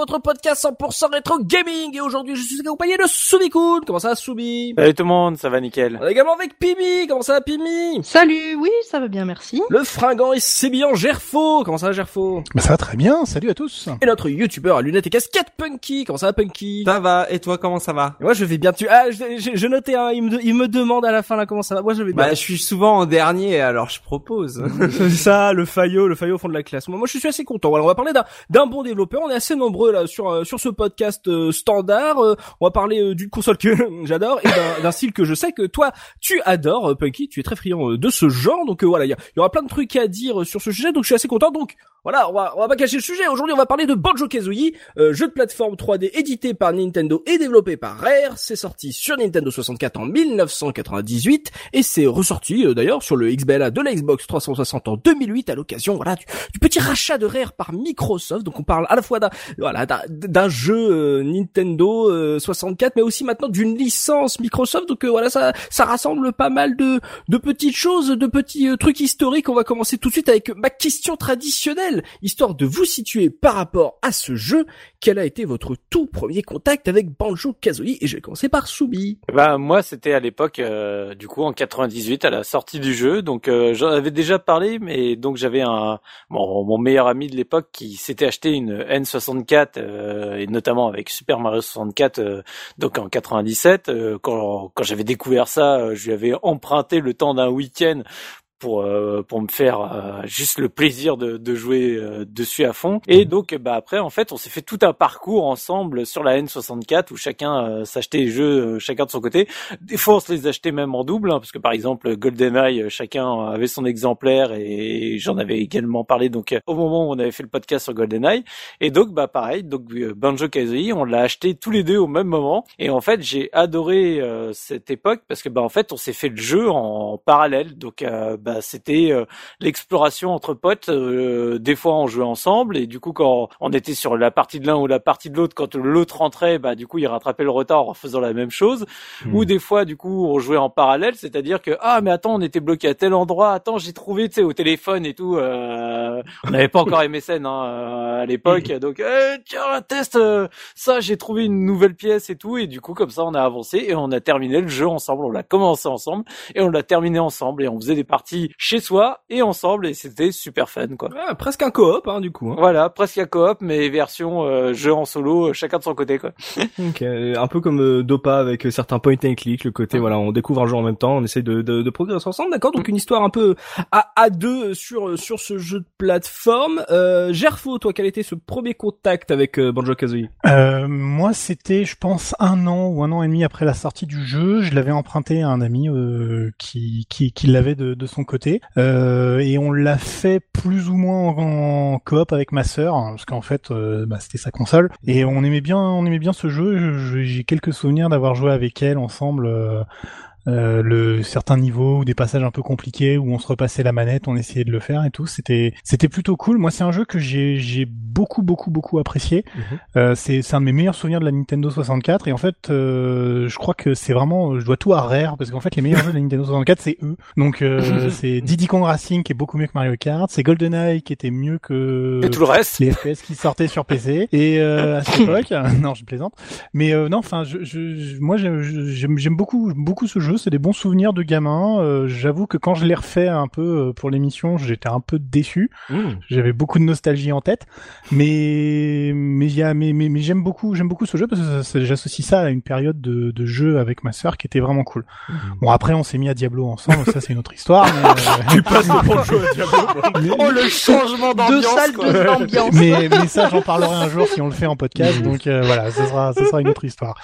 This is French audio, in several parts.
Votre podcast 100% rétro gaming. Et aujourd'hui, je suis accompagné de Soubikoun. Comment ça, Soubi Salut tout le monde, ça va nickel. On est également avec Pimi. Comment ça, Pimi? Salut, oui, ça va bien, merci. Le fringant et sébillant Gerfo. Comment ça, va, Gerfo? Bah ça va très bien, salut à tous. Et notre youtubeur à lunettes et casquette Punky. Comment ça va, Punky? Ça va, et toi comment ça va? Et Moi, je vais bien. Tu... Ah, je, je, je notais. Hein, il, me, il me demande à la fin là comment ça va. Moi, je vais bien. Bah je suis souvent en dernier, alors je propose. Ça, le faillot, le faillot au fond de la classe. Moi, moi, je suis assez content. Voilà, on va parler d'un d'un bon développeur. On est assez nombreux là sur euh, sur ce podcast euh, standard. Euh, on va parler euh, d'une console que j'adore et d'un- style que je sais que toi tu adores, euh, Punky. Tu es très friand euh, de ce genre. Donc euh, voilà, il y, y aura plein de trucs à dire euh, sur ce sujet. Donc je suis assez content. Donc voilà, on va on va pas cacher le sujet. Aujourd'hui, on va parler de Banjo Kazooie, euh, jeu de plateforme 3D édité par Nintendo et développé par Rare. C'est sorti sur Nintendo 64 en 1998 et c'est ressorti euh, d'ailleurs sur le XBLA de la Xbox 360 en 2008 à l'occasion voilà du, du petit rachat de Rare par Microsoft. Donc on parle à la fois d'un voilà d'un- jeu euh, Nintendo euh, 64 mais aussi maintenant d'une licence Microsoft. Donc euh, voilà ça ça rassemble pas mal de de petites choses, de petits euh, trucs historiques. On va commencer tout de suite avec ma question traditionnelle histoire de vous situer par rapport à ce jeu. Quel a été votre tout premier contact avec Banjo Kazooie? Et je vais commencer par Soubi. bah moi c'était à l'époque, euh, du coup en 98 à la sortie du jeu, donc euh, j'en avais déjà parlé, mais donc j'avais un mon, mon meilleur ami de l'époque qui s'était acheté une N64 euh, et notamment avec Super Mario 64, euh, donc en 97. euh, quand quand j'avais découvert ça, je lui avais emprunté le temps d'un week-end pour euh, pour me faire euh, juste le plaisir de, de jouer euh, dessus à fond. Et donc bah après en fait on s'est fait tout un parcours ensemble sur la N64 où chacun euh, s'achetait les jeux euh, chacun de son côté. Des fois on se les achetait même en double hein, parce que par exemple GoldenEye euh, chacun avait son exemplaire et j'en avais également parlé donc au moment où on avait fait le podcast sur GoldenEye et donc bah pareil donc euh, Banjo Kazooie on l'a acheté tous les deux au même moment. Et en fait j'ai adoré euh, cette époque parce que bah en fait on s'est fait le jeu en parallèle. Donc euh, bah c'était euh, l'exploration entre potes euh, des fois on jouait ensemble et du coup quand on était sur la partie de l'un ou la partie de l'autre quand l'autre rentrait bah du coup il rattrapait le retard en faisant la même chose. Ou des fois du coup on jouait en parallèle c'est-à-dire que ah mais attends on était bloqué à tel endroit attends j'ai trouvé tu sais au téléphone et tout euh, on n'avait pas encore MSN hein, euh, à l'époque. Donc Eh, tiens teste euh, ça j'ai trouvé une nouvelle pièce et tout. Et du coup comme ça on a avancé et on a terminé le jeu ensemble. On l'a commencé ensemble et on l'a terminé ensemble et on faisait des parties chez soi et ensemble et c'était super fun quoi. Ah, presque un coop hein, du coup. Hein. Voilà, presque à coop mais version euh, jeu en solo, euh, chacun de son côté quoi. Ok, un peu comme euh, Dopa avec euh, certains point and click, le côté voilà, on découvre un jeu en même temps, on essaie de, de, de progresser ensemble, d'accord? Donc une histoire un peu à à deux sur sur ce jeu de plateforme. Euh, Gerfo, toi, quel était ce premier contact avec euh, Banjo Kazooie? Euh, moi, c'était, je pense, un an ou un an et demi après la sortie du jeu. Je l'avais emprunté à un ami euh, qui, qui, qui l'avait de, de son côté, euh, et on l'a fait plus ou moins en, coop avec ma sœur, hein, parce qu'en fait, euh, bah, c'était sa console, et on aimait bien, on aimait bien ce jeu. Je- J'ai quelques souvenirs d'avoir joué avec elle ensemble. Euh, le certains niveaux ou des passages un peu compliqués où on se repassait la manette, on essayait de le faire et tout. C'était c'était plutôt cool. Moi, c'est un jeu que j'ai j'ai beaucoup beaucoup beaucoup apprécié. Euh, c'est c'est un de mes meilleurs souvenirs de la Nintendo 64 et en fait, euh, je crois que c'est vraiment je dois tout à Rare parce qu'en fait les meilleurs jeux de la Nintendo 64 c'est eux. Donc euh, c'est Diddy Kong Racing qui est beaucoup mieux que Mario Kart, c'est GoldenEye qui était mieux que Et tout le reste. les FPS qui sortaient sur PC et euh, à cette époque non je plaisante mais euh, non enfin je, je, moi j'aime beaucoup beaucoup ce jeu c'est des bons souvenirs de gamin. Euh, J'avoue que quand je l'ai refait un peu euh, pour l'émission, j'étais un peu déçu. Mmh. J'avais beaucoup de nostalgie en tête, mais mais il y a mais mais, mais j'aime beaucoup j'aime beaucoup ce jeu parce que ça- j'associe ça à une période de, de jeu avec ma sœur qui était vraiment cool. Bon après on s'est mis à Diablo ensemble, ça c'est une autre histoire. Mais, euh, Tu passes de bon jeu à Diablo. mais- Oh le changement Deux d'ambiance mais, mais ça j'en parlerai un jour si on le fait en podcast donc euh, voilà ce sera ce sera une autre histoire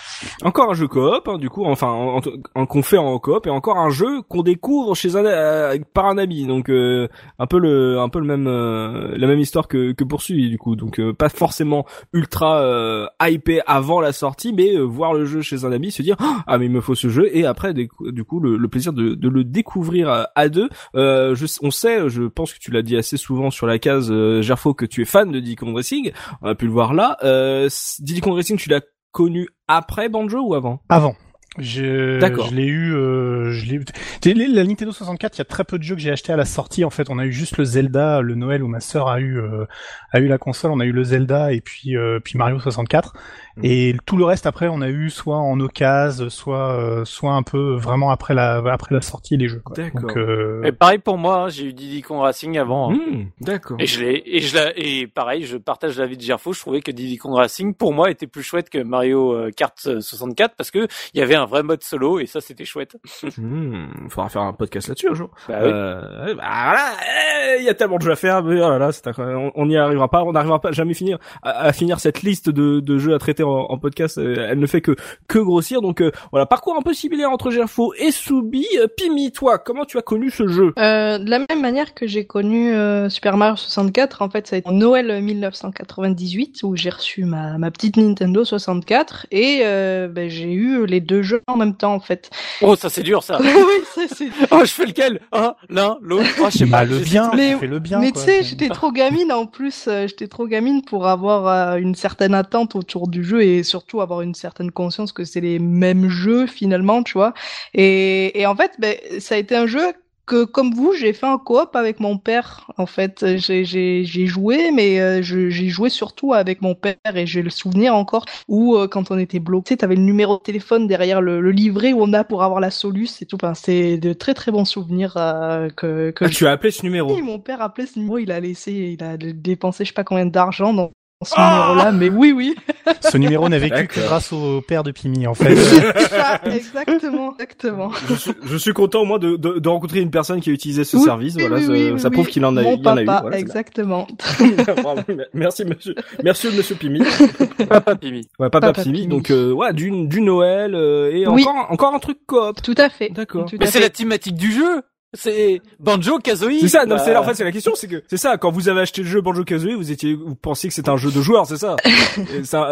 Encore un jeu coop, hein, du coup, enfin, en- en- qu'on en coop, et encore un jeu qu'on découvre chez un euh, par un ami, donc euh, un peu le, un peu le même, euh, la même histoire que que poursuit du coup, donc euh, pas forcément ultra hypé avant la sortie, mais voir le jeu chez un ami, se dire ah mais il me faut ce jeu, et après du coup, le, le plaisir de, de le découvrir à, à deux. Je, on sait, je pense que tu l'as dit assez souvent sur la case Gerfo que tu es fan de Diddy Kong Racing, on a pu le voir là. Euh, Diddy Kong Racing, tu l'as connu après Banjo ou avant? Avant je, D'accord. je l'ai eu, euh, je l'ai. La Nintendo 64, il y a très peu de jeux que j'ai acheté à la sortie. En fait, on a eu juste le Zelda, le Noël où ma sœur a eu euh, a eu la console. On a eu le Zelda et puis euh, puis Mario 64. Mhm. Et tout le reste après, on a eu soit en occasion, soit euh, soit un peu vraiment après la après la sortie les jeux. quoi. D'accord. Donc euh, Et pareil pour moi, hein, j'ai eu Diddy Kong Racing avant. hein. Hmm, D'accord. Et je l'ai et je l'ai et pareil, je partage l'avis de Gerfo. Je trouvais que Diddy Kong Racing pour moi était plus chouette que Mario euh, Kart euh, 64 parce que il y avait un vrai mode solo et ça c'était chouette. Hmm, faudra faire un podcast là-dessus un jour. Bah oui. Euh, bah voilà, eh, il y a tellement de jeux à faire, mais oh là là, c'est incroyable. on on n'y arrivera pas, on n'arrivera pas à jamais finir à, à finir cette liste de, de jeux à traiter en, en podcast. euh, Elle ne fait que que grossir. Donc euh, voilà, parcours un peu similaire entre Gerfo et Soubi. Euh, Pimi, toi, comment tu as connu ce jeu? Euh, de la même manière que j'ai connu euh, Super Mario 64, en fait, ça a été en Noël 1998 où j'ai reçu ma, ma petite Nintendo 64 et euh, ben, j'ai eu les deux jeux en même temps, en fait. Oh ça c'est dur ça. oui, ça c'est. Oh je fais lequel? Ah l'un l'autre. Oh je sais bah, pas. le j'hésite. bien, Mais- fais le bien. Mais tu sais, j'étais trop gamine en plus. j'étais trop gamine pour avoir euh, une certaine attente autour du jeu et surtout avoir une certaine conscience que c'est les mêmes jeux finalement, tu vois. Et, et en fait, ben, ça a été un jeu que, comme vous, j'ai fait en coop avec mon père. En fait, j'ai joué, mais euh, j'ai joué surtout avec mon père et j'ai le souvenir encore où euh, quand on était bloqué, t'avais le numéro de téléphone derrière le, le livret où on a pour avoir la soluce et tout. Enfin, c'est de très très bons souvenirs euh, que que Ah, Tu as appelé ce numéro. oui, mon père appelait ce numéro, il a laissé, il a dépensé je sais pas combien d'argent dans ce numéro-là, mais oui, oui, Ce numéro n'a vécu que grâce au père de Pimi en fait. ça, exactement, exactement. je, suis, je suis content au moins de, de, de rencontrer une personne qui a utilisé ce Oui, service. oui, Voilà, oui, ça, oui, ça oui, prouve oui. qu'il en a, Mon il en a eu. Voilà, exactement. Bravo, merci monsieur, merci monsieur Pimi. Papa Pimi. Ouais, Papa, Papa Pimi. Pimi. Donc euh, ouais, du, du Noël euh, et Oui. encore encore un truc coop. Tout à fait. D'accord. Mais c'est la thématique du jeu. C'est Banjo Kazooie. C'est ça, non, Bah, c'est en fait c'est la question, c'est que c'est ça. Quand vous avez acheté le jeu Banjo Kazooie, vous étiez, vous pensiez que c'était un jeu de joueurs, c'est ça.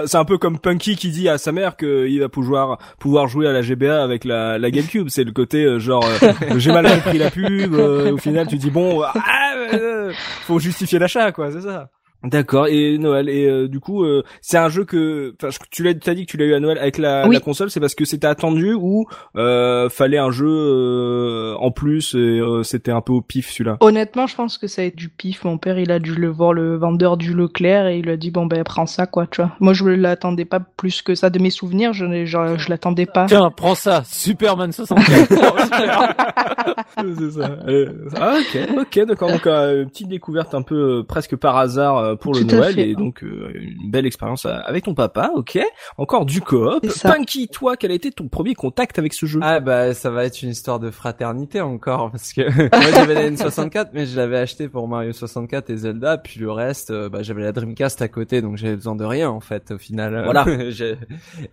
C'est un, peu comme Punky qui dit à sa mère qu'il va pouvoir pouvoir jouer à la GBA avec la, la GameCube. C'est le côté euh, genre euh, j'ai mal compris la pub. euh, au final, tu dis bon, ah, euh, faut justifier l'achat, quoi, c'est ça. D'accord. Et Noël. Et euh, du coup, euh, c'est un jeu que, enfin, je- tu l'as, t'as dit que tu l'as eu à Noël avec la, Oui. la console. C'est parce que c'était attendu ou euh, fallait un jeu euh, en plus et euh, c'était un peu au pif celui-là? Honnêtement, je pense que ça a été du pif. Mon père, il a dû le voir le vendeur du Leclerc et il lui a dit bon ben prends ça quoi, tu vois. Moi, je l'attendais pas plus que ça de mes souvenirs. Je, n'ai- je, je l'attendais pas. Tiens, prends ça, Superman 64. c'est ça. Euh, ah, ok, ok, d'accord. Donc euh, une petite découverte un peu euh, presque par hasard euh, pour le Tout Noël fait. et donc euh, une belle expérience euh, avec ton papa. Ok. Encore du coop. Punky, toi, quel a été ton premier contact avec ce jeu? Ah bah ça va être une histoire de fraternité encore parce que moi j'avais la N64 mais je l'avais acheté pour Mario 64 et Zelda puis le reste euh, bah j'avais la Dreamcast à côté donc j'avais besoin de rien en fait au final Voilà. J'ai-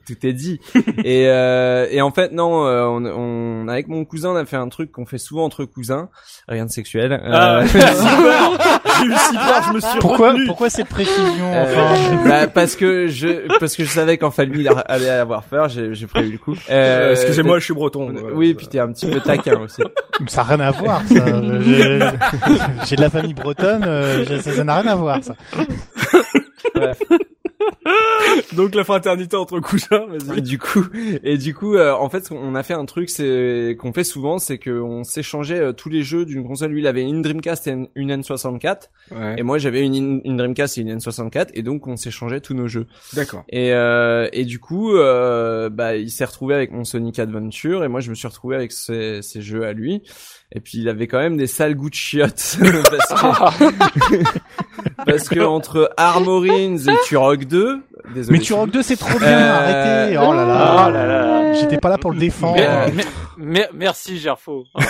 tout est dit et euh, et en fait non euh, on, on avec mon cousin on a fait un truc qu'on fait souvent entre cousins rien de sexuel euh, Ah, j'ai eu peur. J'ai eu si peur, je me suis Pourquoi retenu. Pourquoi cette précision Euh, enfin bah, parce que je parce que je savais qu'en famille il allait avoir peur j'ai j'ai prévu le coup Euh, Euh, Excusez-moi, je suis breton. oui puis t'es un petit peu taquin aussi Ça n'a rien à voir, ça. J'ai de la famille bretonne, euh, ça n'a rien à voir, ça. Donc la fraternité entre cousins, vas-y. Et du coup, et du coup, euh, en fait, on a fait un truc, c'est qu'on fait souvent, c'est qu'on s'échangeait euh, tous les jeux d'une console. Lui, il avait une Dreamcast et une N64, Ouais. et moi, j'avais une, une Dreamcast et une N64, et donc on s'échangeait tous nos jeux. D'accord. Et euh, et du coup, euh, bah, il s'est retrouvé avec mon Sonic Adventure, et moi, je me suis retrouvé avec ses, ses jeux à lui. Et puis, il avait quand même des sales goûts de chiottes, parce que parce que entre Armorines et Turok 2, désolé. Mais Turok 2 c'est trop bien, Euh, arrêtez. Oh là là. Oh là là. J'étais pas là pour le défendre. Mais- mais- mais- merci Gerfo.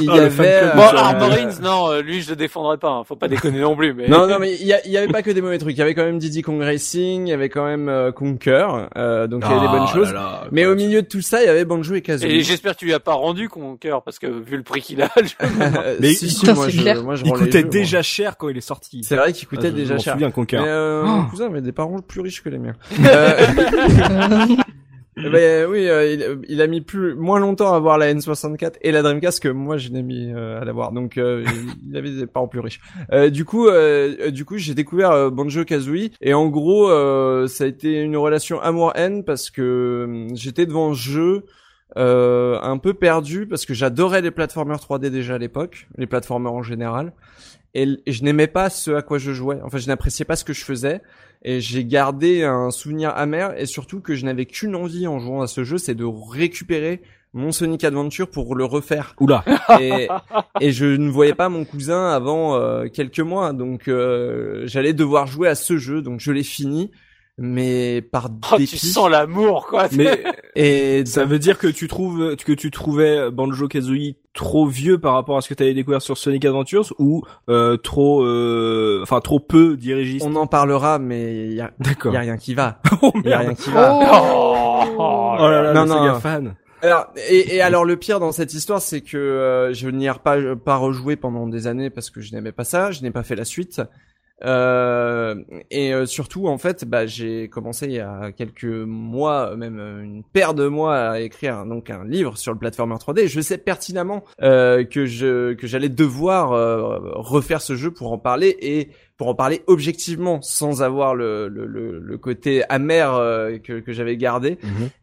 il y Oh, avait euh, Bon, Turok. Armorines, non, euh, lui je le défendrai pas. hein. Faut pas déconner non plus. Mais Non, non, mais il y, avait pas que des mauvais trucs. Il y avait quand même Diddy Kong Racing, il y avait quand même euh, Conquer, euh, donc il y avait des bonnes Ah choses. là là, Mais au milieu de tout ça, il y avait Banjo et Kazooie. Et j'espère que tu lui as pas rendu con cœur parce que vu le prix qu'il a, je- Mais si, si, moi, c'est je, moi, je il coûtait jeux, moi. déjà cher quand il est sorti. C'est vrai qu'il Ah, coûtait je déjà cher. souviens, Mais Conquer. euh, Oh. mon cousin avait des parents plus riches que les miens. Euh, eh ben, oui, euh, il, il a mis plus moins longtemps à avoir la N64 et la Dreamcast que moi je l'ai mis euh, à l'avoir. Donc euh, il, avait des parents plus riches. Euh, du coup, euh, euh, du coup, j'ai découvert euh, Banjo Kazooie et en gros, euh, ça a été une relation amour-haine parce que euh, j'étais devant ce jeu. Euh, un peu perdu parce que j'adorais les platformers 3D déjà à l'époque, les platformers en général, et je n'aimais pas ce à quoi je jouais. Enfin, je n'appréciais pas ce que je faisais, et j'ai gardé un souvenir amer, et surtout que je n'avais qu'une envie en jouant à ce jeu, c'est de récupérer mon Sonic Adventure pour le refaire. Oula. Et, et je ne voyais pas mon cousin avant euh, quelques mois, donc euh, j'allais devoir jouer à ce jeu, donc je l'ai fini, mais par Oh, dépit. tu sens l'amour quoi. Mais Et ça veut dire que tu trouves que tu trouvais Banjo Kazooie trop vieux par rapport à ce que tu avais découvert sur Sonic Adventures ou euh, trop euh, enfin trop peu dirigiste? on en parlera, mais il y a, D'accord. y a rien qui va. Oh Il y a rien qui va. Oh, Oh là là, Non, le non. Fan. Alors et, et alors le pire dans cette histoire, c'est que euh, je n'y ai pas pas rejoué pendant des années parce que je n'aimais pas ça. Je n'ai pas fait la suite. Euh, et euh, surtout en fait, bah, j'ai commencé il y a quelques mois, même euh, une paire de mois, à écrire donc un livre sur le platformer 3D. Je sais pertinemment euh, que je que j'allais devoir euh, refaire ce jeu pour en parler et pour en parler objectivement, sans avoir le le, le, le côté amer euh, que que j'avais gardé.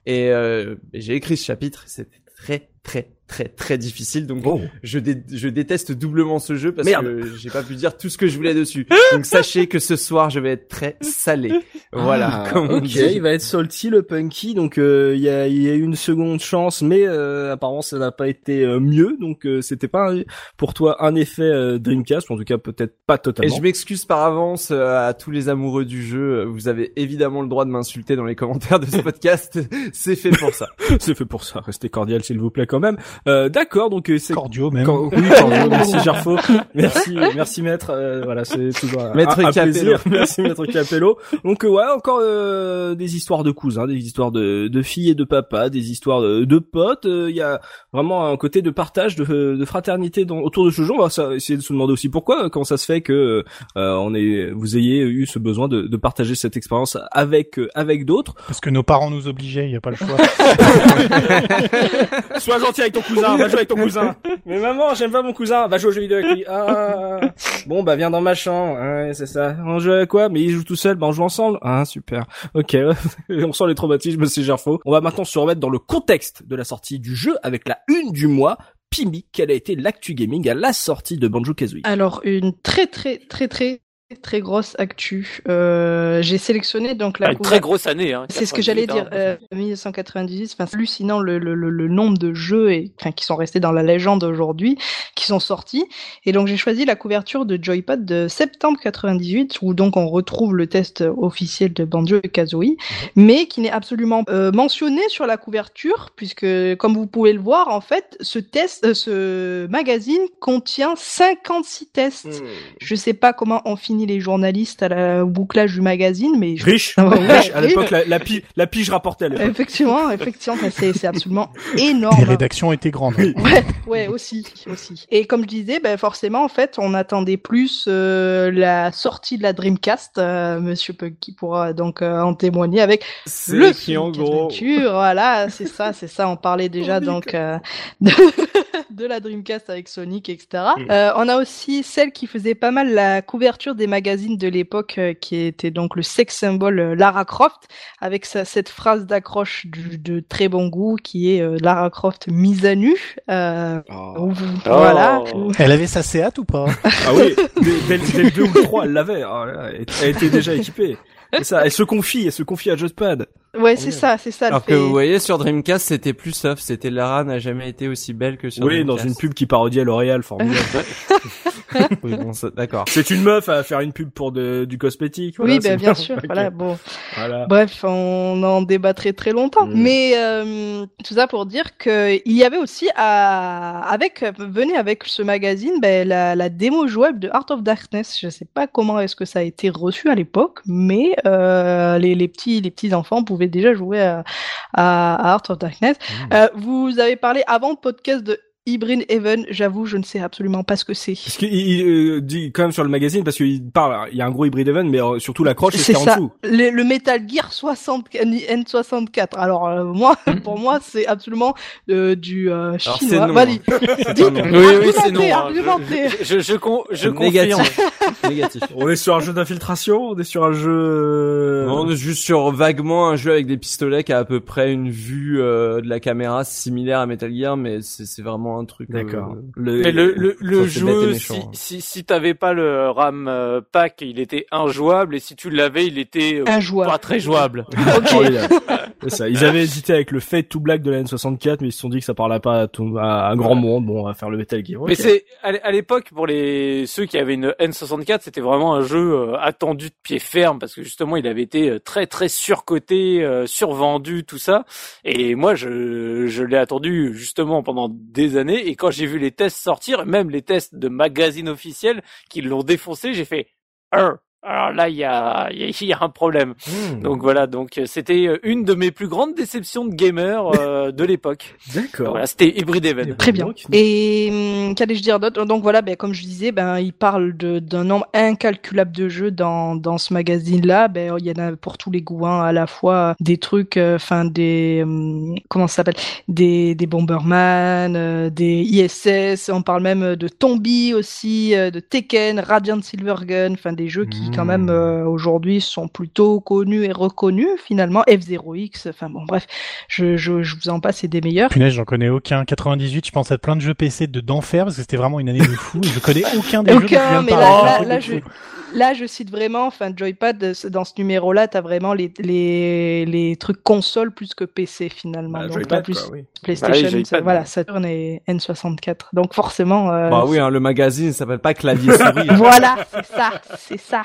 Et, euh, et j'ai écrit ce chapitre. C'était très très très très difficile. Donc Oh. je, dé- je déteste doublement ce jeu parce Merde. que j'ai pas pu dire tout ce que je voulais dessus. Donc sachez que ce soir je vais être très salé. Voilà. Ah, comme on ok, dit. il va être salty le Punky, donc euh, il y a il y a eu une seconde chance, mais euh, apparemment ça n'a pas été euh, mieux, donc euh, c'était pas un- pour toi un effet Dreamcast, ou en tout cas peut-être pas Et totalement. je m'excuse par avance à tous les amoureux du jeu. Vous avez évidemment le droit de m'insulter dans les commentaires de ce podcast. C'est fait pour ça. C'est fait pour ça, restez cordial s'il vous plaît quand même. Euh, D'accord, donc euh, c'est Cordio même. Quand- oui, pardon, merci Gerfo, merci, merci maître. euh, voilà, c'est toujours un, Maître un- un Capello. plaisir. Merci maître Capello. Donc euh, ouais, encore euh, des histoires de cousins, des histoires de, de filles et de papa, des histoires de, de potes. Euh, Il y a vraiment un côté de partage, de, de fraternité dans, autour de ce jeu. On va ça- essayer de se demander aussi pourquoi, comment ça se fait que euh, on est, vous ayez eu ce besoin de, de partager cette expérience avec euh, avec d'autres. Parce que nos parents nous obligeaient, il y a pas le choix. Sois gentil avec ton cousin, va jouer avec ton cousin. Mais maman, j'aime pas mon cousin, va jouer aux jeux vidéo avec lui. Ah, bon bah viens dans ma chambre, ouais, c'est ça. On joue à quoi? Mais il joue tout seul, bah on joue ensemble. Ah super. Ok, on sent les traumatismes, c'est Gerfo. On va maintenant se remettre dans le contexte de la sortie du jeu avec la une du mois. Pimi, quelle a été l'actu gaming à la sortie de Banjo Kazooie Alors une très très très très très grosse actu. Euh, j'ai sélectionné donc la Ah, une très grosse année. Hein, C'est ce que j'allais 98, dire. Euh, 1998, enfin, c'est hallucinant le, le, le, nombre de jeux et, enfin, qui sont restés dans la légende aujourd'hui, qui sont sortis. Et donc j'ai choisi la couverture de Joypad de septembre 98, où donc on retrouve le test officiel de Banjo et Kazooie, mais qui n'est absolument euh, mentionné sur la couverture, puisque comme vous pouvez le voir, en fait, ce test, euh, ce magazine contient 56 tests. Je sais pas comment ont fini les journalistes à la, au bouclage du magazine, mais je Riche, Ah ouais, riche. À oui. l'époque, la, la, pi- la pige rapportait. à l'époque. Effectivement, effectivement, c'est c'est absolument Les énorme. rédactions étaient grandes. Ouais, ouais, aussi, aussi. Et comme je disais, ben forcément, en fait, on attendait plus euh, la sortie de la Dreamcast. Euh, Monsieur Punky pourra donc euh, en témoigner avec C'est le qui en gros. Voilà, c'est ça, c'est ça. On parlait déjà donc euh, de, de la Dreamcast avec Sonic, etc. Euh, on a aussi celle qui faisait pas mal la couverture des magazines de l'époque, euh, qui était donc le sex symbole euh, Lara Croft, avec sa, cette phrase d'accroche du- de très bon goût qui est euh, Lara Croft mise à nu. Euh, vous- Voilà. Oh. Elle avait sa Seat ou pas? Ah oui, dès, le- dès le 2 ou le 3, elle l'avait. Là, elle était déjà équipée. C'est ça, elle se confie, elle se confie à Joypad. Ouais, c'est ça, c'est ça. le Alors que fait. vous voyez sur Dreamcast c'était plus soft, c'était Lara n'a jamais été aussi belle que sur Oui, dans une pub qui parodiait L'Oréal, formidable. Oui, bon, ça- d'accord. C'est une meuf à faire une pub pour de, du cosmétique. voilà, oui, ben, bien sûr. Voilà, bon. Voilà. Bref, on en débattrait très longtemps. Mm. Mais euh, tout ça pour dire que il y avait aussi à, avec venait avec ce magazine ben, la, la démo jouable de Art of Darkness. Je sais pas comment est-ce que ça a été reçu à l'époque, mais euh, les, les petits les petits enfants pouvaient déjà jouer à, à, à Art of Darkness. Mm. Euh, vous avez parlé avant le podcast de Hybrid Heaven. J'avoue, je ne sais absolument pas ce que c'est. Parce qu'il il, euh, dit quand même sur le magazine, parce qu'il parle, il y a un gros hybride event, mais euh, surtout l'accroche, c'est C'est en ça. dessous. Le, le Metal Gear 60 N64. Alors euh, moi, pour moi, c'est absolument euh, du euh, chinois. non, C'est Dis- un nom. Oui, oui, c'est non. Argumentez, hein. Je, je, je, con- je Négatif. confirme. Négatif. On est sur un jeu d'infiltration, on est sur un jeu. euh, Non, on est juste sur vaguement un jeu avec des pistolets qui a à peu près une vue euh, de la caméra similaire à Metal Gear, mais c'est vraiment un truc. euh, D'accord. Le, Mais le, jeu, méchant, si, hein. si, si t'avais pas le RAM euh, pack, il était injouable, et si tu l'avais, il était euh, Injouable. pas très jouable. C'est ça. Ils avaient hésité avec le Fade to Black de la N64, mais ils se sont dit que ça parlait pas à, tout, à un grand monde. Bon, on va faire le Metal Gear. Mais c'est à l'é- à l'époque pour les ceux qui avaient une N64, c'était vraiment un jeu euh, attendu de pied ferme parce que justement il avait été euh, très très surcoté, euh, survendu tout ça. Et moi je je l'ai attendu justement pendant des années et quand j'ai vu les tests sortir, même les tests de magazines officiels qui l'ont défoncé, j'ai fait Euh, alors là il y a il y a- il y a un problème. Hmm. Donc voilà, donc euh, c'était euh, une de mes plus grandes déceptions de gamer euh, de l'époque. D'accord. Voilà, c'était Hybrid Event. Très bien. Et hum, qu'allais-je dire d'autre? Donc voilà, ben, comme je disais, ben, il parle de- d'un nombre incalculable de jeux dans, dans ce magazine-là. Ben, il y en a pour tous les goûts, hein, à la fois des trucs, enfin des hum, comment ça s'appelle, des des Bomberman, euh, des ISS. On parle même de Tombi aussi, euh, de Tekken, Radiant Silvergun, enfin des jeux qui quand Mmh. même euh, aujourd'hui sont plutôt connus et reconnus finalement. F0X, enfin bon bref, je, je, je vous en passe, c'est des meilleurs. Punaise, j'en connais aucun. 98, je pense à plein de jeux PC de d'enfer parce que c'était vraiment une année de fou. Je connais aucun des jeux tu viens Aucun, de mais là, là, là, je, là, je cite vraiment, enfin, Joypad, dans ce numéro-là, t'as vraiment les, les, les trucs console plus que PC finalement. bah, Donc, Joypad, t'as plus quoi, oui. PlayStation, Bah oui, ça- Joypad. voilà, Saturn et N64. Donc, forcément, euh, Bah oui, hein, le magazine s'appelle pas clavier souris. voilà, c'est ça, c'est ça.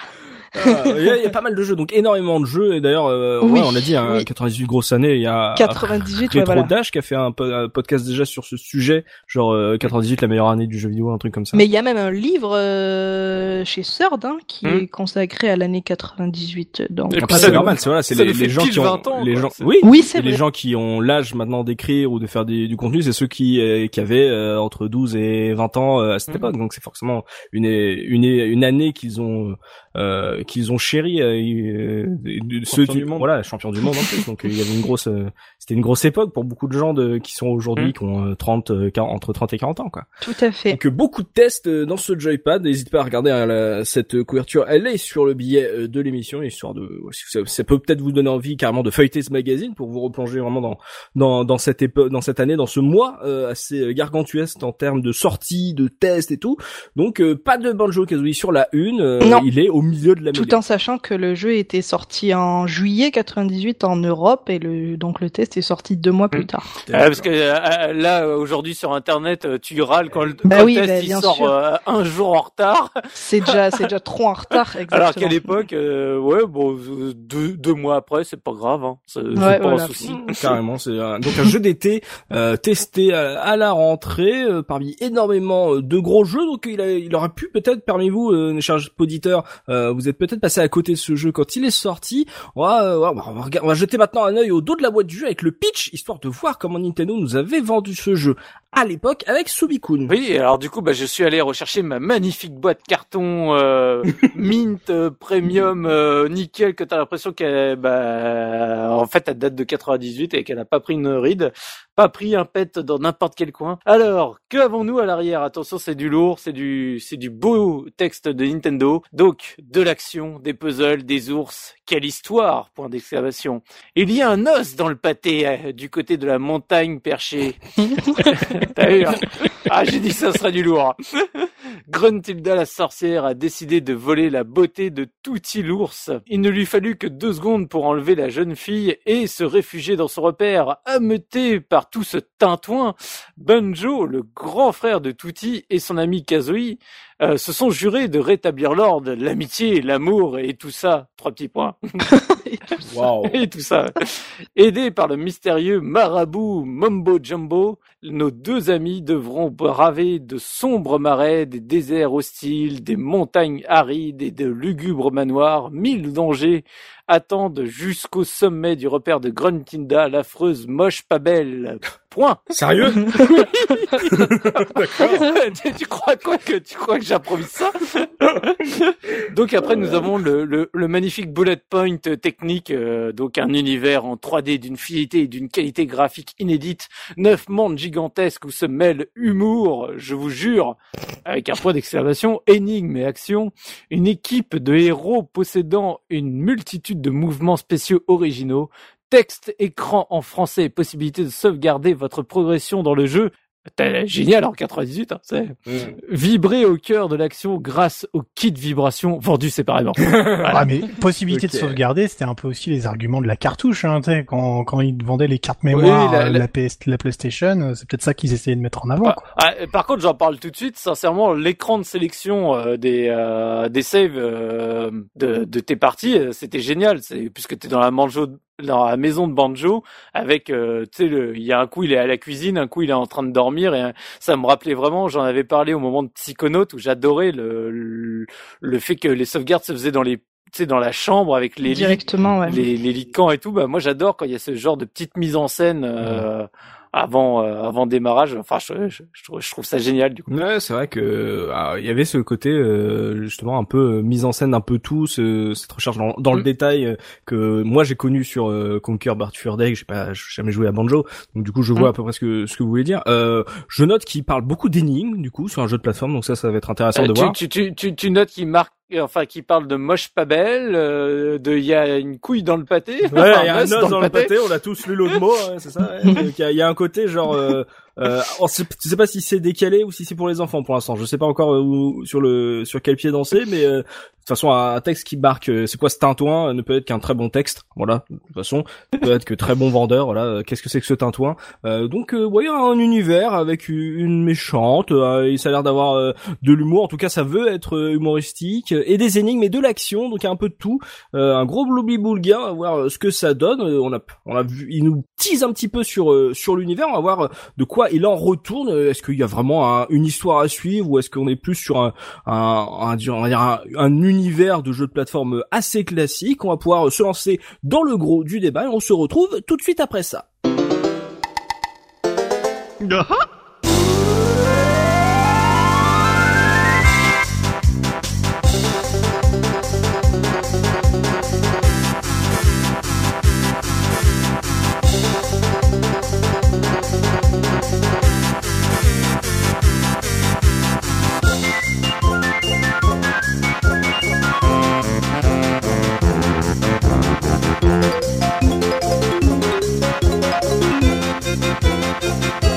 Ah, Il y, a- il y a pas mal de jeux, donc énormément de jeux. Et d'ailleurs, euh, Oui, ouais, on a dit, hein, oui. 98 grosses années. Il y a 98, ouais, Retro voilà. Dash qui a fait un, po- un podcast déjà sur ce sujet, genre euh, 98 la meilleure année du jeu vidéo, un truc comme ça. Mais il y a même un livre euh, chez Third hein, qui Hmm. est consacré à l'année 98. Donc, Et Après, puis c'est normal, c'est voilà, c'est les, les gens qui ont 20 ans, les gens, oui, Oui, c'est les gens qui ont l'âge maintenant d'écrire ou de faire des, du contenu, c'est ceux qui euh, qui avaient euh, entre 12 et 20 ans euh, à cette Mhm. époque. Donc c'est forcément une une une année qu'ils ont euh, qu'ils ont chéri euh, euh, ceux du monde. voilà, champion du monde en plus. Donc euh, il y avait une grosse euh, c'était une grosse époque pour beaucoup de gens de qui sont aujourd'hui Mhm. qui ont euh, 30 euh, 40 entre 30 et 40 ans quoi. Tout à fait. Donc beaucoup de tests dans ce joypad. N'hésitez pas à regarder hein, la- cette couverture. Elle est sur le billet de l'émission, histoire de ça, ça peut peut-être vous donner envie carrément de feuilleter ce magazine pour vous replonger vraiment dans dans dans cette époque, dans cette année, dans ce mois euh, assez gargantuesque en termes de sorties, de tests et tout. Donc euh, pas de Banjo Kazooie sur la une. euh, Non. il est au milieu de la Tout en sachant que le jeu était sorti en juillet 98 en Europe et le donc le test est sorti deux mois plus Mm. tard. Ah, parce que euh, là aujourd'hui sur internet euh, tu râles quand le, Bah quand oui, le test bah, il sort euh, un jour en retard C'est déjà c'est déjà trop en retard. Exactement. alors qu'à l'époque euh, ouais bon euh, deux, deux mois après c'est pas grave hein. c'est Ouais, pas voilà. un souci Mmh, Carrément, c'est un, donc un jeu d'été euh, testé à, à la rentrée euh, parmi énormément euh, de gros jeux. Donc il, a, il aurait pu peut-être parmi vous, euh, chers auditeurs, euh, vous êtes peut-être passé à côté de ce jeu quand il est sorti. On va, euh, on va, regarder- on va jeter maintenant un œil au dos de la boîte du jeu avec le pitch, histoire de voir comment Nintendo nous avait vendu ce jeu. à l'époque avec Subikun. Oui, alors du coup, bah, je suis allé rechercher ma magnifique boîte carton euh, mint euh, premium euh, nickel que t'as l'impression qu'elle, bah, en fait, elle date de 98 et qu'elle a pas pris une ride, pas pris un pet dans n'importe quel coin. Alors, que avons-nous à l'arrière? Attention, c'est du lourd, c'est du, c'est du beau texte de Nintendo. Donc, de l'action, des puzzles, des ours. Quelle histoire Point d'exclamation. Il y a un os dans le pâté euh, du côté de la montagne perchée. T'as vu hein? Ah, j'ai dit ça serait du lourd. Gruntilda la sorcière a décidé de voler la beauté de Touti l'ours. Il ne lui fallut que deux secondes pour enlever la jeune fille et se réfugier dans son repère, ameuté par tout ce tintouin. Banjo, le grand frère de Touti et son ami Kazooie, euh, se sont jurés de rétablir l'ordre, l'amitié, l'amour et tout ça. Trois petits points. Wow. et tout ça. Aidés par le mystérieux marabout Mombo Jumbo, nos deux amis devront braver de sombres marais, des déserts hostiles, des montagnes arides et de lugubres manoirs. Mille dangers attendent jusqu'au sommet du repère de Gruntinda, l'affreuse moche pas belle. Point. Sérieux tu, tu crois quoi que tu crois que j'improvise ça? Donc après nous avons le, le, le magnifique bullet point technique, euh, donc un univers en 3D d'une fidélité et d'une qualité graphique inédite, neuf mondes gigantesques où se mêlent humour, je vous jure, avec un point d'exclamation, énigme et action, une équipe de héros possédant une multitude de mouvements spéciaux originaux, texte, écran en français et possibilité de sauvegarder votre progression dans le jeu. T'as- Génial en 98, hein, c'est vibrer au cœur de l'action grâce au kit vibration vendu séparément. Ah, mais possibilité de sauvegarder, c'était un peu aussi les arguments de la cartouche, hein, tu sais, quand, quand ils vendaient les cartes mémoire, la- la- la, PS, la PlayStation, euh, c'est peut-être ça qu'ils essayaient de mettre en avant. Ah, quoi. ah, par contre, j'en parle tout de suite. Sincèrement, l'écran de sélection euh, des euh, des saves euh, de, de tes parties, c'était génial. C'est puisque t'es dans la manjo, dans la maison de Banjo, avec euh, tu sais, le- il y a un coup il est à la cuisine, un coup il est en train de dormir, et euh, ça me rappelait vraiment. J'en avais parlé au moment de Psychonaut où j'adorais le, le le fait que les sauvegardes se faisaient dans les tu sais dans la chambre avec les lits Directement, ouais. les, les lits de camp et tout, bah moi j'adore quand il y a ce genre de petite mise en scène euh, avant euh, avant démarrage. Enfin, je, je, je trouve, je trouve ça génial du coup. Ouais, c'est vrai que ah, il y avait ce côté euh, justement un peu euh, mise en scène un peu tout, ce, cette recherche dans, dans le Mm. détail euh, que moi j'ai connu sur euh, Conquer Bart Fur Day, j'ai pas jamais joué à Banjo, donc du coup je vois Mm. à peu près ce que ce que vous voulez dire. Euh, je note qu'il parle beaucoup d'énigmes du coup sur un jeu de plateforme, donc ça ça va être intéressant Euh, de tu, voir. tu, tu, tu, tu notes qu'il marque, enfin qu'il parle de moche pas belle, euh, de il y a une couille dans le pâté. Ouais, enfin, il y a un os os dans, le pâté, on a tous lu l'autre mot, ouais, c'est ça. ouais. Il y, y a un côté genre, euh, euh, sait, je sais pas si c'est décalé ou si c'est pour les enfants pour l'instant. Je sais pas encore euh, où, sur le sur quel pied danser, mais euh, de toute façon un texte qui marque euh, c'est quoi ce tintouin euh, ne peut être qu'un très bon texte. Voilà, de toute façon, peut être que très bon vendeur. Voilà, qu'est-ce que c'est que ce tintouin? Euh, Donc, euh, ouais, un univers avec une méchante. et ça a l'air d'avoir de l'humour. En tout cas, ça veut être humoristique et des énigmes et de l'action. Donc, il un peu de tout. Un gros blobli boulga, on va voir ce que ça donne. On a, on a vu, il nous tease un petit peu sur sur l'univers. On va voir de quoi il en retourne. Euh, Est-ce qu'il y a vraiment un- une histoire à suivre ou est-ce qu'on est plus sur un, on univers de jeu de plateforme assez classique? On va pouvoir se lancer dans le gros du débat et on se retrouve tout de suite après ça. Música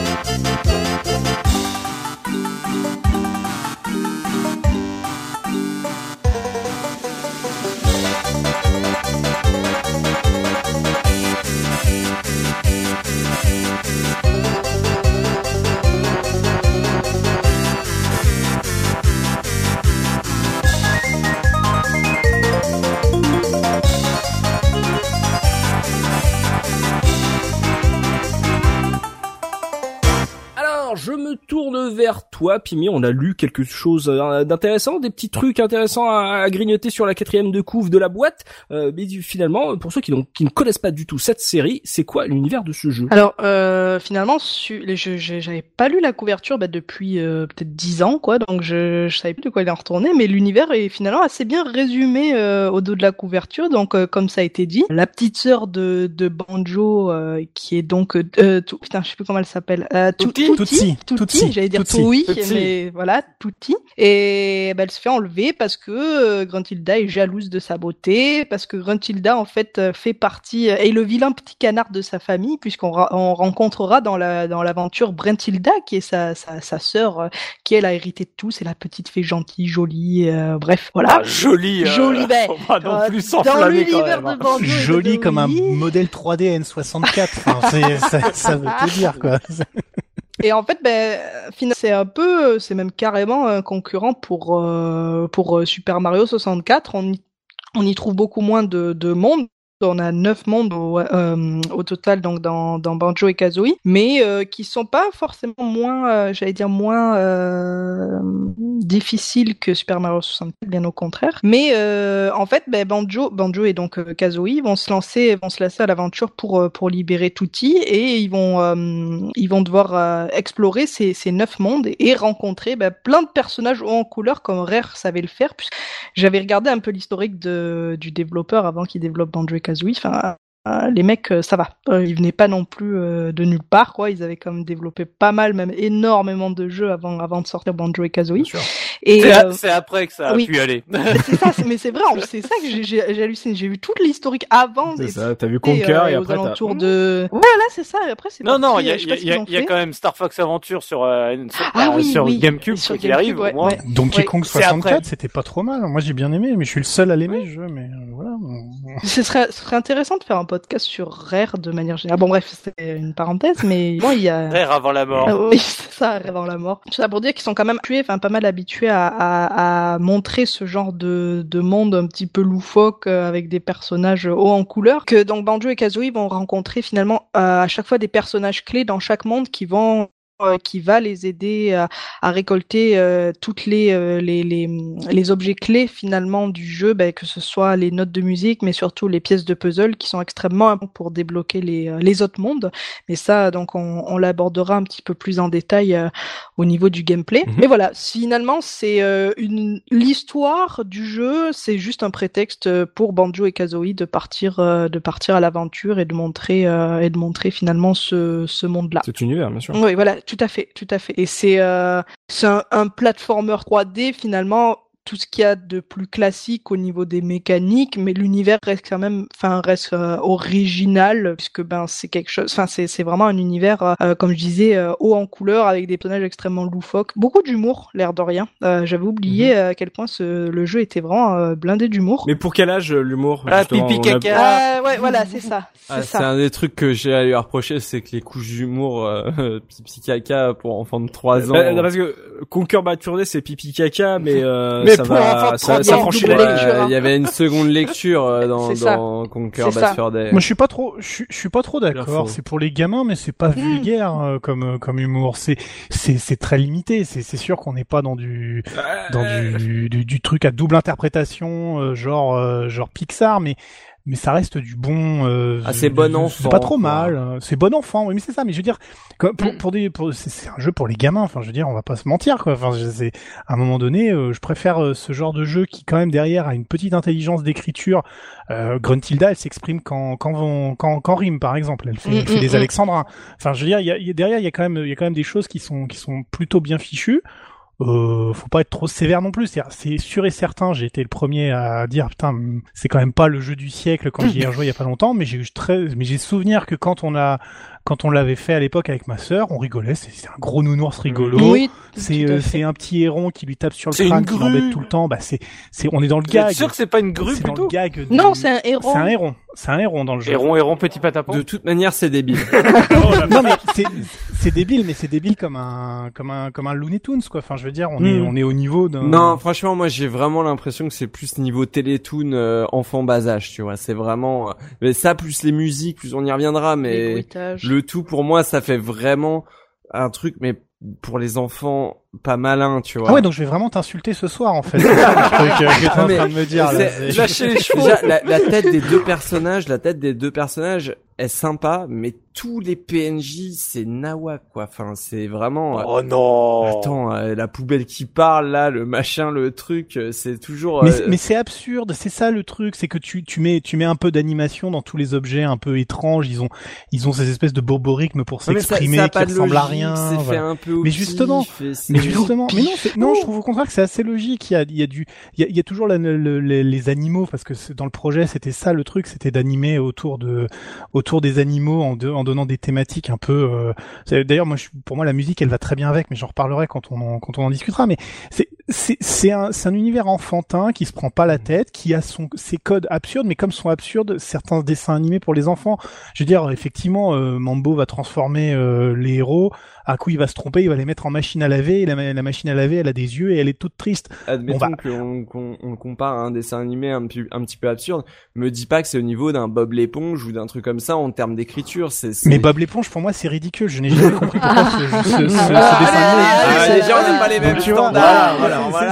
tourne vers toi, Pimi. On a lu quelque chose euh, d'intéressant, des petits trucs intéressants à, grignoter sur la quatrième de couve de la boîte. Euh, mais finalement, pour ceux qui, qui, ne connaissent pas du tout cette série, c'est quoi l'univers de ce jeu Alors, euh, finalement, j'avais pas lu la couverture bah, depuis euh, peut-être dix ans, quoi. Donc, je, je savais plus de quoi il en retourner. Mais l'univers est finalement assez bien résumé au dos de la couverture. Donc, comme ça a été dit, la petite sœur de, de Banjo, qui est donc tout, putain, je sais plus comment elle s'appelle. Tutti. Tutti. J'allais dire oui, mais voilà, Tutti. Et bah, elle se fait enlever parce que euh, Gruntilda est jalouse de sa beauté, parce que Gruntilda en fait euh, fait partie euh, est le vilain petit canard de sa famille, puisqu'on on rencontrera dans la dans l'aventure Brentilda qui est sa sa, sa sœur, qui elle a hérité de tout, c'est la petite fée gentille, jolie, bref, voilà. Ah, jolie. jolie, ben, non plus dans l'univers de hein. Banjo. Jolie comme un modèle 3D N64. ça, ça veut tout dire quoi. Et en fait, ben, c'est un peu, c'est même carrément un concurrent pour euh, euh, Super Mario 64. On y, on y trouve beaucoup moins de monde, on a neuf mondes au, euh, au total donc dans, dans, Banjo et Kazooie, mais euh, qui sont pas forcément moins, euh, j'allais dire moins euh, difficiles que Super Mario 64, bien au contraire. Mais en fait, ben, Banjo, et donc Kazooie vont se lancer, vont se lancer à l'aventure pour pour libérer Tutti et ils vont ils vont devoir explorer ces, ces neuf mondes et, rencontrer ben, plein de personnages en couleur comme Rare savait le faire. J'avais regardé un peu l'historique du développeur avant qu'il développe Banjo et Enfin, euh, les mecs, euh, ça va. Euh, ils venaient pas non plus de nulle part, quoi. Ils avaient quand même développé pas mal, même énormément de jeux avant, avant de sortir Banjo et Kazooie. Et c'est après que ça a pu aller. c'est ça, mais c'est vrai, c'est ça que j'ai halluciné. J'ai vu toute l'historique avant. C'est ça. T'as vu Conquer et, après aux de. Ouais, là, c'est ça. Et après, c'est. Non, non, il y a, y, a, quand même Star Fox Adventure sur ah, oui, sur GameCube sur qui arrive. Ouais, ouais. Donkey Kong 64, c'était pas trop mal. Moi, j'ai bien aimé, mais je suis le seul à l'aimer, le jeu. Mais voilà. Ce serait, ce serait intéressant de faire un podcast sur Rare de manière générale. Bon bref, c'est une parenthèse, mais bon, il y a... Rare avant la mort. Ah oui, c'est ça, Rare avant la mort. Ça pour dire qu'ils sont quand même tués, enfin pas mal habitués à, montrer ce genre de, de monde un petit peu loufoque euh, avec des personnages hauts en couleur, que donc Banjo et Kazooie vont rencontrer finalement euh, à chaque fois des personnages clés dans chaque monde qui vont qui va les aider à, à récolter euh, toutes les, euh, les, les, les, objets clés finalement du jeu, ben, que ce soit les notes de musique, mais surtout les pièces de puzzle qui sont extrêmement importantes pour débloquer les, les autres mondes. Mais ça, donc, on, on l'abordera un petit peu plus en détail au niveau du gameplay. Mhm. Mais voilà, finalement, c'est une l'histoire du jeu, c'est juste un prétexte pour Banjo et Kazooie de partir de partir à l'aventure et de montrer et de montrer finalement ce, ce monde-là. Cet univers, bien sûr. Oui, voilà tout à fait, tout à fait. Et c'est euh, un, un platformer 3D finalement tout ce qu'il y a de plus classique au niveau des mécaniques, mais l'univers reste quand même, enfin reste euh, original puisque ben c'est quelque chose, enfin c'est c'est vraiment un univers euh, euh, comme je disais haut en couleur avec des personnages extrêmement loufoques, beaucoup d'humour l'air de rien. J'avais oublié mhm. à quel point ce, le jeu était vraiment blindé d'humour. Mais pour quel âge l'humour Ah pipi caca. Ah, ouais voilà c'est ça. Ah, c'est un des trucs que j'ai à lui reprocher, c'est que les couches d'humour pipi caca pour enfants de 3 ans. Bah, parce que Conquer Bad c'est pipi caca, mais, mais ça va, ça, ça franchit la Il y avait une seconde lecture euh, dans, dans Conquer Bad Fur Day. Moi, je suis pas trop, je, je suis pas trop d'accord. C'est pour les gamins, mais c'est pas hmm. vulgaire euh, comme euh, comme humour. C'est c'est c'est très limité. C'est c'est sûr qu'on n'est pas dans du dans du, du, du truc à double interprétation, genre genre Pixar, mais mais ça reste du bon. Euh, ah, c'est bon enfant. C'est pas trop mal. Hein. C'est bon enfant. Oui, mais c'est ça. Mais je veux dire, pour, mm. pour des, pour, c'est un jeu pour les gamins. Enfin, je veux dire, on va pas se mentir, quoi. Enfin, c'est à un moment donné, euh, je préfère euh, ce genre de jeu qui, quand même, derrière, a une petite intelligence d'écriture. Euh, Gruntilda, elle s'exprime quand quand quand quand rime, par exemple. Elle fait, elle fait des alexandrins. Enfin, je veux dire, il y a, derrière, il y a quand même, il y a quand même des choses qui sont qui sont plutôt bien fichues euh, faut pas être trop sévère non plus. C'est sûr et certain, j'ai été le premier à dire putain, c'est quand même pas le jeu du siècle quand j'y ai rejoué il y a pas longtemps, mais j'ai très, mais j'ai souvenir que quand on a quand on l'avait fait à l'époque avec ma sœur, on rigolait. C'est un gros nounours rigolo. Oui, c'est euh, c'est un petit héron qui lui tape sur le crâne, qui l'embête tout le temps. Bah c'est c'est on est dans le gag. sûr que c'est pas une grue plutôt dans le gag Non, c'est un héron. C'est un héron. C'est un héron dans le jeu. Héron, héron, petit patapon. De toute manière, c'est débile. non mais c'est c'est débile, mais c'est débile comme un comme un comme un Looney Tunes quoi. Enfin, je veux dire, on est hmm. on est au niveau d'un. Non, franchement, moi j'ai vraiment l'impression que c'est plus niveau Télétoon euh, enfant bas âge, tu vois. C'est vraiment euh, mais ça plus les musiques, plus on y reviendra, mais le tout pour moi ça fait vraiment un truc mais pour les enfants pas malin, tu vois. Ah ouais, donc je vais vraiment t'insulter ce soir en fait. Le la tête des deux personnages, la tête des deux personnages est sympa, mais tous les PNJ, c'est nawak, quoi. Enfin, c'est vraiment. euh, Oh non. Attends, euh, la poubelle qui parle là, le machin, le truc, euh, c'est toujours. Mais, euh, mais c'est absurde, c'est ça le truc, c'est que tu, tu mets tu mets un peu d'animation dans tous les objets un peu étranges. Ils ont ils ont ces espèces de borborigmes pour s'exprimer qui ressemblent à rien. C'est fait voilà. un peu. Mais justement, Mais justement, mais non, non, je trouve au contraire que c'est assez logique. Il y a, il y a du, il y a, il y a toujours la- le- le- les, les animaux parce que dans le projet c'était ça le truc, c'était d'animer autour de, autour des animaux en, de- en donnant des thématiques un peu. euh, c'est- D'ailleurs, moi, je- pour moi, la musique, elle va très bien avec, mais j'en reparlerai quand on en, quand on en discutera. Mais c'est, c'est, c'est un, c'est un univers enfantin qui se prend pas la tête, qui a son, ses codes absurdes, mais comme sont absurdes certains dessins animés pour les enfants. Je veux dire, effectivement, euh, Mambo va transformer euh, les héros. Un coup, il va se tromper, il va les mettre en machine à laver. Et la, ma- la machine à laver, elle a des yeux et elle est toute triste. Admettons qu'on on compare à un dessin animé un, pu- un petit peu absurde. Me dis pas que c'est au niveau d'un Bob l'éponge ou d'un truc comme ça en termes d'écriture. C'est. Mais Bob l'éponge, pour moi, c'est ridicule. Je n'ai jamais compris pourquoi ce, ce, ce- ce Ah, dessin animé. Ah, déjà, on n'a pas les mêmes tu vois, standards.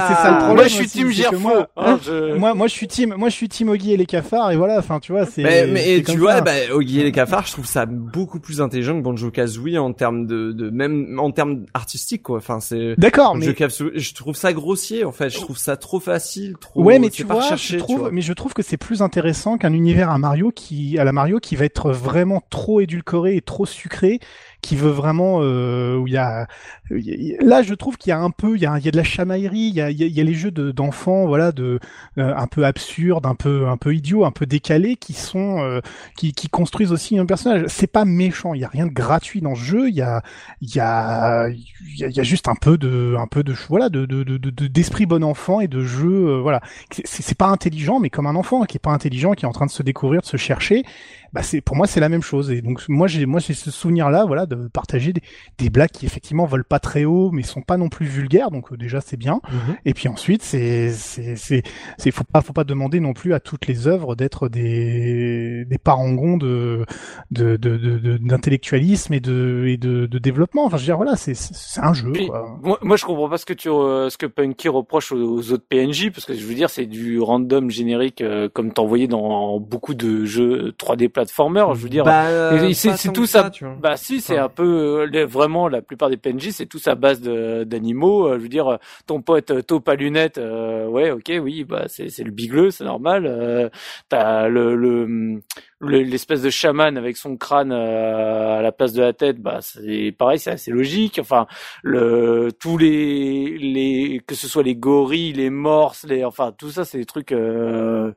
c'est- ça le problème. Moi, je suis team Gerfo. moi- Hein, je- Moi, moi, je suis team, moi, je suis team Oggy et les cafards, et voilà, enfin, tu vois, c'est. Mais, tu vois, bah, Oggy et les cafards, je trouve ça beaucoup plus intelligent que Banjo Kazooie en termes de, de même en termes artistiques quoi. Enfin, c'est D'accord, mais. Je trouve ça grossier en fait. Je trouve ça trop facile, trop. Ouais, mais tu vois, je tu vois. mais je trouve que c'est plus intéressant qu'un univers à Mario qui, à la Mario, qui va être vraiment trop édulcoré et trop sucré, qui veut vraiment, euh, où il y a, là, je trouve qu'il y a un peu, il y a, il y a de la chamaillerie, il y a, il y a, les jeux de- d'enfants, voilà, de, euh, un peu absurdes, un peu, un peu idiots, un peu décalés, qui sont, euh, qui, qui construisent aussi un personnage. C'est pas méchant, il y a rien de gratuit dans ce jeu, il y a, il y a, il y a, juste un peu de, un peu de, voilà, de, de, de, de- d'esprit bon enfant et de jeu, euh, voilà c'est pas intelligent, mais comme un enfant qui est pas intelligent, qui est en train de se découvrir, de se chercher, bah c'est pour moi c'est la même chose. Et donc moi j'ai moi j'ai ce souvenir là, voilà, de partager des, des blagues qui effectivement volent pas très haut, mais sont pas non plus vulgaires, donc euh, déjà c'est bien. Et puis ensuite c'est c'est c'est c'est faut pas faut pas demander non plus à toutes les œuvres d'être des des parangons de de de de- de- d'intellectualisme et de et de, de développement. Enfin je veux dire voilà c'est c'est c'est un jeu. Puis, Quoi. moi, moi, je comprends pas ce que tu, euh, ce que Punky reproche aux, aux autres PNJ, parce que je veux dire, c'est du random générique, euh, comme t'en voyais dans beaucoup de jeux 3D platformers. Je veux dire, Bah, euh, c'est- tout ça. Bah si, c'est Enfin. un peu euh, vraiment la plupart des PNJ, c'est tous à base d'animaux. Euh, je veux dire, ton pote taupe à lunettes, euh, ouais, ok, oui, bah c'est le bigleux, c'est normal. Euh, T'as le le le- l'espèce de chaman avec son crâne à la place de la tête, bah c'est pareil, c'est assez logique. Enfin, le tous les les que ce soit les gorilles, les morses, les enfin tout ça, c'est des trucs. Euh,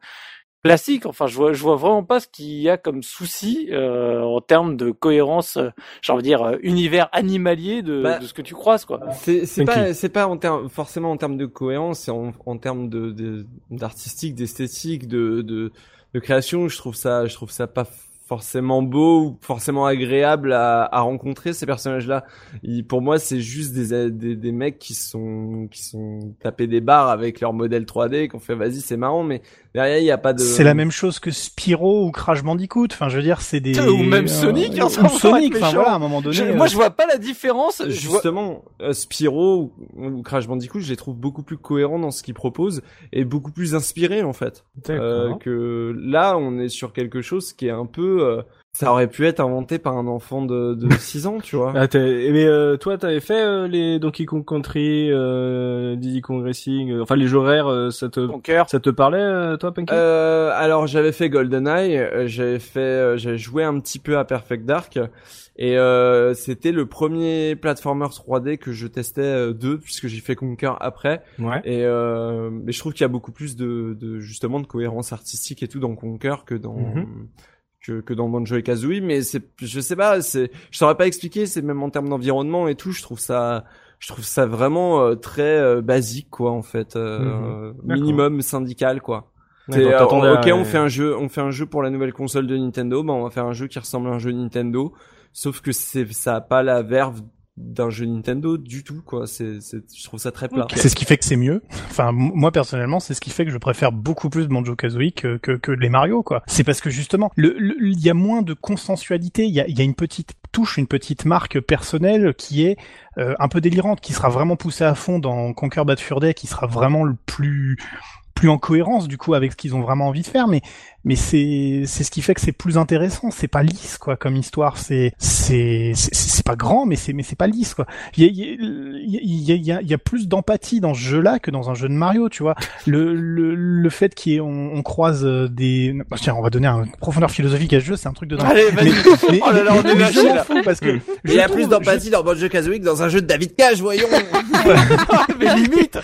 classique. Enfin, je vois, je vois vraiment pas ce qu'il y a comme souci euh, en termes de cohérence, euh, j'ai envie de dire euh, univers animalier de, Bah, de ce que tu croises, quoi. C'est pas c'est pas en termes forcément en termes de cohérence, c'est en, en termes de de- d'artistique, d'esthétique, de, de de création. Je trouve ça je trouve ça pas forcément beau ou forcément agréable à, à rencontrer ces personnages-là. Ils- Pour moi, c'est juste des, des des mecs qui sont qui sont tapés des barres avec leur modèle 3D, qu'on fait vas-y c'est marrant, mais derrière il y a pas de. C'est la même chose que Spyro ou Crash Bandicoot. Enfin, je veux dire, c'est des Ou même Sonic, hein, ou sans Sonic. Enfin voilà, à un moment donné. Je- euh, moi, je vois pas la différence. Je vois... Justement, euh, Spyro ou, ou Crash Bandicoot, je les trouve beaucoup plus cohérents dans ce qu'ils proposent et beaucoup plus inspirés en fait. Euh, que là, on est sur quelque chose qui est un peu. Ça aurait pu être inventé par un enfant de, de 6 ans, tu vois. Ah, t'as- mais euh, toi, t'avais fait euh, les Donkey Kong Country, euh, Diddy Kong Racing, euh, enfin les jeux rares, euh, ça te cœur. ça te parlait, euh, toi, Punky? Euh, alors j'avais fait GoldenEye, j'avais fait, euh, j'avais joué un petit peu à Perfect Dark et euh, c'était le premier platformer 3D que je testais euh, d'eux puisque j'ai fait Conquer après. Ouais. Et euh, mais je trouve qu'il y a beaucoup plus de, de justement de cohérence artistique et tout dans Conquer que dans Mhm. Que, que dans Banjo et Kazooie. Mais c'est, je sais pas, c'est, je saurais pas expliquer. C'est même en termes d'environnement et tout, je trouve ça, je trouve ça vraiment euh, très euh, basique quoi en fait, euh, Mhm. D'accord. minimum syndical quoi. C'est, euh, ok, à- on fait un jeu, on fait un jeu pour la nouvelle console de Nintendo, bah on va faire un jeu qui ressemble à un jeu Nintendo, sauf que c'est, ça a pas la verve d'un jeu Nintendo du tout quoi. C'est, c'est, je trouve ça très plat. C'est ce qui fait que c'est mieux. Enfin, moi personnellement, c'est ce qui fait que je préfère beaucoup plus Banjo Kazooie que, que, que les Mario, quoi. C'est parce que justement, le, le- il y a moins de consensualité. Il y a, il y a une petite touche une petite marque personnelle qui est euh, un peu délirante, qui sera vraiment poussée à fond dans Conquer Bad Fur Day, qui sera vraiment le plus plus en cohérence du coup avec ce qu'ils ont vraiment envie de faire mais mais c'est c'est ce qui fait que c'est plus intéressant c'est pas lisse quoi comme histoire c'est c'est c'est pas grand mais c'est mais c'est pas lisse quoi il y a il y a, y, a, y a plus d'empathie dans ce jeu là que dans un jeu de Mario tu vois le le, le fait qu'on on croise des bah, tiens on va donner un profondeur philosophique à ce jeu c'est un truc de dingue Allez, vas-y. mais, Oh là là, on est lâché, là. fous parce que Il y a plus d'empathie dans Banjo Kazooie que dans un jeu de David Cage, voyons. mais limite.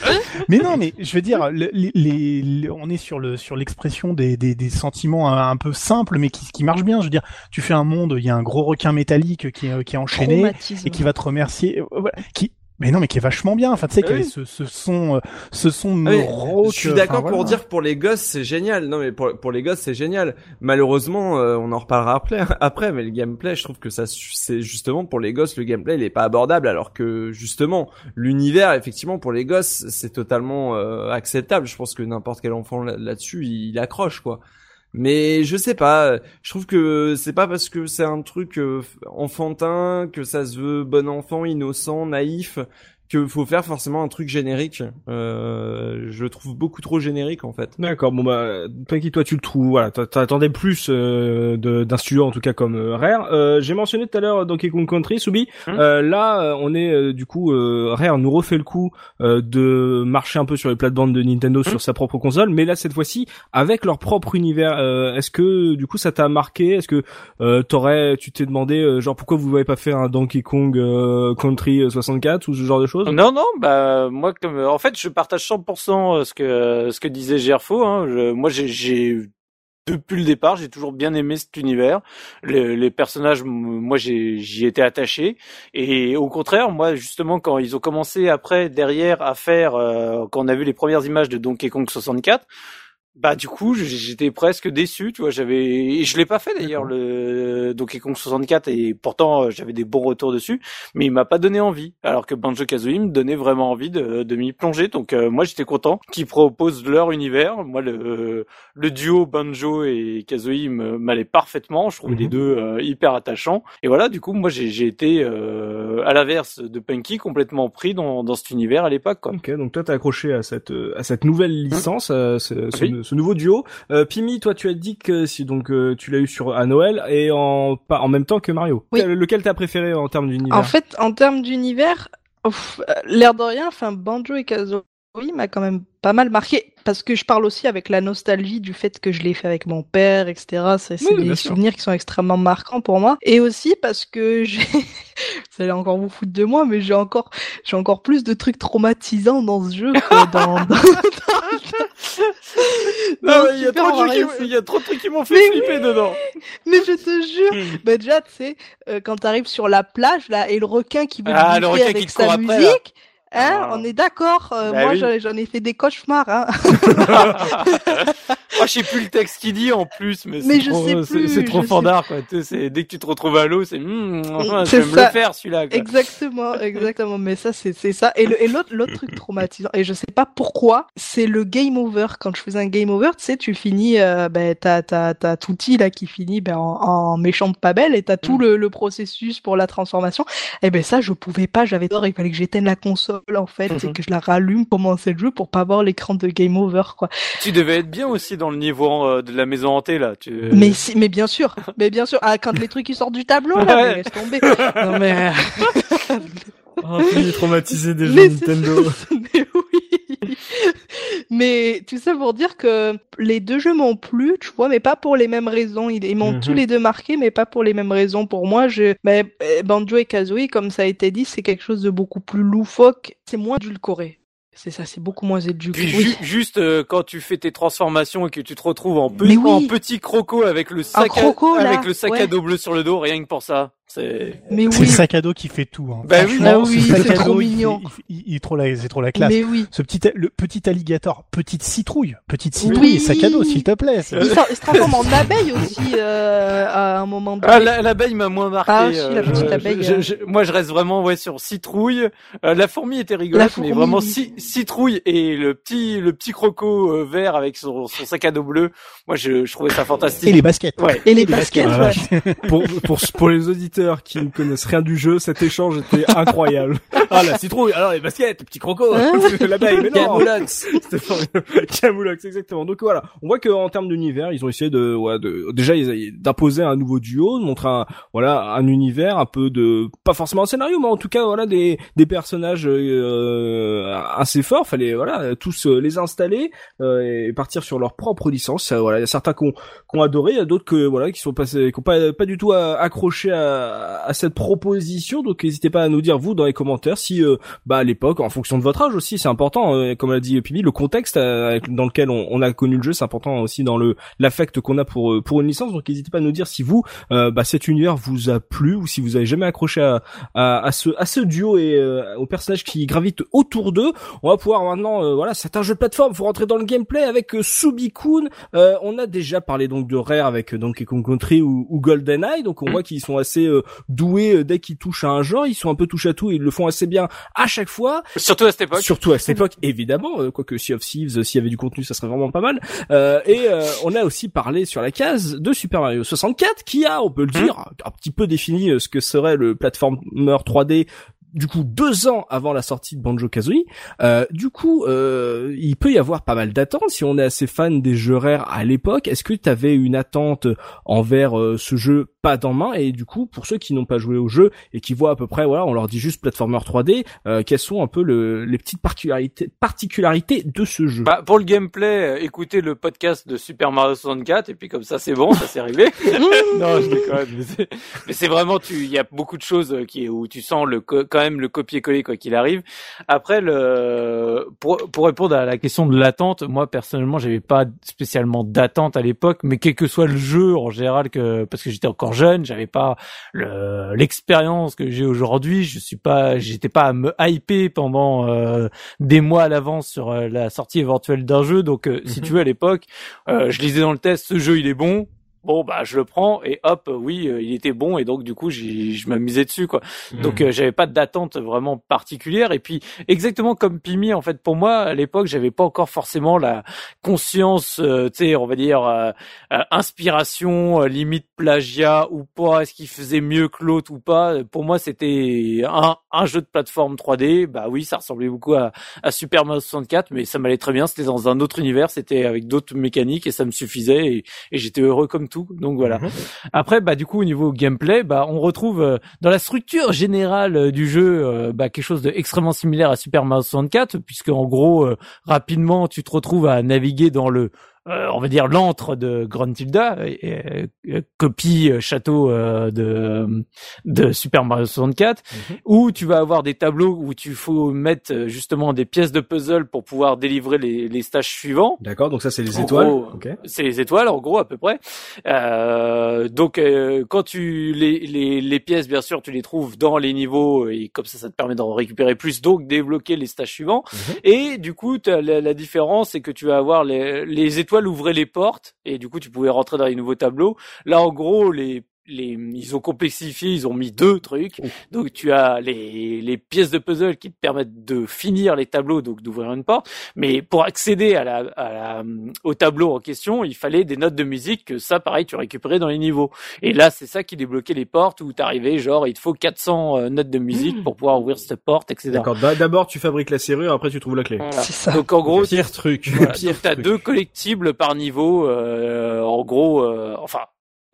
Mais non, mais je veux dire, le- les, les- les- on est sur le sur l'expression des, des, des sentiments un, un peu simples, mais qui, qui marchent bien. Je veux dire, tu fais un monde, il y a un gros requin métallique qui est, qui est enchaîné Traumatisme. et qui va te remercier. euh, voilà, qui mais non, mais qui est vachement bien. Enfin, tu sais, Ah qu'il y avait oui. ce, ce son, euh, ce son Ah oui, rauque, Je suis d'accord enfin, pour voilà. dire que pour les gosses c'est génial. Non mais pour pour les gosses c'est génial. Malheureusement euh, on en reparlera après. Après mais le gameplay je trouve que ça c'est justement pour les gosses le gameplay il est pas abordable alors que justement l'univers effectivement pour les gosses c'est totalement euh, acceptable. Je pense que n'importe quel enfant là- là-dessus il, il accroche quoi. Mais je sais pas, je trouve que c'est pas parce que c'est un truc euh, enfantin, que ça se veut bon enfant, innocent, naïf, que faut faire forcément un truc générique. Euh, je le trouve beaucoup trop générique en fait. D'accord, bon bah, Pinky, toi tu le trouves, voilà, t'a- t'attendais plus euh, d'un studio en tout cas comme euh, Rare. Euh, J'ai mentionné tout à l'heure Donkey Kong Country, Soubi. Euh, là, euh, on est euh, du coup, euh, Rare nous refait le coup euh, de marcher un peu sur les plates-bandes de Nintendo sur sa propre console, mais là cette fois-ci avec leur propre univers. Euh, Est-ce que du coup ça t'a marqué? Est-ce que euh, t'aurais, tu t'es demandé euh, genre pourquoi vous n'avez pas fait un Donkey Kong Country euh, 64 ou ce genre de choses? Non, non, bah moi comme en fait je partage 100% ce que ce que disait Gerfo. Hein. Je- moi j'ai depuis le départ j'ai toujours bien aimé cet univers. Les, personnages, moi j'y étais attaché. Et au contraire, moi justement quand ils ont commencé après derrière à faire euh, quand on a vu les premières images de Donkey Kong 64. Bah du coup j'étais presque déçu, tu vois. J'avais et je l'ai pas fait d'ailleurs le Donkey Kong 64 et pourtant euh, j'avais des bons retours dessus mais il m'a pas donné envie. Alors que Banjo Kazooie me donnait vraiment envie de, de m'y plonger. Donc euh, moi j'étais content qu'ils proposent leur univers. Moi le, le duo Banjo et Kazooie m'allait parfaitement. Je trouvais Mhm. les deux euh, hyper attachants. Et voilà, du coup moi j'ai été euh, à l'inverse de Punky complètement pris dans, dans cet univers à l'époque. quoi. Ok, donc toi t'as accroché à cette euh, à cette nouvelle licence, à ce, ce, Oui. ce nouveau duo. Euh, Pimi, toi tu as dit que si donc euh, tu l'as eu sur à Noël et en pas en même temps que Mario. Oui. Quel- lequel t'as préféré en termes d'univers En fait, en termes d'univers, euh, l'air de rien, enfin, Banjo et Kazooie m'a quand même pas mal marqué parce que je parle aussi avec la nostalgie du fait que je l'ai fait avec mon père, etc. C'est Oui, des sûr. souvenirs qui sont extrêmement marquants pour moi. Et aussi parce que j'ai, vous allez encore vous foutre de moi, mais j'ai encore, j'ai encore plus de trucs traumatisants dans ce jeu que dans. dans, ouais, il y a trop de trucs qui- m'ont fait Mais flipper dedans. Mais je te jure, Hmm. bah déjà, tu sais, euh, quand t'arrives sur la plage, là, et le requin qui veut Ah, le requin avec qui sa court après, musique, hein, Ah. on est d'accord. euh, Bah moi, oui. j'en- ai fait des cauchemars, hein. oh, je sais plus le texte qu'il dit en plus, mais, Mais c'est je trop, sais c'est- plus, c'est trop je fandard quoi. Tu sais, c'est- dès que tu te retrouves à l'eau, c'est hmm, enfin, je C'est vais me ça. le faire celui-là. quoi. exactement, exactement. Mais ça, c'est c'est ça. Et le- et l'autre l'autre truc traumatisant, et je sais pas pourquoi, c'est le game over. Quand je faisais un game over, tu sais, tu finis, euh, ben, t'as t'as Touti là qui finit ben, en, en méchante pas belle, et t'as tout Mm. le, le processus pour la transformation. Et ben ça, je pouvais pas. J'avais tort. Il fallait que j'éteigne la console en fait, et Mhm. que je la rallume, commencer le jeu pour pas voir l'écran de game over quoi. Tu devais être bien aussi dans le niveau euh, de la maison hantée là. Tu... Mais si, mais bien sûr, mais bien sûr. Ah, quand les trucs ils sortent du tableau, là, Ouais. mais laisse tomber. Non mais, Oh, Pimi traumatisé des mais oui. Mais tout ça pour dire que les deux jeux m'ont plu, tu vois, mais pas pour les mêmes raisons. Ils, ils m'ont Mhm. tous les deux marqué, mais pas pour les mêmes raisons. Pour moi, je, mais euh, Banjo et Kazooie, comme ça a été dit, c'est quelque chose de beaucoup plus loufoque. C'est moins édulcoré. C'est ça, c'est beaucoup moins édulcoré. Oui. juste euh, quand tu fais tes transformations et que tu te retrouves en, pe- Mais oui. en petit croco avec le sac, croco, à, là, avec le sac ouais. à dos bleu sur le dos, rien que pour ça. C'est oui. le sac à dos qui fait tout. Hein. Bah oui. Franchement, Ah oui, ce sac c'est à trop dos, il mignon. fait- Il, il- il est trop la, c'est trop la classe. Mais oui. Ce petit, le petit alligator, petite citrouille, petite citrouille Oui. et sac à dos, s'il te plaît. Il, se transforme en abeille aussi euh, à un moment donné. Ah, la- l'abeille m'a moins marqué. Ah, si, la petite je- abeille, je- euh. je- moi, je reste vraiment ouais sur citrouille. Euh, la fourmi était rigolote, La mais fourmi, vraiment ci- citrouille et le petit le petit croco euh, vert avec son, son sac à dos bleu. Moi, je, je trouvais ça fantastique. Et les baskets. Ouais. Et les les baskets, ouais. pour, pour, pour les auditeurs auditeurs qui ne connaissent rien du jeu, cet échange était incroyable. ah la citrouille, alors les baskets, petit croco, l'abeille, mais non. Camoulox. C'était formidable. Camoulox, exactement. Donc voilà, on voit qu'en termes d'univers, ils ont essayé de, ouais, de déjà d'imposer un nouveau duo, de montrer un, voilà, un univers un peu de, pas forcément un scénario, mais en tout cas voilà des des personnages euh, assez forts. Fallait voilà tous euh, les installer euh, et partir sur leur propre licence. Ça, voilà, il y a certains qui ont adoré, il y a d'autres que voilà qui sont passés, qui ont pas pas du tout à- accroché à, à cette proposition. Donc n'hésitez pas à nous dire vous dans les commentaires si euh, bah à l'époque, en fonction de votre âge aussi, c'est important. euh, comme l'a dit Pibi, le contexte euh, avec- dans lequel on, on a connu le jeu, c'est important aussi dans le l'affect qu'on a pour euh, pour une licence. Donc n'hésitez pas à nous dire si vous, euh, bah cet univers vous a plu ou si vous avez jamais accroché à à, à ce à ce duo et euh, aux personnages qui gravitent autour d'eux. On va pouvoir maintenant, euh, voilà, c'est un jeu de plateforme. Faut rentrer dans le gameplay avec euh, Subi-kun. Euh, on a déjà parlé donc de Rare avec Donkey Kong Country ou, ou GoldenEye. Donc on voit qu'ils sont assez euh, doués euh, dès qu'ils touchent à un genre. Ils sont un peu touche à tout. Ils le font assez bien à chaque fois. Surtout à cette époque. Surtout à cette époque, évidemment. euh, quoique Sea of Thieves, euh, s'il y avait du contenu, ça serait vraiment pas mal. Euh, et euh, on a aussi parlé sur la case de Super Mario 64, qui a, on peut le dire, un petit peu défini euh, ce que serait le platformer 3D. Du coup, deux ans avant la sortie de Banjo Kazooie, euh, du coup, euh, il peut y avoir pas mal d'attentes si on est assez fan des jeux rares à l'époque. Est-ce que tu avais une attente envers euh, ce jeu pas dans main Et du coup, pour ceux qui n'ont pas joué au jeu et qui voient à peu près, voilà, on leur dit juste platformer 3D, euh, quelles sont un peu le, les petites particularités, particularités de ce jeu? Bah, pour le gameplay, euh, écoutez le podcast de Super Mario 64 et puis comme ça c'est bon, ça c'est réglé. non, je déconne. mais c'est- vraiment, tu, il y a beaucoup de choses euh, qui où tu sens le quand même le copier-coller quoi qu'il arrive. Après le pour pour répondre à la question de l'attente, moi personnellement j'avais pas spécialement d'attente à l'époque, mais quel que soit le jeu en général que parce que j'étais encore jeune, j'avais pas le- l'expérience que j'ai aujourd'hui, je suis pas, j'étais pas à me hyper pendant euh, des mois à l'avance sur euh, la sortie éventuelle d'un jeu. Donc, euh, si Mhm. tu veux, à l'époque, euh, je lisais dans le test, ce jeu, il est bon. Bon, bah, je le prends et hop, oui, euh, il était bon et donc du coup, je m'amusais dessus, quoi. Donc, euh, j'avais pas d'attente vraiment particulière. Et puis, exactement comme Pimi, en fait, pour moi, à l'époque, j'avais pas encore forcément la conscience, euh, tu sais, on va dire euh, euh, inspiration, euh, limite plagiat ou pas, est-ce qu'il faisait mieux que l'autre ou pas. Pour moi, c'était un, un jeu de plateforme 3D. Bah oui, ça ressemblait beaucoup à, à Super Mario 64, mais ça m'allait très bien. C'était dans un autre univers, c'était avec d'autres mécaniques et ça me suffisait et, et j'étais heureux comme tout. Donc voilà. Mhm. Après, bah du coup au niveau gameplay, bah on retrouve euh, dans la structure générale euh, du jeu euh, bah, quelque chose d'extrêmement similaire à Super Mario 64, puisque en gros euh, rapidement tu te retrouves à naviguer dans le euh, on va dire l'antre de Gruntilda, et, et, copie euh, château euh, de de Super Mario 64, Mhm. où tu vas avoir des tableaux où tu faut mettre euh, justement des pièces de puzzle pour pouvoir délivrer les, les stages suivants. D'accord, donc ça c'est les En étoiles. C'est les étoiles, en gros, à peu près. Euh, donc, euh, quand tu les, les, les pièces, bien sûr, tu les trouves dans les niveaux et comme ça, ça te permet d'en récupérer plus, donc débloquer les stages suivants. Mhm. Et du coup, la, la différence, c'est que tu vas avoir les, les étoiles ouvraient les portes et du coup, tu pouvais rentrer dans les nouveaux tableaux. Là, en gros, les les, ils ont complexifié, ils ont mis deux trucs. Donc tu as les, les pièces de puzzle qui te permettent de finir les tableaux, donc d'ouvrir une porte. Mais pour accéder à la, à la, au tableau en question, il fallait des notes de musique que ça, pareil, tu récupérais dans les niveaux. Et là, c'est ça qui débloquait les portes où t'arrivais, genre, il te faut 400 euh, notes de musique pour pouvoir ouvrir cette porte, etc. D'accord. D'a- D'abord tu fabriques la serrure, après tu trouves la clé. Voilà. C'est ça. Donc en gros, pire truc. voilà, pire donc t'as truc. deux collectibles par niveau. euh, en gros, euh, enfin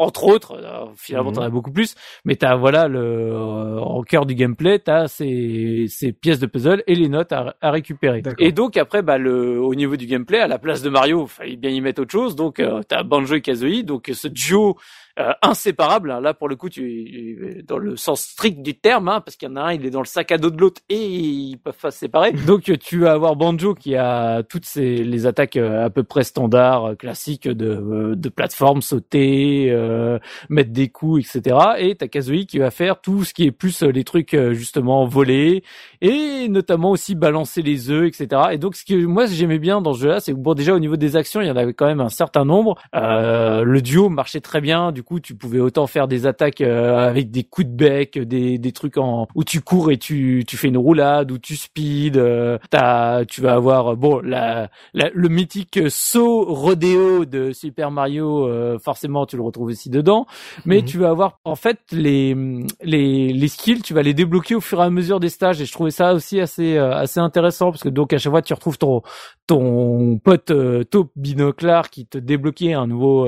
entre autres, euh, finalement Mhm. t'en as beaucoup plus, mais t'as voilà le euh, en cœur du gameplay, t'as ces, ces pièces de puzzle et les notes à, à récupérer. Et donc après, bah le au niveau du gameplay, à la place de Mario, fallait bien y mettre autre chose. Donc euh, t'as Banjo et Kazooie, donc ce duo euh, inséparable. hein. Là pour le coup, tu dans le sens strict du terme, hein, parce qu'il y en a un, il est dans le sac à dos de l'autre et ils peuvent pas se séparer. Donc tu vas avoir Banjo qui a toutes ces les attaques euh, à peu près standards, euh, classiques de euh, de plateforme, sauter, euh, mettre des coups, etc. Et t'as Kazooie qui va faire tout ce qui est plus les trucs justement voler et notamment aussi balancer les œufs, etc. Et donc ce que moi j'aimais bien dans ce jeu-là, c'est que bon déjà au niveau des actions, il y en avait quand même un certain nombre. Euh, le duo marchait très bien. Du coup coup, tu pouvais autant faire des attaques euh, avec des coups de bec, des, des trucs en où tu cours et tu, tu fais une roulade, où tu speed. Euh, t'as, tu vas avoir bon la, le mythique saut rodéo de Super Mario. Euh, forcément, tu le retrouves aussi dedans. Mais mhm. tu vas avoir en fait les, les les skills, tu vas les débloquer au fur et à mesure des stages. Et je trouvais ça aussi assez assez intéressant parce que donc à chaque fois tu retrouves ton ton pote top binoclard qui te débloquait un nouveau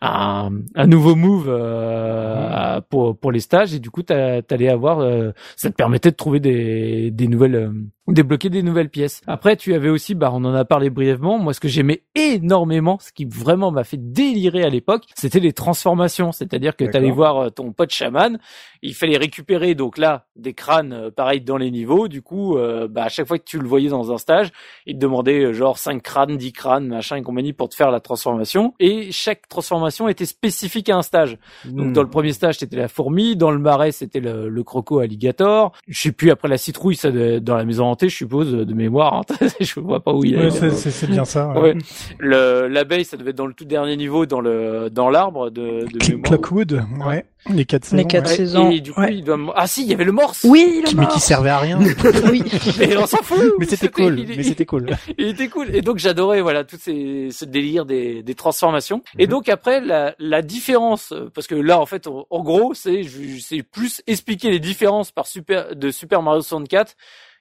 un, un nouveau move euh, pour pour les stages. Et du coup t'allais avoir euh, ça te permettait de trouver des des nouvelles euh, débloquer des nouvelles pièces. Après, tu avais aussi, bah, on en a parlé brièvement. Moi, ce que j'aimais énormément, ce qui vraiment m'a fait délirer à l'époque, c'était les transformations. C'est-à-dire que tu allais voir euh, ton pote chaman, il fallait récupérer donc là des crânes, euh, pareil dans les niveaux. Du coup, euh, bah, à chaque fois que tu le voyais dans un stage, il te demandait genre 5 crânes, 10 crânes, machin et compagnie pour te faire la transformation. Et chaque transformation était spécifique à un stage. Donc, hmm. dans le premier stage, c'était la fourmi. Dans le marais, c'était le, le croco alligator. Je sais plus après la citrouille, ça dans la maison je suppose, de mémoire. Hein. je vois pas où il est. c'est bien ça. Ouais. Le l'abeille, ça devait être dans le tout dernier niveau, dans le dans l'arbre de, de mémoire. Clockwood, ouais. Les quatre saisons. Les quatre saisons. Et du coup, il doit... ah si, il y avait le morse. Oui, le mais qui servait à rien. oui. Mais on s'en fout. Mais c'était cool. Mais c'était cool. Il était cool. Et donc j'adorais voilà tout ces, ce délire des, des transformations. Et mhm. donc après la, la différence, parce que là en fait en, en gros c'est c'est plus expliquer les différences par super de Super Mario 64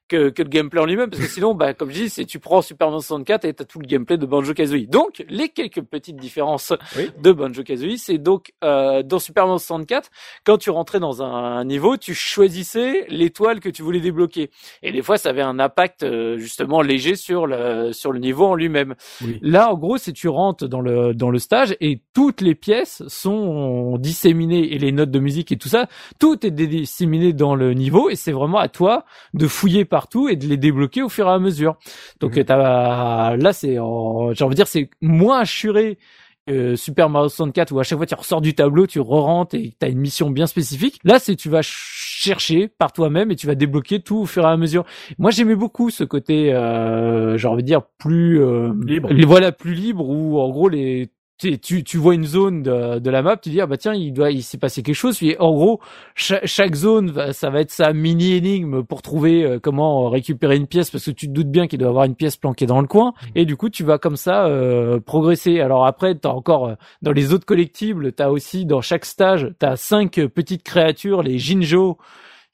que, que le gameplay en lui-même, parce que sinon, bah, comme je dis, c'est tu prends Super Mario 64 et t'as tout le gameplay de Banjo Kazooie. Donc, les quelques petites différences de Banjo Kazooie, c'est donc euh, dans Super Mario 64, quand tu rentrais dans un, niveau, tu choisissais l'étoile que tu voulais débloquer, et des fois, ça avait un impact euh, justement léger sur le sur le niveau en lui-même. Là, en gros, c'est tu rentres dans le dans le stage et toutes les pièces sont disséminées et les notes de musique et tout ça, tout est disséminé dans le niveau et c'est vraiment à toi de fouiller partout et de les débloquer au fur et à mesure. Donc mhm. là c'est j'ai envie de dire c'est moins assuré que Super Mario 64 où à chaque fois tu ressors du tableau, tu re-rentres et tu as une mission bien spécifique. Là c'est tu vas chercher par toi-même et tu vas débloquer tout au fur et à mesure. Moi j'aimais beaucoup ce côté euh, j'ai envie de dire plus euh, libre. voilà plus libre où en gros les tu, tu, tu, vois une zone de, de, la map, tu dis ah bah tiens il doit il s'est passé quelque chose. Puis en gros chaque, zone ça va être sa mini énigme pour trouver euh, comment récupérer une pièce parce que tu te doutes bien qu'il doit y avoir une pièce planquée dans le coin et du coup tu vas comme ça euh, progresser. Alors après t'as encore euh, dans les autres collectibles t'as aussi dans chaque stage t'as cinq petites créatures les Jinjo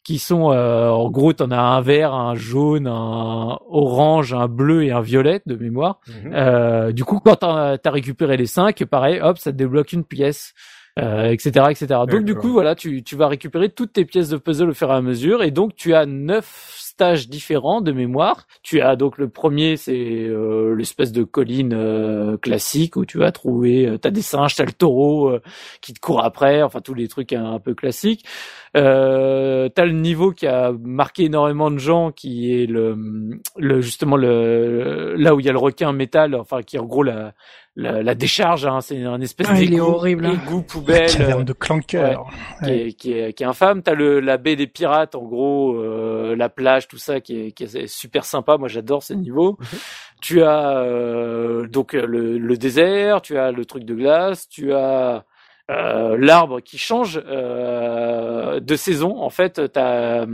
qui sont euh, en gros t'en as un vert, un jaune, un orange, un bleu et un violet de mémoire. Mhm. Euh, du coup quand t'as as récupéré les cinq, pareil, hop, ça te débloque une pièce. Euh, etc etc donc du coup voilà tu, tu vas récupérer toutes tes pièces de puzzle au fur et à mesure et donc tu as neuf stages différents de mémoire tu as donc le premier c'est euh, l'espèce de colline euh, classique où tu vas trouver euh, t'as des singes t'as le taureau qui te court après enfin tous les trucs un peu classiques euh, t'as le niveau qui a marqué énormément de gens, qui est le, le justement le là où il y a le requin métal, enfin qui est en gros la la, la décharge, hein, c'est un espèce ah, d'égout, horrible, hein. égout poubelle, caverne de clanker, qui, est, qui, est, qui est infâme. T'as le la baie des pirates, en gros, euh, la plage, tout ça, qui est, qui est super sympa. Moi, j'adore ces niveaux. Tu as euh, donc le, le désert, tu as le truc de glace, tu as euh, l'arbre qui change euh, de saison. En fait, tu as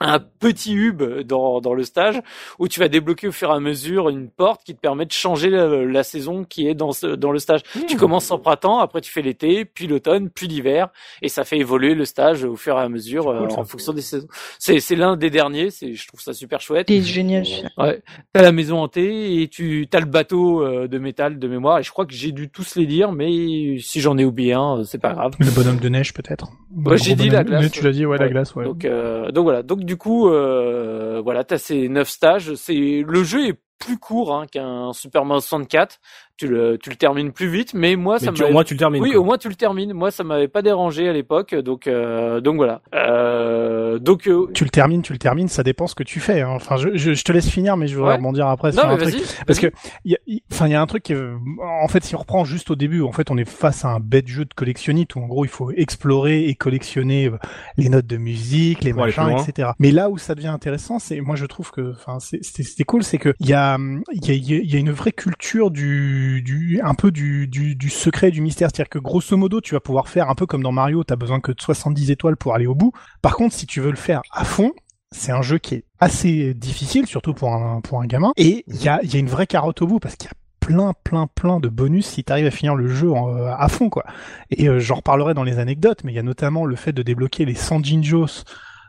un petit hub dans, dans le stage où tu vas débloquer au fur et à mesure une porte qui te permet de changer la, saison qui est dans ce, dans le stage. Tu mmh. commences en printemps, après tu fais l'été, puis l'automne, puis l'hiver, et ça fait évoluer le stage au fur et à mesure euh, en fonction des saisons. C'est c'est l'un des derniers, c'est je trouve ça super chouette. C'est génial. Ouais, t'as la maison hantée et tu t'as le bateau euh, de métal de mémoire et je crois que j'ai dû tous les dire, mais si j'en ai oublié un, c'est pas grave. Le bonhomme de neige peut-être. Ouais, j'ai dit la glace. tu l'as dit, ouais, la glace, ouais. Donc euh, donc voilà, donc du coup, euh, voilà, t'as ces neuf stages. C'est le jeu est plus court hein, qu'un Super Mario 64 tu le tu le termines plus vite mais moi ça au moins tu le termines oui au moins tu le termines. Moi ça m'avait pas dérangé à l'époque donc euh, donc voilà. Euh, donc euh, tu le termines tu le termines ça dépend ce que tu fais hein. enfin je, je, je, te laisse finir mais je voudrais rebondir après sur un truc. parce que il y a enfin il y a un truc qui en fait si on reprend juste au début en fait on est face à un bête jeu de collectionnite où en gros il faut explorer et collectionner euh, les notes de musique les machins etc mais là où ça devient intéressant c'est moi je trouve que enfin c'était cool c'est que il y a il y a, y a une vraie culture du du, un peu du, du, secret, du mystère. C'est-à-dire que grosso modo, tu vas pouvoir faire un peu comme dans Mario, t'as besoin que de 70 étoiles pour aller au bout. Par contre, si tu veux le faire à fond, c'est un jeu qui est assez difficile, surtout pour un, pour un gamin. Et il y a, y a une vraie carotte au bout parce qu'il y a plein, plein, plein de bonus si tu arrives à finir le jeu en, à fond, quoi. Et euh, j'en reparlerai dans les anecdotes, mais il y a notamment le fait de débloquer les 100 Jinjos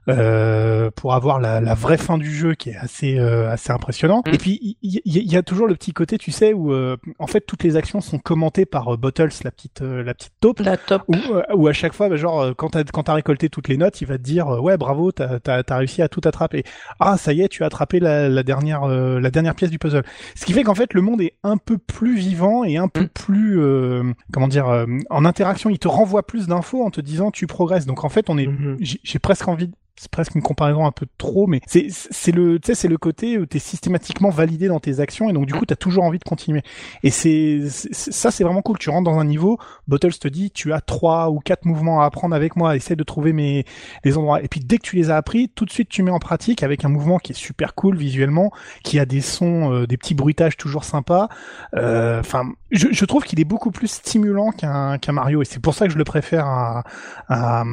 euh, pour avoir la, la, vraie fin du jeu qui est assez euh, assez impressionnant. Mm. Et puis il y, y, a toujours le petit côté, tu sais, où euh, en fait toutes les actions sont commentées par Bottles, la petite la petite taupe. La taupe. Où, où à chaque fois, bah, genre quand t'as quand t'as récolté toutes les notes, il va te dire ouais bravo, t'as t'as as réussi à tout attraper. Ah ça y est, tu as attrapé la, la dernière la dernière pièce du puzzle. Ce qui fait qu'en fait le monde est un peu plus vivant et un peu mm. plus comment dire en interaction. Il te renvoie plus d'infos en te disant tu progresses. Donc en fait on est mm -hmm. j'ai presque envie c'est presque une comparaison un peu trop, mais c'est c'est le c'est le côté où t'es systématiquement validé dans tes actions et donc du coup t'as toujours envie de continuer. Et c'est ça c'est vraiment cool. Tu rentres dans un niveau, Bottles te dit tu as trois ou quatre mouvements à apprendre avec moi, essaie de trouver mes les endroits. Et puis dès que tu les as appris, tout de suite tu mets en pratique avec un mouvement qui est super cool visuellement, qui a des sons, euh, des petits bruitages toujours sympas. Enfin, euh, je, je trouve qu'il est beaucoup plus stimulant qu'un qu'un Mario et c'est pour ça que je le préfère à, à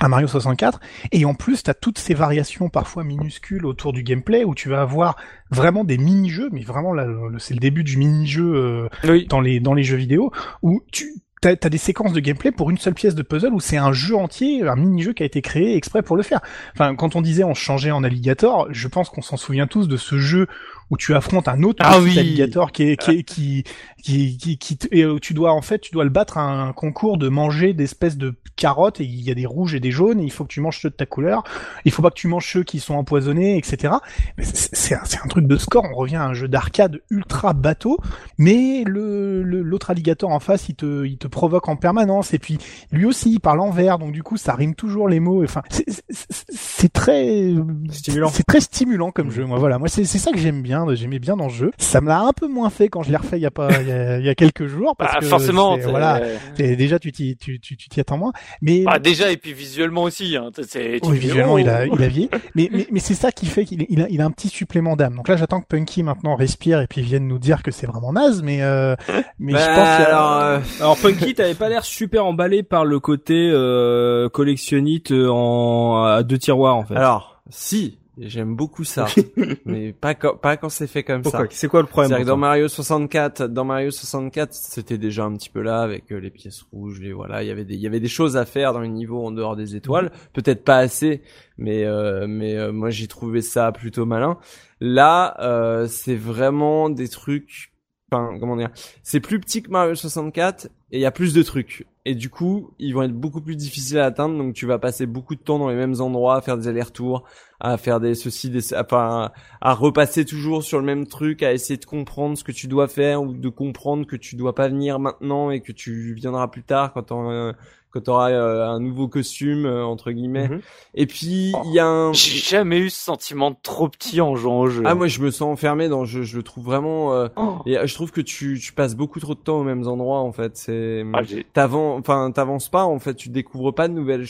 à Mario 64 et en plus tu as toutes ces variations parfois minuscules autour du gameplay où tu vas avoir vraiment des mini-jeux mais vraiment là c'est le début du mini-jeu euh, oui. dans les dans les jeux vidéo où tu t'as as des séquences de gameplay pour une seule pièce de puzzle où c'est un jeu entier, un mini-jeu qui a été créé exprès pour le faire. Enfin, quand on disait on changeait en alligator, je pense qu'on s'en souvient tous de ce jeu où tu affrontes un autre ah oui. alligator qui est, qui, est, qui, qui, qui, qui, et où tu dois en fait tu dois le battre à un concours de manger d'espèces de carottes et il y a des rouges et des jaunes et il faut que tu manges ceux de ta couleur. Il faut pas que tu manges ceux qui sont empoisonnés etc mais c'est un, un truc de score. On revient à un jeu d'arcade ultra bateau. Mais le l'autre alligator en face il te il te provoque en permanence. Et puis lui aussi il parle en vert. Donc du coup ça rime toujours les mots. Enfin c'est très stimulant. c'est très stimulant comme jeu moi voilà. Moi c'est ça que j'aime bien j'aimais bien dans ce jeu. Ça me l'a un peu moins fait quand je l'ai refait il y a pas il y a, il y a quelques jours parce bah, que forcément voilà. Déjà tu t'y tu tu t'y attends moins. Mais bah, déjà et puis visuellement aussi hein, c'est oui, visuellement il a il a vieilli. Mais mais, mais c'est ça qui fait qu'il il a, il a un petit supplément d'âme. Donc là j'attends que Punky maintenant respire et puis vienne nous dire que c'est vraiment naze mais euh, mais bah, je pense alors euh... alors Punky t'avais pas l'air super emballé par le côté euh, collectionnite en à deux tiroirs en fait. Alors si J'aime beaucoup ça, mais pas quand, pas quand c'est fait comme Pourquoi ça. C'est quoi le problème C'est que dans Mario 64, dans Mario 64, c'était déjà un petit peu là avec euh, les pièces rouges, et voilà, il y avait des, il y avait des choses à faire dans les niveaux en dehors des étoiles. Mhm. Peut-être pas assez, mais euh, mais euh, moi j'ai trouvé ça plutôt malin. Là, euh, c'est vraiment des trucs. Enfin, comment dire C'est plus petit que Mario 64 et il y a plus de trucs. Et du coup, ils vont être beaucoup plus difficiles à atteindre, donc tu vas passer beaucoup de temps dans les mêmes endroits, à faire des allers-retours, à faire des ceci, des enfin, à repasser toujours sur le même truc, à essayer de comprendre ce que tu dois faire ou de comprendre que tu dois pas venir maintenant et que tu viendras plus tard quand on quand t'auras euh, un nouveau costume euh, entre guillemets. Mhm. Et puis il y a un. J'ai jamais eu ce sentiment de trop petit en jouant au jeu. Ah moi je me sens enfermé dans le jeu. Je le trouve vraiment. euh, Oh. Et euh, je trouve que tu, tu passes beaucoup trop de temps aux mêmes endroits en fait. C'est Ah, t'avances, enfin t'avances pas en fait. Tu découvres pas de nouvelles.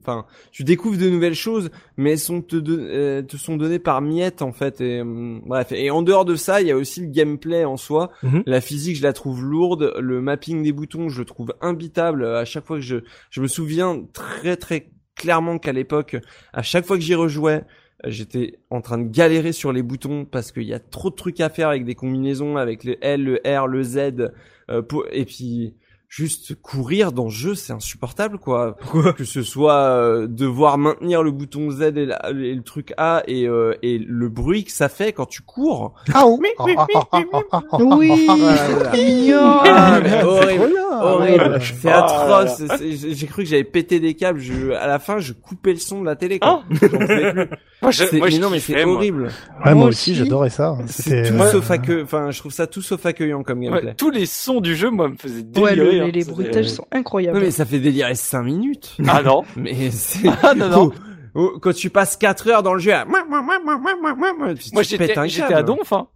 Enfin, tu découvres de nouvelles choses, mais elles sont te, euh, te sont données par miettes en fait. Et hum, bref. Et en dehors de ça, il y a aussi le gameplay en soi. Mhm. La physique, je la trouve lourde. Le mapping des boutons, je le trouve imbitable. À chaque fois que je, je me souviens très très clairement qu'à l'époque, à chaque fois que j'y rejouais, euh, j'étais en train de galérer sur les boutons parce qu'il y a trop de trucs à faire avec des combinaisons, avec le L, le R, le Z, euh, pour, et puis juste courir dans le jeu, c'est insupportable quoi. que ce soit euh, devoir maintenir le bouton Z et, la- et le truc A et, euh, et le bruit que ça fait quand tu cours. Ah oh. Oui. Ah, mais horrible. c'est Ah, atroce. J'ai cru que j'avais pété des câbles. Je, à la fin, je coupais le son de la télé. Quoi. J'en pouvais plus. Moi, je, moi, mais non, mais c'est moi. horrible. Ouais, moi aussi, j'adorais ça. C'est tout euh, sauf accueillant. Enfin, je trouve ça tout sauf accueillant comme Ouais, gameplay. tous les sons du jeu, moi, me faisaient délirer. Hein. les, les C'était- bruitages sont incroyables. Non, mais ça fait délirer 5 minutes. Ah non. Mais c'est. Ah non, non. Quand tu passes 4 heures dans le jeu, à... moi Moi j'étais j'étais à donf. Hein.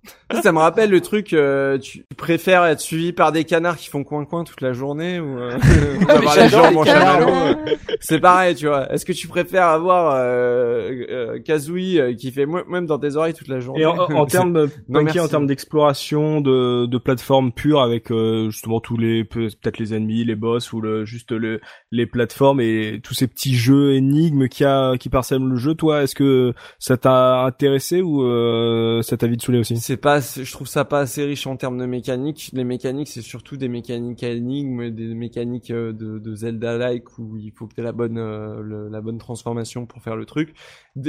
Ça me rappelle le truc, euh, tu préfères être suivi par des canards qui font coin coin toute la journée ou euh, avoir les jambes en chamallow. C'est pareil, tu vois. Est-ce que tu préfères avoir euh, euh, Kazooie euh, qui fait même dans tes oreilles toute la journée Et en, en termes Non, Punky, en termes d'exploration, de, de plateforme pure avec euh, justement tous les peut- peut-être les ennemis, les boss ou le juste le les plateformes et tous ces petits jeux énigmes qui a qui parsèment le jeu. Toi, est-ce que ça t'a intéressé ou euh, ça t'a vite saoulé aussi? C'est pas, je trouve ça pas assez riche en termes de mécanique. Les mécaniques, c'est surtout des mécaniques à énigmes, des mécaniques euh, de, de Zelda-like où il faut que t'aies la bonne, euh, la bonne transformation pour faire le truc.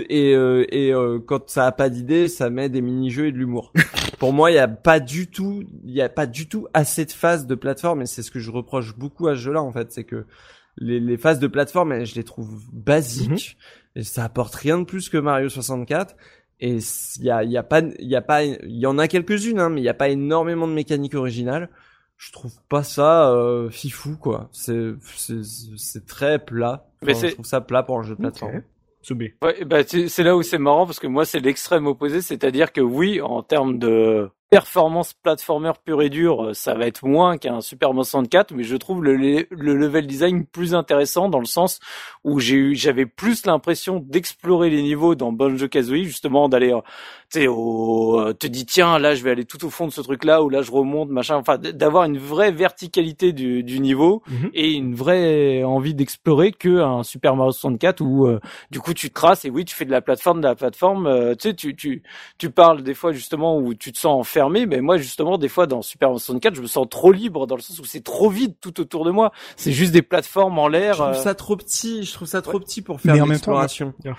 Et, euh, et euh, quand ça a pas d'idée, ça met des mini-jeux et de l'humour. pour moi, il y a pas du tout, il y a pas du tout assez de phases de plateforme et c'est ce que je reproche beaucoup à ce jeu-là en fait, c'est que les, les phases de plateforme, je les trouve basiques et ça apporte rien de plus que Mario 64. Et il y a, y a pas, il y a pas, il y en a quelques-unes, hein, mais il y a pas énormément de mécanique originale. Je trouve pas ça euh, fifou quoi. C'est, c'est, c'est très plat. Mais Enfin, c'est- je trouve ça plat pour un jeu de plateforme. Soubé. Ouais, bah c'est là où c'est marrant parce que moi c'est l'extrême opposé, c'est-à-dire que oui, en termes de performance platformer pur et dur, euh, ça va être moins qu'un Super Mario 64, mais je trouve le, le level design plus intéressant dans le sens où j'ai eu, j'avais plus l'impression d'explorer les niveaux dans Banjo Kazooie, justement d'aller, euh, tu sais, au, euh, te dis tiens là je vais aller tout au fond de ce truc-là ou là je remonte machin, enfin d'avoir une vraie verticalité du, du niveau Mhm. et une vraie envie d'explorer que un Super Mario 64 où euh, du coup tu te crasses et oui tu fais de la plateforme de la plateforme euh, tu sais tu tu tu parles des fois justement où tu te sens enfermé mais moi justement des fois dans Super Mario 64 je me sens trop libre dans le sens où c'est trop vide tout autour de moi c'est juste des plateformes en Je l'air trouve euh, ça trop petit. Je trouve ça trop petit pour faire Mais en même temps.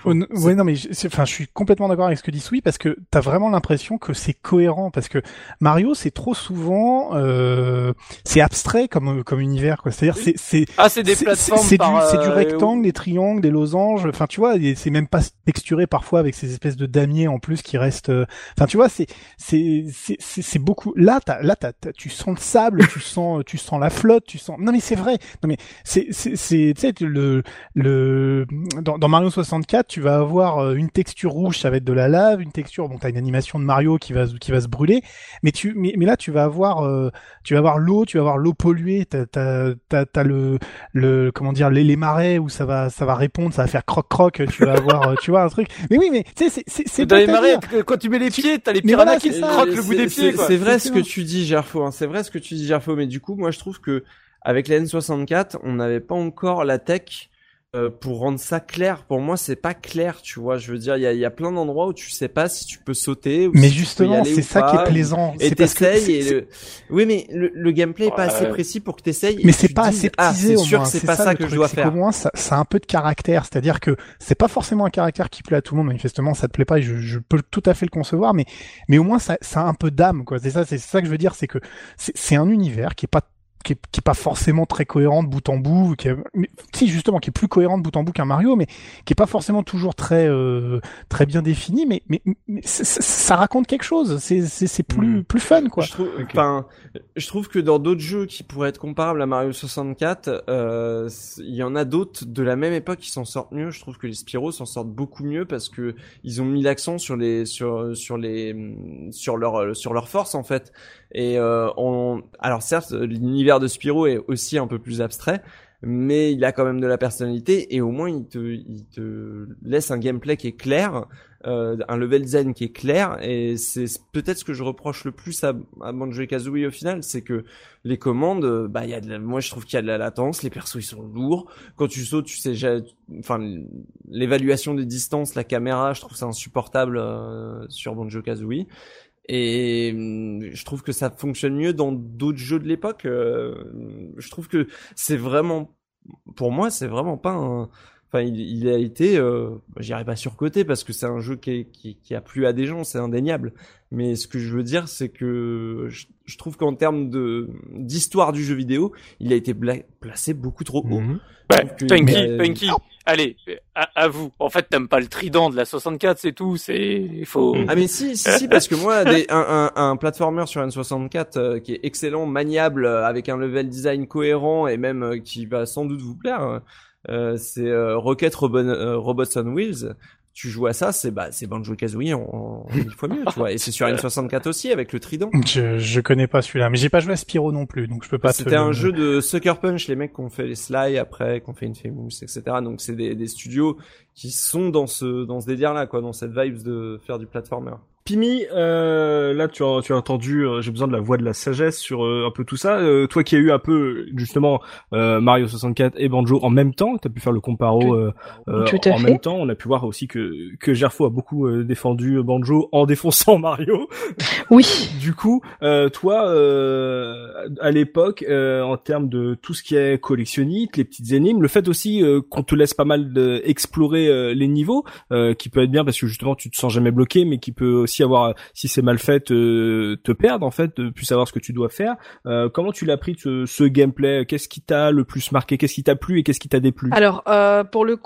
Oh, ouais, non, mais je- enfin, je suis complètement d'accord avec ce que dit Sui parce que t'as vraiment l'impression que c'est cohérent parce que Mario, c'est trop souvent, euh, c'est abstrait comme comme univers, quoi. C'est-à-dire, c'est c'est ah c'est des c'est- plateformes c'est du par, c'est du euh, rectangle, des triangles, des losanges. Enfin, tu vois, c'est même pas texturé parfois avec ces espèces de damiers en plus qui restent. euh, Enfin, tu vois, c'est c'est c'est c'est c'est beaucoup. Là, t'as là, t'as, t'as- tu sens le sable, tu sens tu sens la flotte, tu sens. Non, mais c'est vrai. Non, mais c'est c'est c'est tu sais le le dans, dans Mario 64, tu vas avoir euh, une texture rouge, ça va être de la lave, une texture. Bon, t'as une animation de Mario qui va qui va se brûler, mais tu mais, mais là, tu vas avoir euh, tu vas avoir l'eau, tu vas avoir l'eau polluée, t'as t'as t'as, t'as le le comment dire les, les marais où ça va ça va répondre, ça va faire croc croc, tu vas avoir euh, tu vois un truc. Mais oui, mais tu sais c'est c'est c'est dans les marais quand tu mets les pieds t'as les piranhas voilà, qui croquent le bout des C'est- pieds vrai ce que tu dis, Gerfo. Hein. C'est vrai ce que tu dis, Gerfo. Mais du coup, moi, je trouve que avec la N64, on n'avait pas encore la tech euh, pour rendre ça clair. Pour moi, c'est pas clair, tu vois. Je veux dire, il y a, il y a plein d'endroits où tu sais pas si tu peux sauter. Ou Mais si justement, c'est ça qui est plaisant. Et t'essayes c'est- et le... oui mais le, le gameplay est pas Ouais. assez précis pour que t'essayes. Mais c'est pas assez ah, c'est au sûr que c'est pas ça, que je dois c'est faire. qu'au moins, ça, ça a un peu de caractère. C'est-à-dire que c'est pas forcément un caractère qui plaît à tout le monde. Manifestement, ça te plaît pas et je, je peux tout à fait le concevoir. Mais, mais au moins, ça, ça a un peu d'âme, quoi. C'est ça, c'est ça que je veux dire, c'est que c'est c'est un univers qui est pas qui est, qui est pas forcément très cohérent de bout en bout, qui est, mais, si justement qui est plus cohérent de bout en bout qu'un Mario, mais qui est pas forcément toujours très euh, très bien défini, mais mais, mais ça, raconte quelque chose. C'est plus Mm. plus fun quoi. Je trouve, je trouve que dans d'autres jeux qui pourraient être comparables à Mario 64, euh, il y en a d'autres de la même époque qui s'en sortent mieux. Je trouve que les Spyro s'en sortent beaucoup mieux parce que ils ont mis l'accent sur les, sur, sur les, sur leur, sur leur force en fait. Et euh, on, alors certes, l'univers de Spyro est aussi un peu plus abstrait. Mais il a quand même de la personnalité et au moins il te, il te laisse un gameplay qui est clair euh, un level design qui est clair et c'est peut-être ce que je reproche le plus à, à Banjo Kazooie au final, c'est que les commandes, bah il y a de la, moi je trouve qu'il y a de la latence, les persos ils sont lourds, quand tu sautes tu sais, enfin l'évaluation des distances, la caméra, je trouve ça insupportable euh, sur Banjo Kazooie. Et hum, je trouve que ça fonctionne mieux dans d'autres jeux de l'époque. euh, je trouve que c'est vraiment, pour moi, c'est vraiment pas un, Enfin, il, il a été, euh, j'irai pas surcoté parce que c'est un jeu qui, est- qui, qui a plu à des gens, c'est indéniable. Mais ce que je veux dire, c'est que je, je trouve qu'en termes de d'histoire du jeu vidéo, il a été bla- placé beaucoup trop haut. Mhm. Ouais, trouve que- Punky, mais- Punky. Allez, à, à vous. En fait, t'aimes pas le trident de la 64, c'est tout. C'est, il faut. Ah mais si, si, si, parce que moi, des, un, un, un platformer sur N64 euh, qui est excellent, maniable, euh, avec un level design cohérent et même euh, qui va sans doute vous plaire, euh, c'est euh, Rocket Robot, Robots on Wheels tu joues à ça, c'est bah c'est Banjo Kazooie en, mille fois mieux, tu vois. Et c'est sur N64 aussi avec le trident. Je je connais pas celui-là, mais j'ai pas joué à Spyro non plus, donc je peux pas. C'était un jeu de Sucker Punch, les mecs qui ont fait les Sly après, qui ont fait Infamous, etc. Donc c'est des, des studios qui sont dans ce dans ce délire là, quoi, dans cette vibes de faire du platformer. Pimi, euh, là tu as, tu as entendu, euh, j'ai besoin de la voix de la sagesse sur euh, un peu tout ça. Euh, toi qui as eu un peu justement Mario 64 et Banjo en même temps, tu as pu faire le comparo en même temps. On a pu voir aussi que que Gerfo a beaucoup défendu Banjo en défonçant Mario. Oui. du coup, toi à l'époque, en termes de tout ce qui est collectionnite, les petites énigmes, le fait aussi qu'on te laisse pas mal de explorer les niveaux, qui peut être bien parce que justement tu te sens jamais bloqué, mais qui peut aussi avoir, si c'est mal fait, te, te perdre en fait, de plus savoir ce que tu dois faire. Euh, comment tu l'as pris ce, gameplay? Qu'est-ce qui t'a le plus marqué? Qu'est-ce qui t'a plu et qu'est-ce qui t'a déplu? Alors euh, pour le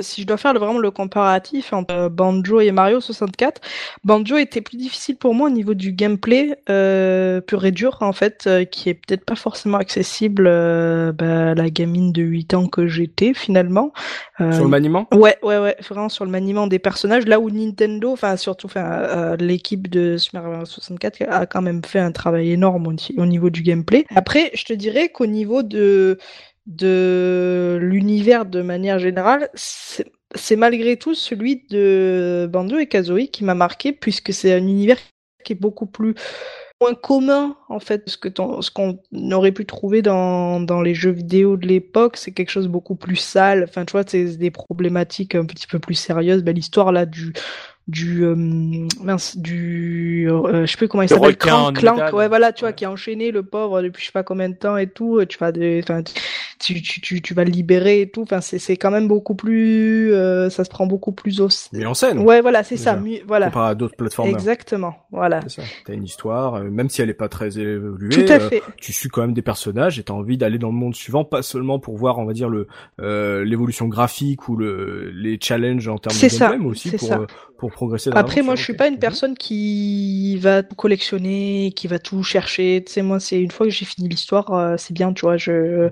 si je dois faire vraiment le comparatif entre Banjo et Mario 64, Banjo était plus difficile pour moi au niveau du gameplay euh, pur et dur en fait, euh, qui est peut-être pas forcément accessible euh, bah, à la gamine de 8 ans que j'étais finalement. Euh, sur le maniement? Ouais, ouais, ouais, vraiment sur le maniement des personnages. Là où Nintendo, enfin surtout, enfin euh, l'équipe de Super Mario 64 a quand même fait un travail énorme au niveau du gameplay. Après, je te dirais qu'au niveau de de l'univers de manière générale, c'est malgré tout celui de Banjo et Kazooie qui m'a marqué puisque c'est un univers qui est beaucoup plus moins commun en fait ce que ce qu'on aurait pu trouver dans, dans les jeux vidéo de l'époque. C'est quelque chose beaucoup plus sale. Enfin tu vois c'est des problématiques un petit peu plus sérieuses. Ben, l'histoire là du du euh, mince du euh, je sais plus comment il s'appelle Clank, Clank ouais voilà tu vois qui a enchaîné le pauvre depuis je sais pas combien de temps et tout. Tu vas enfin tu, tu, tu, tu, vas le libérer et tout enfin c'est c'est quand même beaucoup plus euh, ça se prend beaucoup plus au mais en scène ouais voilà c'est ça voilà pas à d'autres plateformes exactement voilà t'as une histoire euh, même si elle est pas très évoluée tout à fait. tu suis quand même des personnages et t'as envie d'aller dans le monde suivant pas seulement pour voir on va dire le l'évolution graphique ou le les challenges en termes de gameplay mais aussi pour pour progresser. Après, moi, je suis pas une personne qui va tout collectionner, qui va tout chercher. Tu sais, moi, c'est une fois que j'ai fini l'histoire, euh, c'est bien, tu vois. Je.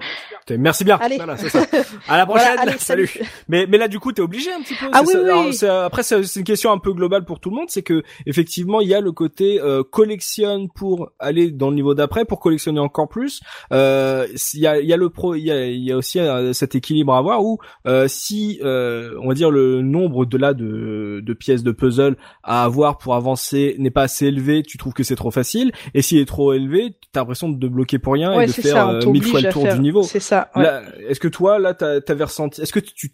Merci bien. Allez. Voilà, ça. À la prochaine. salut. Mais mais là, du coup, t'es obligé un petit peu. Ah oui, oui. après, c'est une question un peu globale pour tout le monde, c'est que effectivement, il y a le côté euh, collectionne pour aller dans le niveau d'après, pour collectionner encore plus. Euh, il y a il y a le pro, il y a il y a aussi euh, cet équilibre à avoir où si on va dire le nombre de là de de pièces de puzzle à avoir pour avancer n'est pas assez élevé, tu trouves que c'est trop facile. Et s'il est trop élevé, t'as l'impression de bloquer pour rien et de faire euh, mille fois le tour du niveau. C'est ça. Est-ce que toi, là, t'avais ressenti, est-ce que tu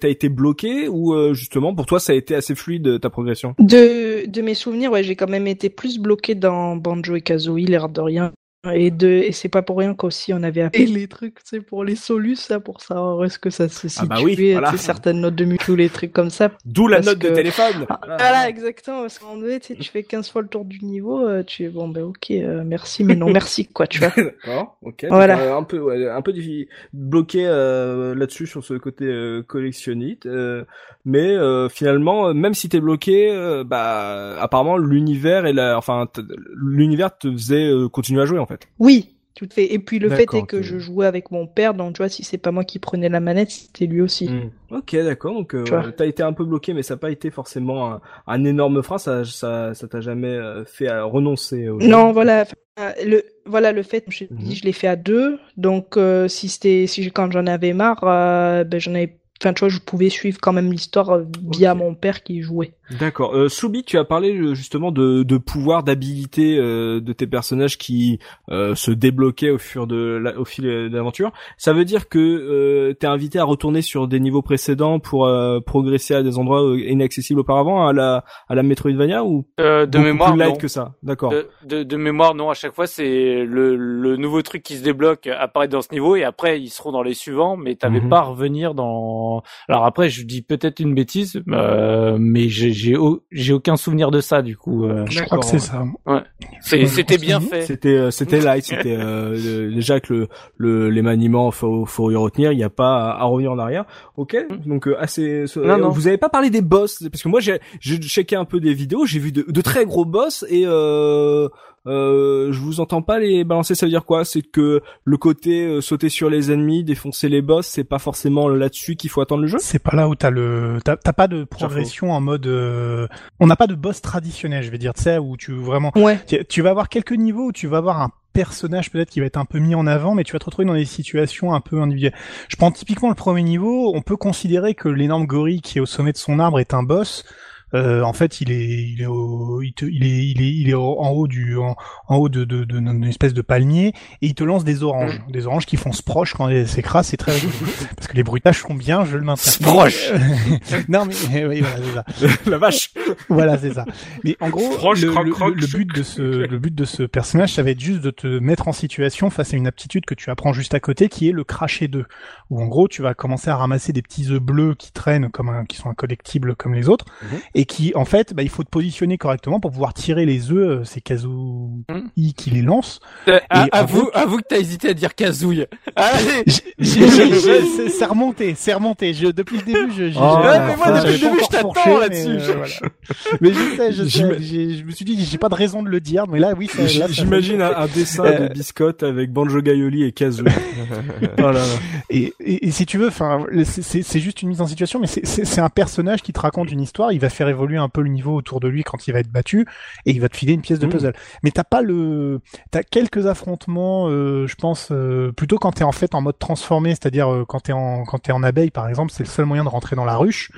t'as été bloqué ou euh, justement pour toi ça a été assez fluide ta progression? De de mes souvenirs, ouais, j'ai quand même été plus bloqué dans Banjo et Kazooie, l'air de rien. Et, de, et c'est pas pour rien qu'aussi on avait appelé les trucs, c'est pour les solus, ça, pour savoir où est-ce que ça se situe, ah bah oui, voilà. certaines notes de Mewtwo, les trucs comme ça. D'où la note de téléphone. Ah, voilà, exactement, parce qu'en fait, tu, tu fais 15 fois le tour du niveau, euh, tu es bon, ben ok, euh, merci, mais non merci, quoi, tu vois. D'accord, ok. Voilà. Euh, un peu, ouais, un peu bloqué là-dessus sur ce côté collectionnite, mais finalement, même si t'es bloqué, bah apparemment l'univers et la, enfin l'univers te faisait continuer à jouer en fait. Oui, tout fait. Et puis le fait est que je jouais avec mon père, donc tu vois, si c'est pas moi qui prenais la manette, c'était lui aussi. Hmm. Ok, d'accord. Donc euh, t'as été un peu bloqué, mais ça n'a pas été forcément un, énorme frein. Ça, ça, ça t'a jamais euh, fait euh, renoncer. Au non, voilà. Le voilà le fait, je, mhm. je l'ai fait à deux. Donc si c'était si quand j'en avais marre, ben j'en avais enfin tu vois je pouvais suivre quand même l'histoire via mon père qui jouait D'accord. Euh, Soubi, tu as parlé euh, justement de, de pouvoir, d'habilité euh, de tes personnages qui euh, se débloquaient au fur de la, au fil de l'aventure. Ça veut dire que euh, t'es invité à retourner sur des niveaux précédents pour progresser à des endroits inaccessibles auparavant à la à la Metroidvania ou de mémoire plus light non. que ça. D'accord. De, de, de, mémoire non. À chaque fois, c'est le, le nouveau truc qui se débloque apparaît dans ce niveau et après ils seront dans les suivants. Mais t'avais mhm. pas à revenir dans. Alors après, je dis peut-être une bêtise, mais j'ai j'ai j'ai aucun souvenir de ça du coup. Euh. Je crois que c'est ça. Ouais. C'était bien fait. C'était euh, c'était light, c'était euh, déjà que le, le les maniements faut faut y retenir, il n'y a pas à, revenir en arrière. OK mm. Donc assez non, non. vous avez pas parlé des boss parce que moi j'ai j'ai checké un peu des vidéos, j'ai vu de, de, très gros boss et euh, euh, je vous entends pas les balancer. Ça veut dire quoi? C'est que le côté euh, sauter sur les ennemis, défoncer les boss, c'est pas forcément là-dessus qu'il faut attendre le jeu? C'est pas là où t'as le, t'as t'as pas de progression en mode, euh, on n'a pas de boss traditionnel, je vais dire, tu sais, où tu vraiment, Ouais. tu, tu vas avoir quelques niveaux où tu vas avoir un personnage peut-être qui va être un peu mis en avant, mais tu vas te retrouver dans des situations un peu individuelles. Je prends typiquement le premier niveau, on peut considérer que l'énorme gorille qui est au sommet de son arbre est un boss. Euh, en fait, il est, il est, au, il, te- il est, il est, il est en haut du, en, en haut de, de, de- d'une espèce de palmier et il te lance des oranges, des oranges qui font sproche quand elles s'écrasent, c'est très rigolo parce que les bruitages font bien, je le maintiens. Sproche. non mais eh oui, voilà, c'est ça. la vache. Voilà, c'est ça. Mais en gros, le, croc, le- croc, le but de ce, le but de ce personnage, ça va être juste de te mettre en situation face à une aptitude que tu apprends juste à côté, qui est le cracher d'œufs. Où en gros, tu vas commencer à ramasser des petits œufs bleus qui traînent comme un, qui sont un collectible comme les autres, Mhm. et qui, en fait, bah, il faut te positionner correctement pour pouvoir tirer les œufs. euh, C'est Kazuhi Mhm. qui les lance. Euh, en avoue, gros- avoue que t'as hésité à dire. Allez. J'ai- C'est remonté, c'est remonté. Je, depuis le début, je, Oh, mais moi, depuis le début, je t'attends là-dessus. Mais, euh, voilà. Mais je sais, je sais. Je me suis dit, j'ai pas de raison de le dire, mais là, oui, J'imagine un, un dessin Euh, de biscotte avec Banjo Gaioli et Kazoo. oh là là. Et, et, et si tu veux, enfin, c'est- juste une mise en situation, mais c'est un personnage qui te raconte une histoire. Il va faire évoluer un peu le niveau autour de lui quand il va être battu, et il va te filer une pièce de Mhm. puzzle. Mais t'as pas le, t'as quelques affrontements, euh, je pense, euh, plutôt quand t'es en fait en mode transformé, c'est-à-dire euh, quand t'es en quand t'es en abeille par exemple, c'est le seul moyen de rentrer dans la ruche.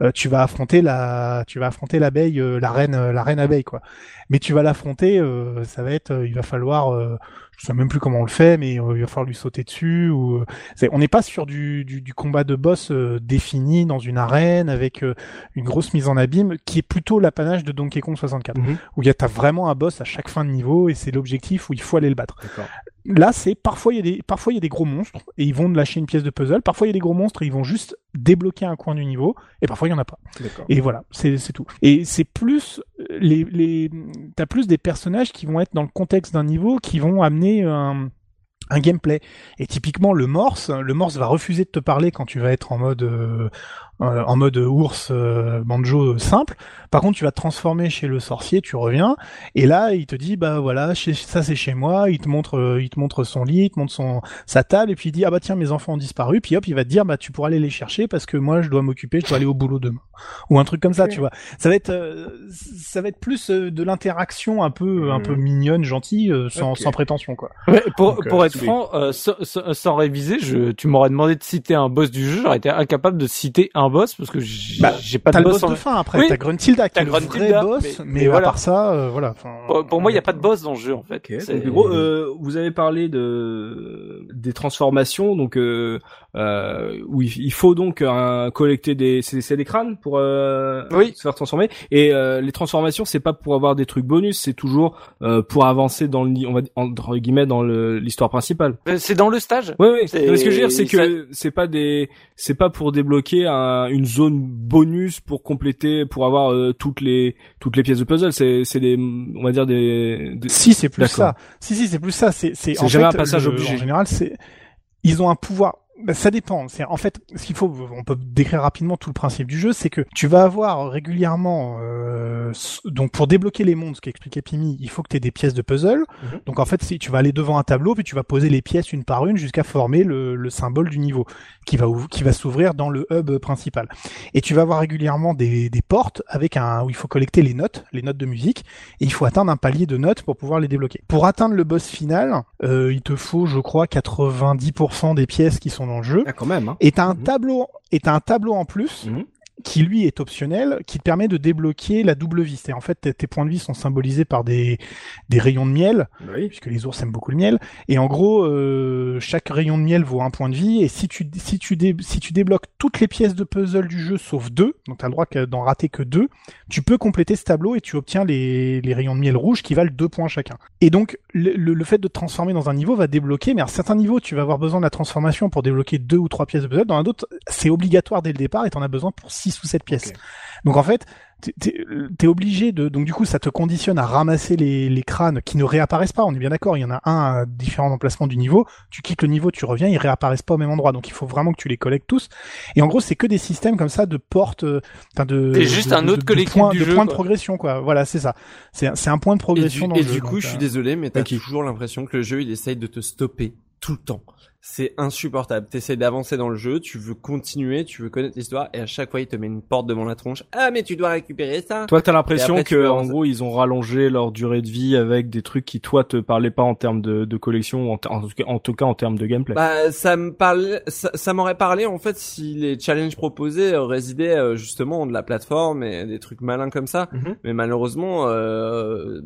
euh, tu vas affronter la, tu vas affronter l'abeille, la reine, la reine abeille quoi. Mais tu vas l'affronter, ça va être, il va falloir, je sais même plus comment on le fait, mais euh, il va falloir lui sauter dessus. Ou euh, on n'est pas sur du, du, du combat de boss euh, défini dans une arène avec euh, une grosse mise en abîme, qui est plutôt l'apanage de Donkey Kong 64, Mhm. où il y a t'as vraiment un boss à chaque fin de niveau et c'est l'objectif où il faut aller le battre. Là, c'est parfois il y a des parfois il y a des gros monstres et ils vont te lâcher une pièce de puzzle. Parfois il y a des gros monstres et ils vont juste débloquer un coin du niveau et parfois il y en a pas. Et voilà, c'est c'est tout. Et c'est plus euh, les les t'as plus des personnages qui vont être dans le contexte d'un niveau qui vont amener un un gameplay. Et typiquement le morse, le morse va refuser de te parler quand tu vas être en mode euh, euh, en mode ours euh, banjo simple. Par contre, tu vas te transformer chez le sorcier, tu reviens et là, il te dit bah voilà, chez- ça c'est chez moi, il te montre euh, il te montre son lit, il te montre son sa table et puis il dit ah bah tiens, mes enfants ont disparu, puis hop, il va te dire bah tu pourras aller les chercher parce que moi je dois m'occuper, je dois aller au boulot demain. Ou un truc comme ça, tu vois. Ça va être euh, ça va être plus euh, de l'interaction un peu un Mhm. peu mignonne, gentille euh, sans sans prétention quoi. Ouais, pour, Donc, pour euh, être oui. franc, euh, sans, sans- sans réviser, je, tu m'aurais demandé de citer un boss du jeu, j'aurais été incapable de citer un boss parce que j'ai Bah, pas T'as de le boss. boss en- de fin après, Oui. t'as Gruntilda qui T'as est le vrai Gruntilda, boss, mais- mais, mais à voilà. part ça, euh, voilà. enfin, Pour, pour moi, il n'y a pas de boss dans le jeu en fait. Donc, gros, euh, vous avez parlé de des transformations, donc euh, euh, où il, faut donc euh, collecter des c'est c'est des crânes pour euh, Oui. se faire transformer. Et euh, les transformations, c'est pas pour avoir des trucs bonus, c'est toujours euh, pour avancer dans le on va dire, entre guillemets dans le- l'histoire principale. Euh, C'est dans le stage? Oui, oui. C'est- Mais ce que je veux dire, c'est que c'est pas des, c'est pas pour débloquer un- une zone bonus pour compléter, pour avoir euh, toutes les toutes les pièces de puzzle. C'est c'est des, on va dire des. des- Si c'est plus D'accord. ça. Si si c'est plus ça. C'est c'est C'est en jamais fait, un passage le- obligé. En général, c'est ils ont un pouvoir. Bah, ça dépend. C'est en fait ce qu'il faut. On peut décrire rapidement tout le principe du jeu, c'est que tu vas avoir régulièrement. euh, donc pour débloquer les mondes, ce qu'expliquait Pimi, il faut que tu aies des pièces de puzzle. Mhm. Donc en fait, si tu vas aller devant un tableau, puis tu vas poser les pièces une par une jusqu'à former le, le symbole du niveau qui va qui va s'ouvrir dans le hub principal. Et tu vas avoir régulièrement des, des portes avec un où il faut collecter les notes, les notes de musique, et il faut atteindre un palier de notes pour pouvoir les débloquer. Pour atteindre le boss final, euh, il te faut, je crois, 90% des pièces qui sont dans le jeu. Ah, quand même. Hein. Et t'as un Mhm. tableau, et t'as un tableau en plus Mhm. Qui lui est optionnel, qui te permet de débloquer la double vie. C'est en fait tes- points de vie sont symbolisés par des des rayons de miel, Oui. puisque les ours aiment beaucoup le miel. Et en gros, euh, chaque rayon de miel vaut un point de vie. Et si tu si tu dé- si tu débloques toutes les pièces de puzzle du jeu sauf deux, donc t'as le droit d'en rater que deux, tu peux compléter ce tableau et tu obtiens les les rayons de miel rouges qui valent deux points chacun. Et donc le, le, le fait de te transformer dans un niveau va débloquer. Mais à certains niveaux, tu vas avoir besoin de la transformation pour débloquer deux ou trois pièces de puzzle. Dans un autre, c'est obligatoire dès le départ et t'en as besoin pour six ou sept pièces. Ok. Donc en fait, t'es es obligé de donc du coup ça te conditionne à ramasser les, les crânes qui ne réapparaissent pas on est bien d'accord il y en a un à différents emplacements du niveau tu quittes le niveau tu reviens ils réapparaissent pas au même endroit donc il faut vraiment que tu les collectes tous et en gros c'est que des systèmes comme ça de porte euh, enfin de C'est juste de- un de- autre de collectif points- du de jeu, points de progression quoi voilà c'est ça c'est c'est un point de Et progression du, dans et le jeu du coup, donc, je suis euh, désolé, mais t'as Ok. toujours l'impression que le jeu, il essaye de te stopper tout le temps. C'est insupportable. T'essayes d'avancer dans le jeu, tu veux continuer, tu veux connaître l'histoire, et à chaque fois, il te met une porte devant la tronche. Ah, mais tu dois récupérer ça. Toi, t'as l'impression que, en avancer. gros, ils ont rallongé leur durée de vie avec des trucs qui, toi, te parlaient pas en termes de, de collection, ou en, en tout cas- en tout cas en termes de gameplay. Bah, ça me parlait, ça, ça m'aurait parlé en fait si les challenges proposés euh, résidaient euh, justement de la plateforme et des trucs malins comme ça. Mhm. Mais malheureusement, euh,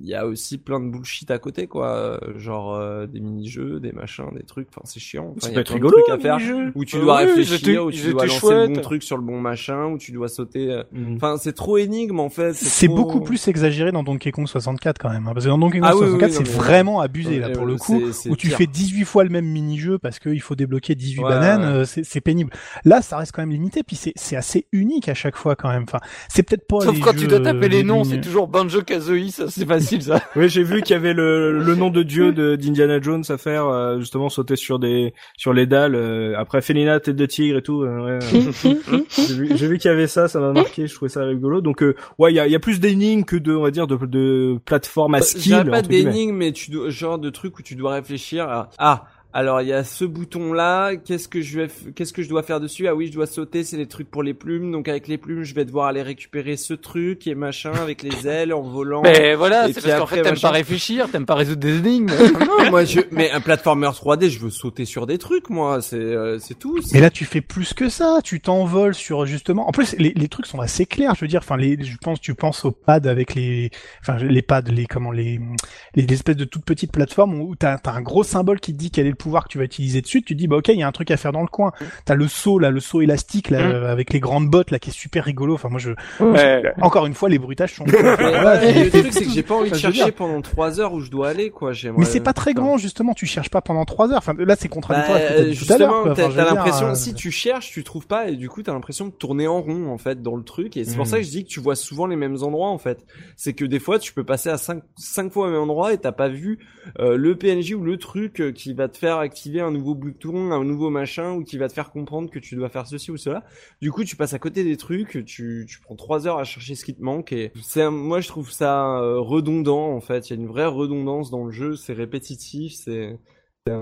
il y a aussi plein de bullshit à côté, quoi. Genre euh, des mini-jeux, des machins, des trucs. Enfin, c'est chiant. Enfin, Ça il y peut a être rigolo, trucs à faire. Où tu Euh, dois oui, réfléchir, où tu dois lancer chouette. le bon truc sur le bon machin, où tu dois sauter. euh. Mhm. Enfin, c'est trop énigme en fait. c'est trop- beaucoup plus exagéré dans Donkey Kong 64 quand même hein, parce que dans Donkey Kong Ah oui, oui, 64 oui, non, c'est vraiment abusé là pour euh, le coup c'est- c'est où tu pire. fais 18 fois le même mini-jeu parce qu'il faut débloquer 18 Ouais, bananes, ouais. euh, c'est c'est pénible. Là, ça reste quand même limité, puis c'est c'est assez unique à chaque fois quand même. Enfin, c'est peut-être pas Sauf quand tu dois taper euh, les noms, c'est toujours Banjo Kazooie, ça c'est facile ça. Oui, j'ai vu qu'il y avait le, le nom de Dieu de d'Indiana Jones à faire, euh, justement sauter sur des sur les dalles. euh, après Felina, tête de tigre et tout. euh, ouais, euh, j'ai vu, j'ai vu qu'il y avait ça, ça m'a marqué. Je trouvais ça rigolo. Donc euh, ouais, il y a, il y a plus d'énigmes que de, on va dire, de, de plateforme à Bah, skill. Pas d'énigmes, mais tu dois, genre de trucs où tu dois réfléchir à, ah, alors il y a ce bouton là, qu'est-ce que je vais, f- qu'est-ce que je dois faire dessus? Ah oui, je dois sauter, c'est les trucs pour les plumes, donc avec les plumes, je vais devoir aller récupérer ce truc et machin avec les ailes en volant. Mais voilà, c'est parce qu'en fait t'aimes pas réfléchir, t'aimes pas résoudre des énigmes. Non, moi je, mais un platformer 3D, je veux sauter sur des trucs, moi, c'est, euh, c'est tout. Mais là, tu fais plus que ça. Tu t'envoles sur justement. En plus, les, les trucs sont assez clairs. Je veux dire, enfin, les, je pense, tu penses aux pads avec les, enfin, les pads, les comment, les, les, espèces de toutes petites plateformes où t'as as un gros symbole qui te dit quel est le pouvoir que tu vas utiliser dessus. Tu te dis, bah ok, il y a un truc à faire dans le coin. T'as le saut là, le saut élastique là, Mm. euh, avec les grandes bottes là, qui est super rigolo. Enfin, moi, je, Ouais. encore une fois, les bruitages sont. Mais Voilà, le truc c'est que j'ai pas envie de chercher pendant trois heures où je dois aller, quoi. J'aimerais- Mais c'est pas très grand justement. Tu cherches pas pendant trois heures. Enfin, là, c'est contradictoire Bah, avec ce que t'as dit tout à l'heure. justement, t'as Enfin, l'impression, euh, si tu cherches, tu trouves pas, et du coup, t'as l'impression de tourner en rond, en fait, dans le truc, et c'est pour Mm. ça que je dis que tu vois souvent les mêmes endroits, en fait. C'est que des fois, tu peux passer à cinq, cinq fois au même endroit et t'as pas vu euh, le PNJ ou le truc euh, qui va te faire activer un nouveau bouton, un nouveau machin, ou qui va te faire comprendre que tu dois faire ceci ou cela. Du coup, tu passes à côté des trucs, tu, tu prends trois heures à chercher ce qui te manque, et c'est, moi, je trouve ça euh, redondant, en fait. Il y a une vraie redondance dans le jeu, c'est répétitif, c'est...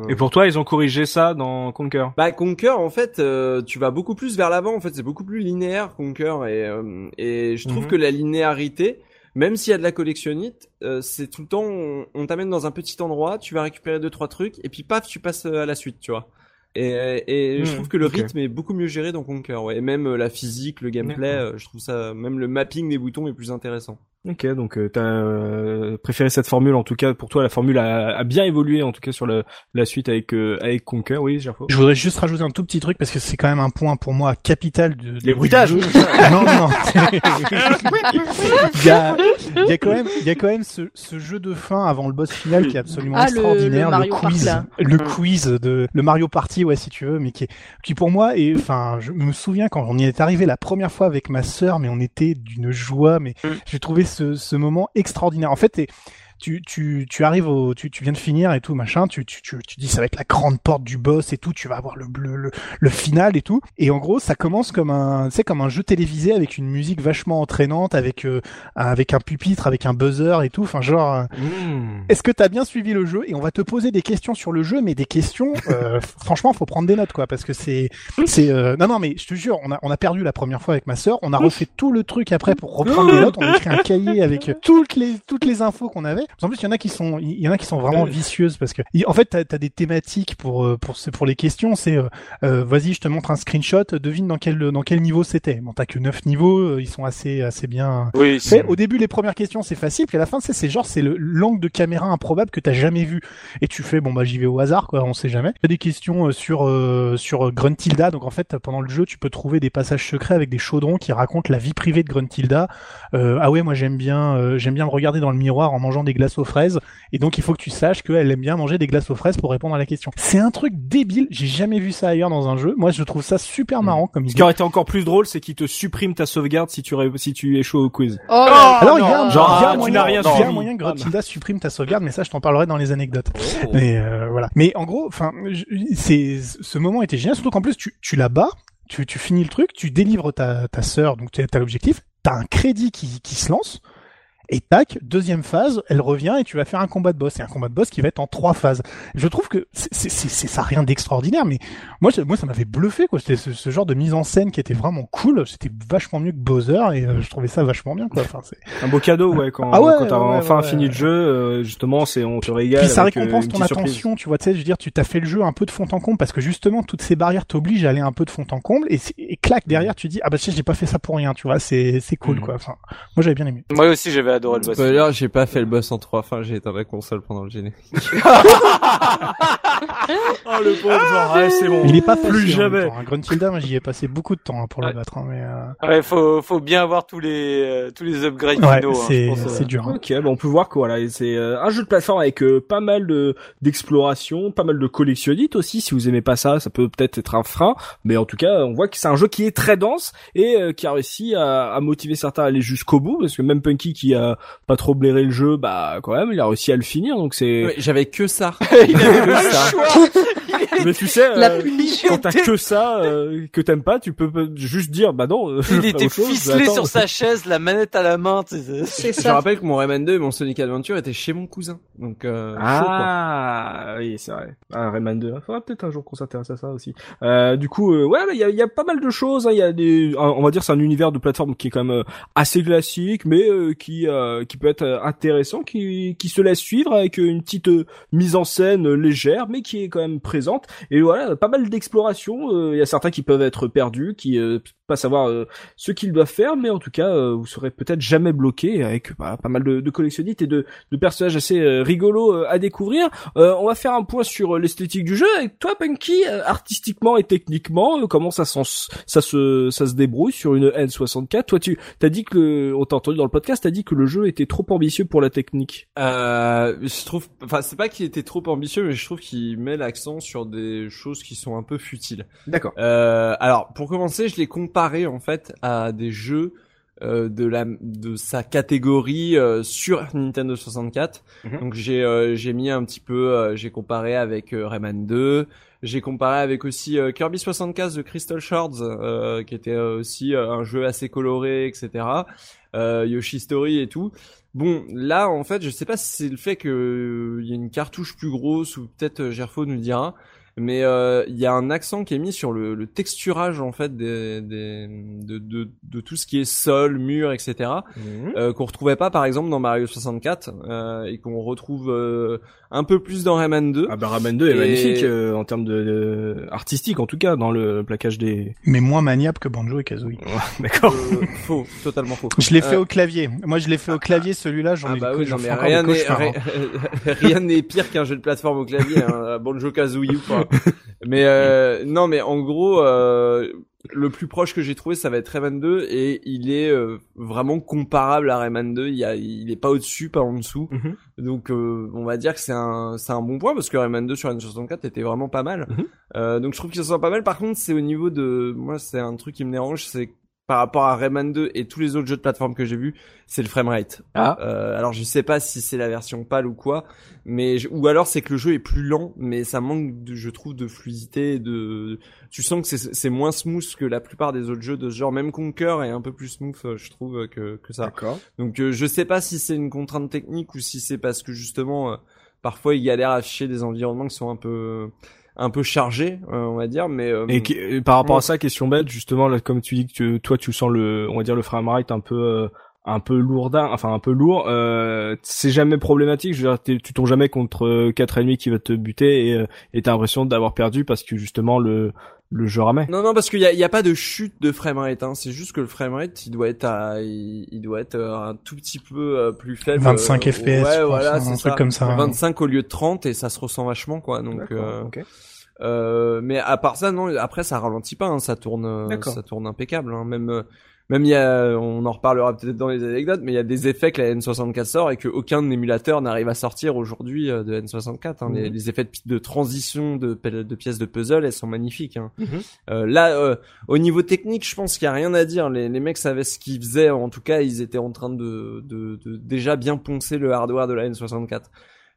Et pour toi, ils ont corrigé ça dans Conquer? bah Conquer en fait euh, tu vas beaucoup plus vers l'avant en fait c'est beaucoup plus linéaire Conquer et euh, et je trouve Mhm. que la linéarité même s'il y a de la collectionnite euh, c'est tout le temps on, on t'amène dans un petit endroit tu vas récupérer deux trois trucs et puis paf tu passes euh, à la suite tu vois. Et, et je trouve que le rythme est beaucoup mieux géré dans Conquer ouais. Et même euh, la physique le gameplay je trouve ça même le mapping des boutons est plus intéressant Ok, donc euh, t'as euh, préféré cette formule en tout cas. Pour toi, la formule a, a bien évolué en tout cas sur le, la suite avec euh, avec Conquer. Oui, Gerfo. Je voudrais juste rajouter un tout petit truc parce que c'est quand même un point pour moi capital de, de- Les bruitages. non, non, non. il y a, il y a quand même, il y a quand même ce, ce jeu de fin avant le boss final qui est absolument Ah, le- extraordinaire. le Mario quiz, Party, là. le Mm. quiz de le Mario Party, ouais, si tu veux, mais qui est, qui pour moi est, enfin, je me souviens quand on y est arrivé la première fois avec ma sœur, mais on était d'une joie, mais Mm. j'ai trouvé ce, moment extraordinaire. En fait, tu, tu, tu arrives au, tu, tu viens de finir et tout, machin, tu, tu, tu, tu dis ça va être la grande porte du boss et tout, tu vas avoir le, le, le, le final et tout. Et en gros, ça commence comme un, tu sais, comme un jeu télévisé avec une musique vachement entraînante, avec, euh, avec un pupitre, avec un buzzer et tout. Enfin, genre, euh, Mmh. est-ce que t'as bien suivi le jeu? Et on va te poser des questions sur le jeu, mais des questions, euh, franchement, faut prendre des notes, quoi, parce que c'est, c'est, euh, non, non, mais je te jure, on a, on a perdu la première fois avec ma sœur, on a refait tout le truc après pour reprendre des notes, on a écrit un cahier avec toutes les, toutes les infos qu'on avait. En plus, il y en a qui sont, il y en a qui sont vraiment vicieuses parce que, en fait, t'as, as des thématiques pour, euh, pour, ce- pour les questions. C'est, euh, euh, vas-y, je te montre un screenshot, devine dans quel, dans quel niveau c'était. Bon, t'as que neuf niveaux, euh, ils sont assez, assez bien. Oui, sais, au début, les premières questions, c'est facile, puis à la fin, c'est c'est genre, c'est le l'angle de caméra improbable que t'as jamais vu. Et tu fais, bon bah j'y vais au hasard, quoi, on sait jamais. A des questions euh, sur euh, sur Gruntilda, donc en fait, pendant le jeu, tu peux trouver des passages secrets avec des chaudrons qui racontent la vie privée de Gruntilda. Euh, ah ouais, moi j'aime bien, euh, j'aime bien me regarder dans le miroir en mangeant des des glaces aux fraises, et donc il faut que tu saches qu'elle aime bien manger des glaces aux fraises pour répondre à la question. C'est un truc débile, j'ai jamais vu ça ailleurs dans un jeu. Moi, je trouve ça super marrant comme Ce qui aurait été encore plus drôle, c'est qu'il te supprime ta sauvegarde si tu ré- si tu échoues au quiz. Oh, Alors, il y a, un- Genre, y a ah, un tu moyen, n'as rien il y a suivi. un moyen que Bam. Grotilda supprime ta sauvegarde, mais ça, je t'en parlerai dans les anecdotes. Oh. Mais euh, voilà. Mais en gros, enfin, c'est ce moment était génial, surtout qu'en plus tu, tu la bats, tu, tu finis le truc, tu délivres ta ta sœur, donc t'as t'as l'objectif, t'as un crédit qui qui se lance. Et tac, deuxième phase, elle revient et tu vas faire un combat de boss. Et un combat de boss qui va être en trois phases. Je trouve que c'est c'est- c'est- c'est ça a rien d'extraordinaire, mais moi, moi ça m'avait bluffé quoi. C'était ce, ce genre de mise en scène qui était vraiment cool. C'était vachement mieux que Bowser et euh, je trouvais ça vachement bien quoi. Enfin, c'est Un beau cadeau, ouais, quand, Ah ouais, quand t'as ouais, enfin ouais. fini le jeu, euh, justement, c'est, on te régale. Puis ça avec, euh, récompense ton surprise. attention, tu vois, tu sais, je veux dire, tu t'as fait le jeu un peu de fond en comble parce que justement toutes ces barrières t'obligent à aller un peu de fond en comble et, et clac derrière tu dis ah bah tu sais j'ai pas fait ça pour rien, tu vois, c'est c'est cool Mhm. quoi. Enfin, moi j'avais bien aimé. Moi aussi, j'avais adoré le boss. Spoiler, j'ai pas fait le boss en trois fins, j'ai éteint la console pendant le générique. Oh, le pauvre, genre, ouais, c'est bon. Il est pas Plus même jamais. hein. Gruntilda, moi j'y ai passé beaucoup de temps hein, pour le Ouais. battre, hein, mais euh, Ouais, faut, faut bien avoir tous les, euh, tous les upgrades ouais, finaux. hein, c'est euh. c'est dur. hein. Ok, bon, on peut voir que voilà, c'est un jeu de plateforme avec euh, pas mal de d'exploration, pas mal de collectionnite aussi. Si vous aimez pas ça, ça peut peut-être être un frein, mais en tout cas, on voit que c'est un jeu qui est très dense et euh, qui a réussi à, à motiver certains à aller jusqu'au bout, parce que même Punky qui a pas trop blairé le jeu, bah quand même, il a réussi à le finir. Donc c'est, Ouais, J'avais que ça. Il avait le ça. choix. mais tu sais, La euh, quand t'as que ça euh, que t'aimes pas, tu peux juste dire bah non. euh, je Il était chose, ficelé sur sa chaise, la manette à la main. tu sais. C'est Je ça. rappelle que mon Rayman 2 et mon Sonic Adventure étaient chez mon cousin. Donc, euh, chaud, quoi. Ah oui c'est vrai. Ah, Rayman 2. Il faudra peut-être un jour qu'on s'intéresse à ça aussi. Euh, du coup euh, ouais il y a, il y a pas mal de choses. hein. Il y a des on va dire c'est un univers de plateforme qui est quand même euh, assez classique mais euh, qui euh, qui peut être euh, intéressant, qui qui se laisse suivre avec une petite euh, mise en scène euh, légère mais qui est quand même présente. Et voilà pas mal d'exploration. Il y a certains qui peuvent être perdus, qui pas savoir ce qu'ils doivent faire, mais en tout cas, vous serez peut-être jamais bloqué avec bah, pas mal de, de collectionnistes et de, de personnages assez rigolos à découvrir. On va faire un point sur l'esthétique du jeu. Avec toi, Punky, artistiquement et techniquement, comment ça, ça se ça se débrouille sur une N64 Toi, tu t'as dit que on t'a entendu dans le podcast, t'as dit que le jeu était trop ambitieux pour la technique. Euh, je trouve, enfin, c'est pas qu'il était trop ambitieux, mais je trouve qu'il met l'accent sur des choses qui sont un peu futiles. D'accord. Euh, alors, pour commencer, je l'ai comparé en fait à des jeux euh, de la de sa catégorie euh, sur Nintendo 64. Mhm. Donc j'ai euh, j'ai mis un petit peu, euh, j'ai comparé avec euh, Rayman 2, j'ai comparé avec aussi Kirby 64 de Crystal Shards, euh, qui était aussi un jeu assez coloré, etc. Euh, Yoshi Story et tout. Bon, là, en fait, je sais pas si c'est le fait que il y a une cartouche plus grosse ou peut-être Gerfo nous dira, mais euh, il y a un accent qui est mis sur le, le texturage en fait des, des de, de, de tout ce qui est sol, mur, etc. Euh, qu'on retrouvait pas par exemple dans Mario 64 euh, et qu'on retrouve euh, un peu plus dans Rayman 2. Ah bah Rayman 2 est magnifique euh, en termes de, de- artistique en tout cas dans le plaquage des. Mais moins maniable que Banjo et Kazooie. D'accord. Euh, faux, totalement faux. Je l'ai fait Euh, au clavier. Moi, je l'ai fait au clavier, celui-là, j'en Ah ai bah oui, j'en non, mais encore rien des n'est rien- rien n'est pire qu'un jeu de plateforme au clavier, hein, Banjo Kazooie ou pas. Mais euh, non, mais en gros, euh, le plus proche que j'ai trouvé, ça va être Rayman 2 et il est euh, vraiment comparable à Rayman 2. Il y a, il est pas au-dessus, pas en dessous. Mhm. Donc euh, on va dire que c'est un, c'est un bon point parce que Rayman 2 sur N64 était vraiment pas mal. Mhm. Euh, donc je trouve que ça soit pas mal. Par contre, c'est au niveau de, moi, c'est un truc qui me dérange, c'est par rapport à Rayman 2 et tous les autres jeux de plateforme que j'ai vus, c'est le framerate. Ah. Euh, alors je sais pas si c'est la version pâle ou quoi, mais je- ou alors c'est que le jeu est plus lent, mais ça manque, de, je trouve, de fluidité. De, tu sens que c'est moins smooth que la plupart des autres jeux de ce genre. Même Conquer est un peu plus smooth, euh, je trouve, que que ça. D'accord. Donc euh, je sais pas si c'est une contrainte technique ou si c'est parce que justement euh, parfois il galère à afficher des environnements qui sont un peu un peu chargés, euh, on va dire, mais euh, Et, qui- et par rapport Ouais. à ça, question bête, justement, là, comme tu dis que tu- toi, tu sens le, on va dire le framerate un peu, euh, un peu lourdin, enfin un peu lourd. Euh, c'est jamais problématique. Je veux dire, tu tombes jamais contre quatre ennemis qui va te buter et euh, et t'as l'impression d'avoir perdu parce que justement le le jeu ramait. Non, non, parce qu'il y a, il y a pas de chute de framerate. Hein. C'est juste que le framerate, il doit être, à, il, il doit être euh, un tout petit peu euh, plus faible. 25 Euh, FPS, Ouais, pense, voilà, un c'est truc ça. comme ça. hein. 25 au lieu de 30 et ça se ressent vachement, quoi. Donc, euh, ok. euh, mais à part ça, non. Après, ça ralentit pas. Hein. Ça tourne, ça tourne impeccable. Hein. Même, euh, même il y a, on en reparlera peut-être dans les anecdotes, mais il y a des effets que la N64 sort et qu'aucun émulateur n'arrive à sortir aujourd'hui euh, de N64. Hein. Les, Mhm. les effets de, de transition de, pièces de puzzle, elles sont magnifiques. Hein. Mhm. Euh, là, euh, au niveau technique, je pense qu'il y a rien à dire. Les, les mecs savaient ce qu'ils faisaient. En tout cas, ils étaient en train de, de, de déjà bien poncer le hardware de la N64.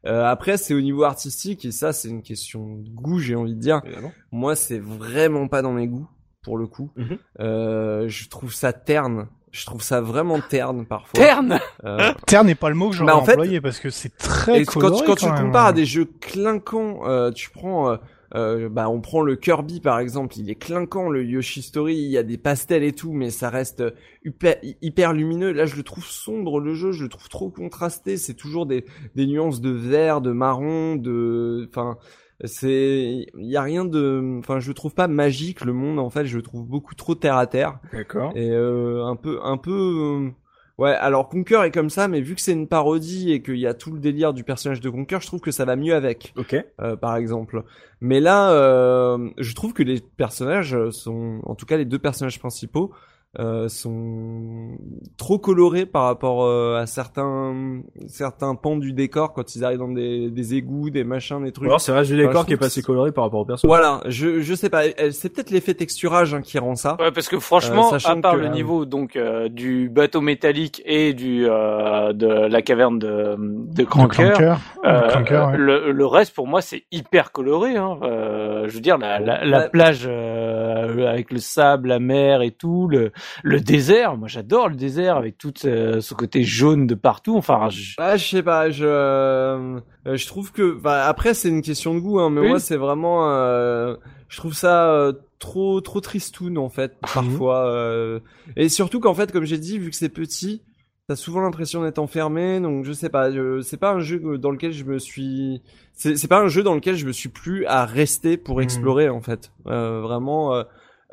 Euh, après, c'est au niveau artistique et ça, c'est une question de goût, j'ai envie de dire. Évidemment. Moi, c'est vraiment pas dans mes goûts, pour le coup. Mhm. Euh, je trouve ça terne. Je trouve ça vraiment terne parfois. Terne Euh, Terre n'est pas le mot que j'aurais Bah, en fait- employé parce que c'est très et coloré tu- quand tu quand compares à des jeux clinquants, euh, tu prends, euh, euh, bah, on prend le Kirby par exemple, il est clinquant, le Yoshi Story, il y a des pastels et tout, mais ça reste euh, hyper, hyper lumineux. Là, je le trouve sombre le jeu, je le trouve trop contrasté. C'est toujours des, des nuances de vert, de marron, de, enfin, c'est, il y a rien de, enfin, je le trouve pas magique le monde en fait, je le trouve beaucoup trop terre à terre D'accord. et euh, un peu un peu euh, ouais alors Conker est comme ça mais vu que c'est une parodie et qu'il y a tout le délire du personnage de Conker je trouve que ça va mieux avec Ok. euh, par exemple mais là euh, je trouve que les personnages sont en tout cas les deux personnages principaux euh, sont trop colorés par rapport euh, à certains certains pans du décor quand ils arrivent dans des, des égouts des machins des trucs Alors c'est vrai, j'ai Enfin, décor qui est pas assez coloré par rapport au perso. voilà je je sais pas c'est peut-être l'effet texturage hein, qui rend ça Ouais, parce que franchement, Euh, à part que, le euh, niveau donc euh, du bateau métallique et du euh, de la caverne de de Le Cranker, Cranker. euh, Le Cranker, ouais. le, le reste pour moi c'est hyper coloré. Hein. Euh, je veux dire la, la, la Ouais. plage euh, avec le sable, la mer et tout, le le désert. Moi j'adore le désert avec tout ce, ce côté jaune de partout. Enfin, je- Ah, je sais pas, je euh, je trouve que bah, après c'est une question de goût hein, mais Oui. moi c'est vraiment euh, je trouve ça euh, trop trop tristoun en fait parfois euh, et surtout qu'en fait comme j'ai dit vu que c'est petit T'as souvent l'impression d'être enfermé, donc je sais pas. je- C'est pas un jeu dans lequel je me suis. C'est c'est pas un jeu dans lequel je me suis plus à rester pour Mhm. explorer en fait. Euh, vraiment, euh,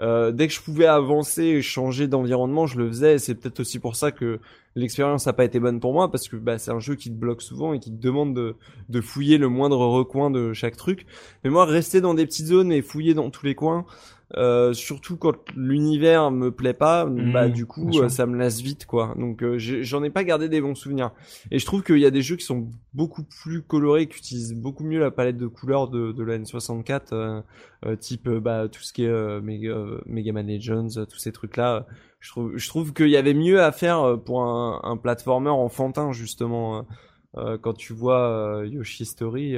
euh, dès que je pouvais avancer et changer d'environnement, je le faisais. C'est peut-être aussi pour ça que l'expérience a pas été bonne pour moi parce que bah, c'est un jeu qui te bloque souvent et qui te demande de, de fouiller le moindre recoin de chaque truc. Mais moi, rester dans des petites zones et fouiller dans tous les coins, euh, surtout quand l'univers me plaît pas, bah Mmh, du coup euh, ça me lasse vite quoi. Donc euh, j'en ai pas gardé des bons souvenirs. Et je trouve qu'il y a des jeux qui sont beaucoup plus colorés, qui utilisent beaucoup mieux la palette de couleurs de, de la N64, euh, euh, type bah tout ce qui est Mega, Mega Man Legends, tous ces trucs là. Je trouve je trouve qu'il y avait mieux à faire pour un, un platformer enfantin justement. quand tu vois Yoshi Story.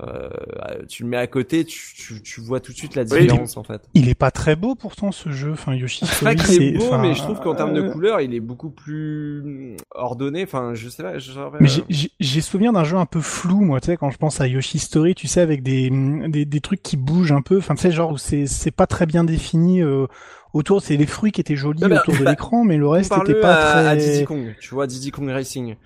Euh, euh, tu le mets à côté, tu, tu, tu vois tout de suite la Oui. différence en fait. Il est pas très beau pourtant ce jeu. Enfin, Yoshi C'est pas Story, qu'il est c'est- beau, enfin, mais je trouve qu'en termes de euh, couleurs, il est beaucoup plus ordonné. Enfin, je sais pas. Mais j'ai- j'ai j'ai souvenir d'un jeu un peu flou, moi, tu sais, quand je pense à Yoshi Story, tu sais, avec des, des, des trucs qui bougent un peu, enfin, tu sais, genre où c'est c'est pas très bien défini euh, autour, c'est les fruits qui étaient jolis Non, mais, autour de bah, l'écran, mais le reste Comparle-le était pas à, très... à Diddy Kong. Tu vois, Diddy Kong Racing.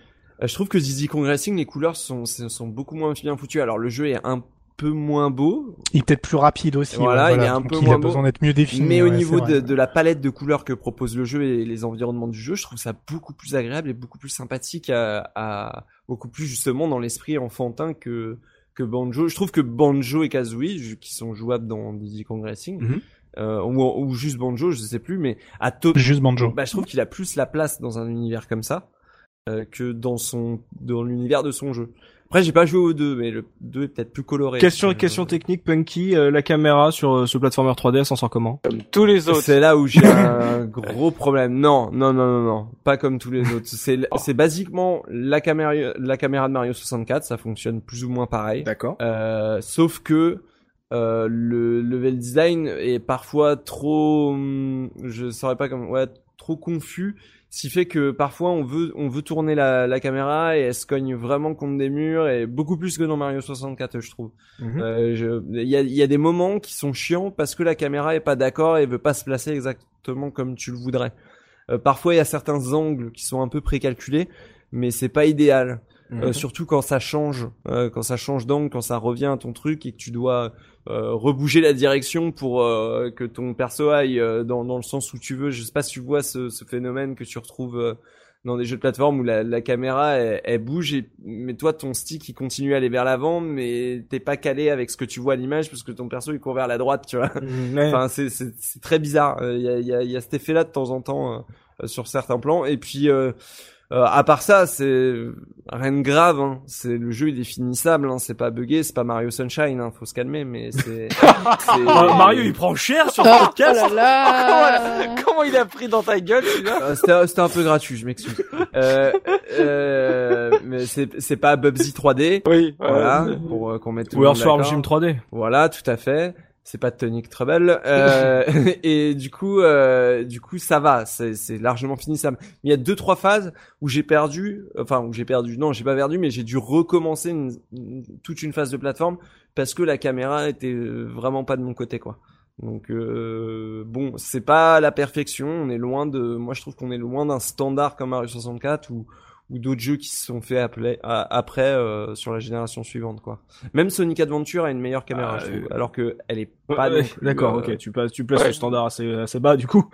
Euh, je trouve que Diddy Kong Racing, les couleurs sont, sont beaucoup moins bien foutues. Alors, le jeu est un peu moins beau, Il est peut-être plus rapide aussi. Voilà, ouais, il est un donc peu il moins a beau. besoin d'être mieux défini. mais au niveau de, la palette de couleurs que propose le jeu et les environnements du jeu, je trouve ça beaucoup plus agréable et beaucoup plus sympathique à, à beaucoup plus justement dans l'esprit enfantin que que Banjo. Je trouve que Banjo et Kazooie, qui sont jouables dans Diddy Kong Racing, Mhm. euh, ou, ou juste Banjo, je sais plus, mais à top, Juste Banjo. bah, je trouve qu'il a plus la place dans un univers comme ça que dans son dans l'univers de son jeu. Après, j'ai pas joué au 2, mais le 2 est peut-être plus coloré. Question, Euh, question technique, Punky, euh, la caméra sur euh, ce platformer 3D, elle s'en sort comment comme tous les autres. C'est là où j'ai un gros problème. Non, non, non, non, non, pas comme tous les autres. C'est c'est basiquement la caméra la caméra de Mario 64, ça fonctionne plus ou moins pareil. D'accord. Euh, sauf que euh, le level design est parfois trop, hum, je saurais pas comment, ouais, trop confus. Ce qui fait que parfois on veut on veut tourner la, la caméra et elle se cogne vraiment contre des murs et beaucoup plus que dans Mario 64 je trouve. Mhm. Euh, je- Il y, a, il y a des moments qui sont chiants parce que la caméra est pas d'accord et veut pas se placer exactement comme tu le voudrais. Euh, parfois il y a certains angles qui sont un peu précalculés, mais c'est pas idéal. Euh, Mhm. surtout quand ça change, euh, quand ça change d'angle, quand ça revient à ton truc et que tu dois euh, rebouger la direction pour euh, que ton perso aille euh, dans, dans le sens où tu veux. Je sais pas si tu vois ce, ce phénomène que tu retrouves euh, dans des jeux de plateforme où la, la caméra elle, elle bouge et mais toi ton stick il continue à aller vers l'avant mais t'es pas calé avec ce que tu vois à l'image parce que ton perso il court vers la droite tu vois Ouais. enfin c'est c'est c'est très bizarre il y a y a y a cet effet là de temps en temps euh, sur certains plans et puis euh, à part ça, c'est rien de grave. Hein. C'est le jeu, il est finissable. Hein. C'est pas buggé, c'est pas Mario Sunshine. Hein. Faut se calmer, mais c'est. c'est- Mario, il prend cher sur Oh, le oh podcast. là là Comment il a pris dans ta gueule celui-là Euh, c'était c'était un peu gratuit, je m'excuse. Euh, euh, mais c'est c'est pas Bubsy 3D. Oui. Voilà, pour euh, qu'on mette Ou Earthworm. Jim 3D. Voilà, tout à fait. C'est pas Tonic Trouble. Euh, et du coup, euh, du coup, ça va. C'est largement finissable. Mais il y a deux trois phases où j'ai perdu. Enfin, où j'ai perdu. Non, j'ai pas perdu, mais j'ai dû recommencer une- toute une phase de plateforme parce que la caméra était euh, vraiment pas de mon côté, quoi. Donc euh, bon, c'est pas la perfection. On est loin de. Moi, je trouve qu'on est loin d'un standard comme Mario 64 ou ou d'autres jeux qui se sont faits à- après euh, sur la génération suivante, quoi. Même Sonic Adventure a une meilleure caméra, Ah, je trouve, euh, alors que elle est pas. Ouais, D'accord, euh, ok. Tu places, tu places ouais. le standard assez, assez bas du coup.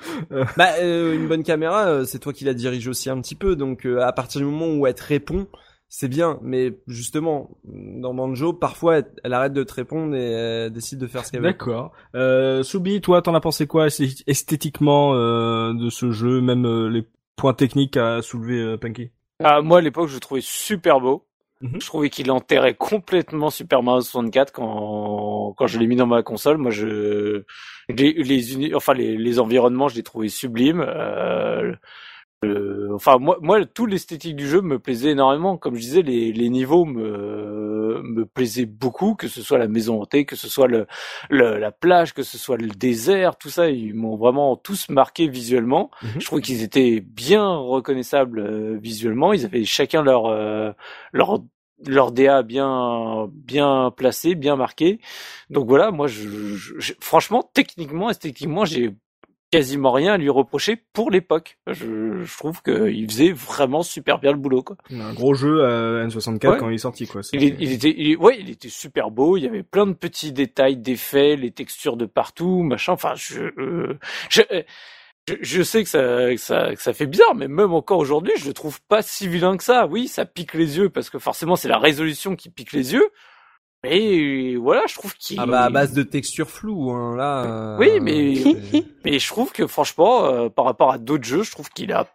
Bah, euh, une bonne caméra, euh, c'est toi qui la dirige aussi un petit peu, donc euh, à partir du moment où elle te répond, c'est bien. Mais justement, dans Banjo, parfois, elle, elle arrête de te répondre et elle décide de faire ce qu'elle veut. D'accord. Euh, Soubi, toi, t'en as pensé quoi esthé- esthétiquement euh, de ce jeu, même euh, les points techniques à soulever euh, Punky? Ah, moi, à l'époque, je le trouvais super beau. Mhm. Je trouvais qu'il enterrait complètement Super Mario 64 quand quand je l'ai mis dans ma console. Moi, je les, les enfin les, les environnements, je les trouvais sublimes. Euh, le- enfin moi moi tout l'esthétique du jeu me plaisait énormément. Comme je disais, les les niveaux me me plaisaient beaucoup, que ce soit la maison hantée, que ce soit le, le la plage, que ce soit le désert, tout ça, ils m'ont vraiment tous marqué visuellement. Mhm. Je trouvais qu'ils étaient bien reconnaissables euh, visuellement. Ils avaient chacun leur euh, leur leur DA bien bien placé, bien marqué. Donc voilà, moi je, je- je- franchement techniquement esthétiquement, j'ai quasiment rien à lui reprocher pour l'époque. Je, je trouve qu'il faisait vraiment super bien le boulot quoi. Un gros jeu à N64 Ouais. quand il est sorti, quoi. Il, est- il était il, ouais, il était super beau, il y avait plein de petits détails d'effets, les textures de partout, machin. Enfin, je euh, je je, je sais que ça, que ça que ça fait bizarre, mais même encore aujourd'hui, je le trouve pas si vilain que ça. Oui, ça pique les yeux parce que forcément c'est la résolution qui pique les yeux. Mais voilà, je trouve qu'il Ah bah à base de textures floues, hein, là. euh, Oui, mais- c'est- mais je trouve que franchement, euh, par rapport à d'autres jeux, je trouve qu'il a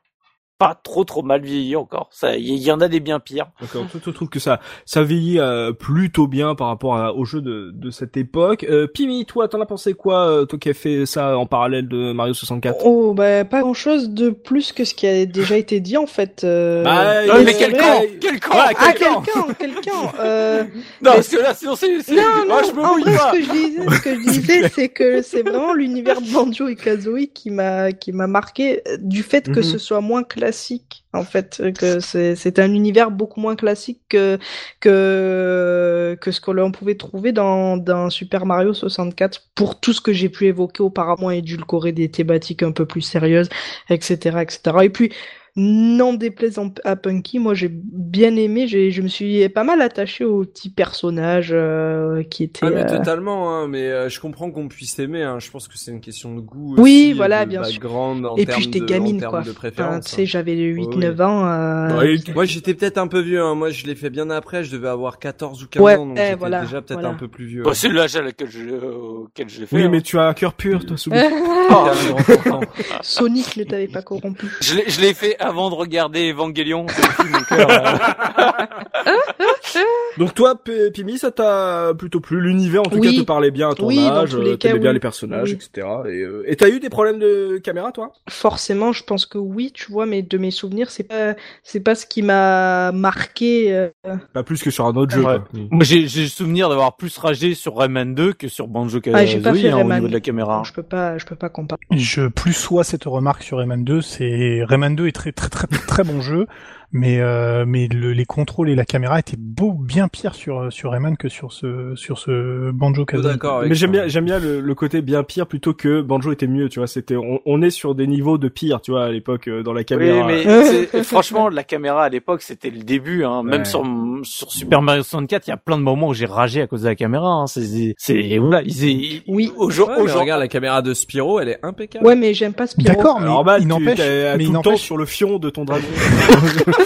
pas trop trop mal vieilli encore. Ça, il y, y en a des bien pires. D'accord. Toi, tu trouves que ça, ça vieillit euh, plutôt bien par rapport à, aux jeux de, de cette époque. Euh, Pimi, toi, t'en as pensé quoi, euh, toi qui as fait ça en parallèle de Mario 64 Oh, bah, pas grand chose de plus que ce qui a déjà été dit, en fait. euh, Bah, mais Ah, mais c'est quel camp Quel camp Voilà, Ah, quel camp quelqu'un, quelqu'un, euh, Non, mais parce que là, sinon c'est... c'est- Non, Ah, non, je me en vrai, pas ce que je disais, ce que je disais, c'est que c'est vraiment l'univers de Banjo et Kazooie qui m'a, qui m'a marqué euh, du fait que Mhm. ce soit moins classique, en fait, que c'est, c'est un univers beaucoup moins classique que, que, que ce que l'on pouvait trouver dans, dans Super Mario 64 pour tout ce que j'ai pu évoquer auparavant, édulcorer des thématiques un peu plus sérieuses, etc., etc. Et puis, n'en déplaisant à Punky, moi j'ai bien aimé, j'ai, je me suis pas mal attaché au petit personnage euh, qui était. Ah mais euh, totalement, hein, mais euh, je comprends qu'on puisse aimer. Hein, je pense que c'est une question de goût. Oui, aussi, voilà, de bien sûr. en Et termes puis j'étais gamine quoi. De Enfin, préférence. tu sais, j'avais Oui, 8-9 ans. euh, Ouais, Moi j'étais peut-être un peu vieux. Hein. Moi je l'ai fait bien après. Je devais avoir 14 ou 15 Ouais, ans, donc eh, j'étais voilà, déjà peut-être voilà. un peu plus vieux. Bah, c'est l'âge à laquelle je, auquel je l'ai fait. Oui, hein. mais tu as un cœur pur, toi, enfant. Sonic ne t'avait pas corrompu. Je l'ai, je l'ai fait avant de regarder Evangelion. depuis mon cœur, euh. Donc toi, P- Pimi, ça t'a plutôt plu L'univers, en tout Oui. cas, te parlait bien à ton Oui, âge, euh, t'aimais bien oui. les personnages, Oui. etc. Et euh, et t'as eu des problèmes de caméra, toi? Forcément, je pense que oui, tu vois, mais de mes souvenirs, c'est pas, c'est pas ce qui m'a marqué. euh, Pas plus que sur un autre jeu, Ouais. quoi. Moi, j'ai, le souvenir d'avoir plus ragé sur Rayman 2 que sur Banjo Ah, Kazooie hein, au Rayman. niveau de la caméra. Je peux pas, je peux pas comparer. Je plus sois cette remarque sur Rayman 2, c'est Rayman 2 est très très très très bon jeu mais euh, mais le, les contrôles et la caméra étaient beau bien pire sur sur Rayman que sur ce sur ce Banjo Kazooie. D'accord. avec Mais j'aime bien, j'aime bien le, le côté bien pire plutôt que Banjo était mieux, tu vois. C'était, on, on est sur des niveaux de pire, tu vois, à l'époque euh, dans la Oui, caméra. mais c'est- franchement, la caméra à l'époque, c'était le début. Hein. Même Ouais. sur sur Super Mario 64, il y a plein de moments où j'ai ragé à cause de la caméra. Hein. C'est c'est voilà, ils, Oui. Aujourd- Ouais, mais aujourd'hui- regarde la caméra de Spyro, elle est impeccable. Ouais, mais j'aime pas Spyro. D'accord, mais bah, il tu n'empêche, t'es mais tout il le temps n'empêche. sur le fion de ton dragon.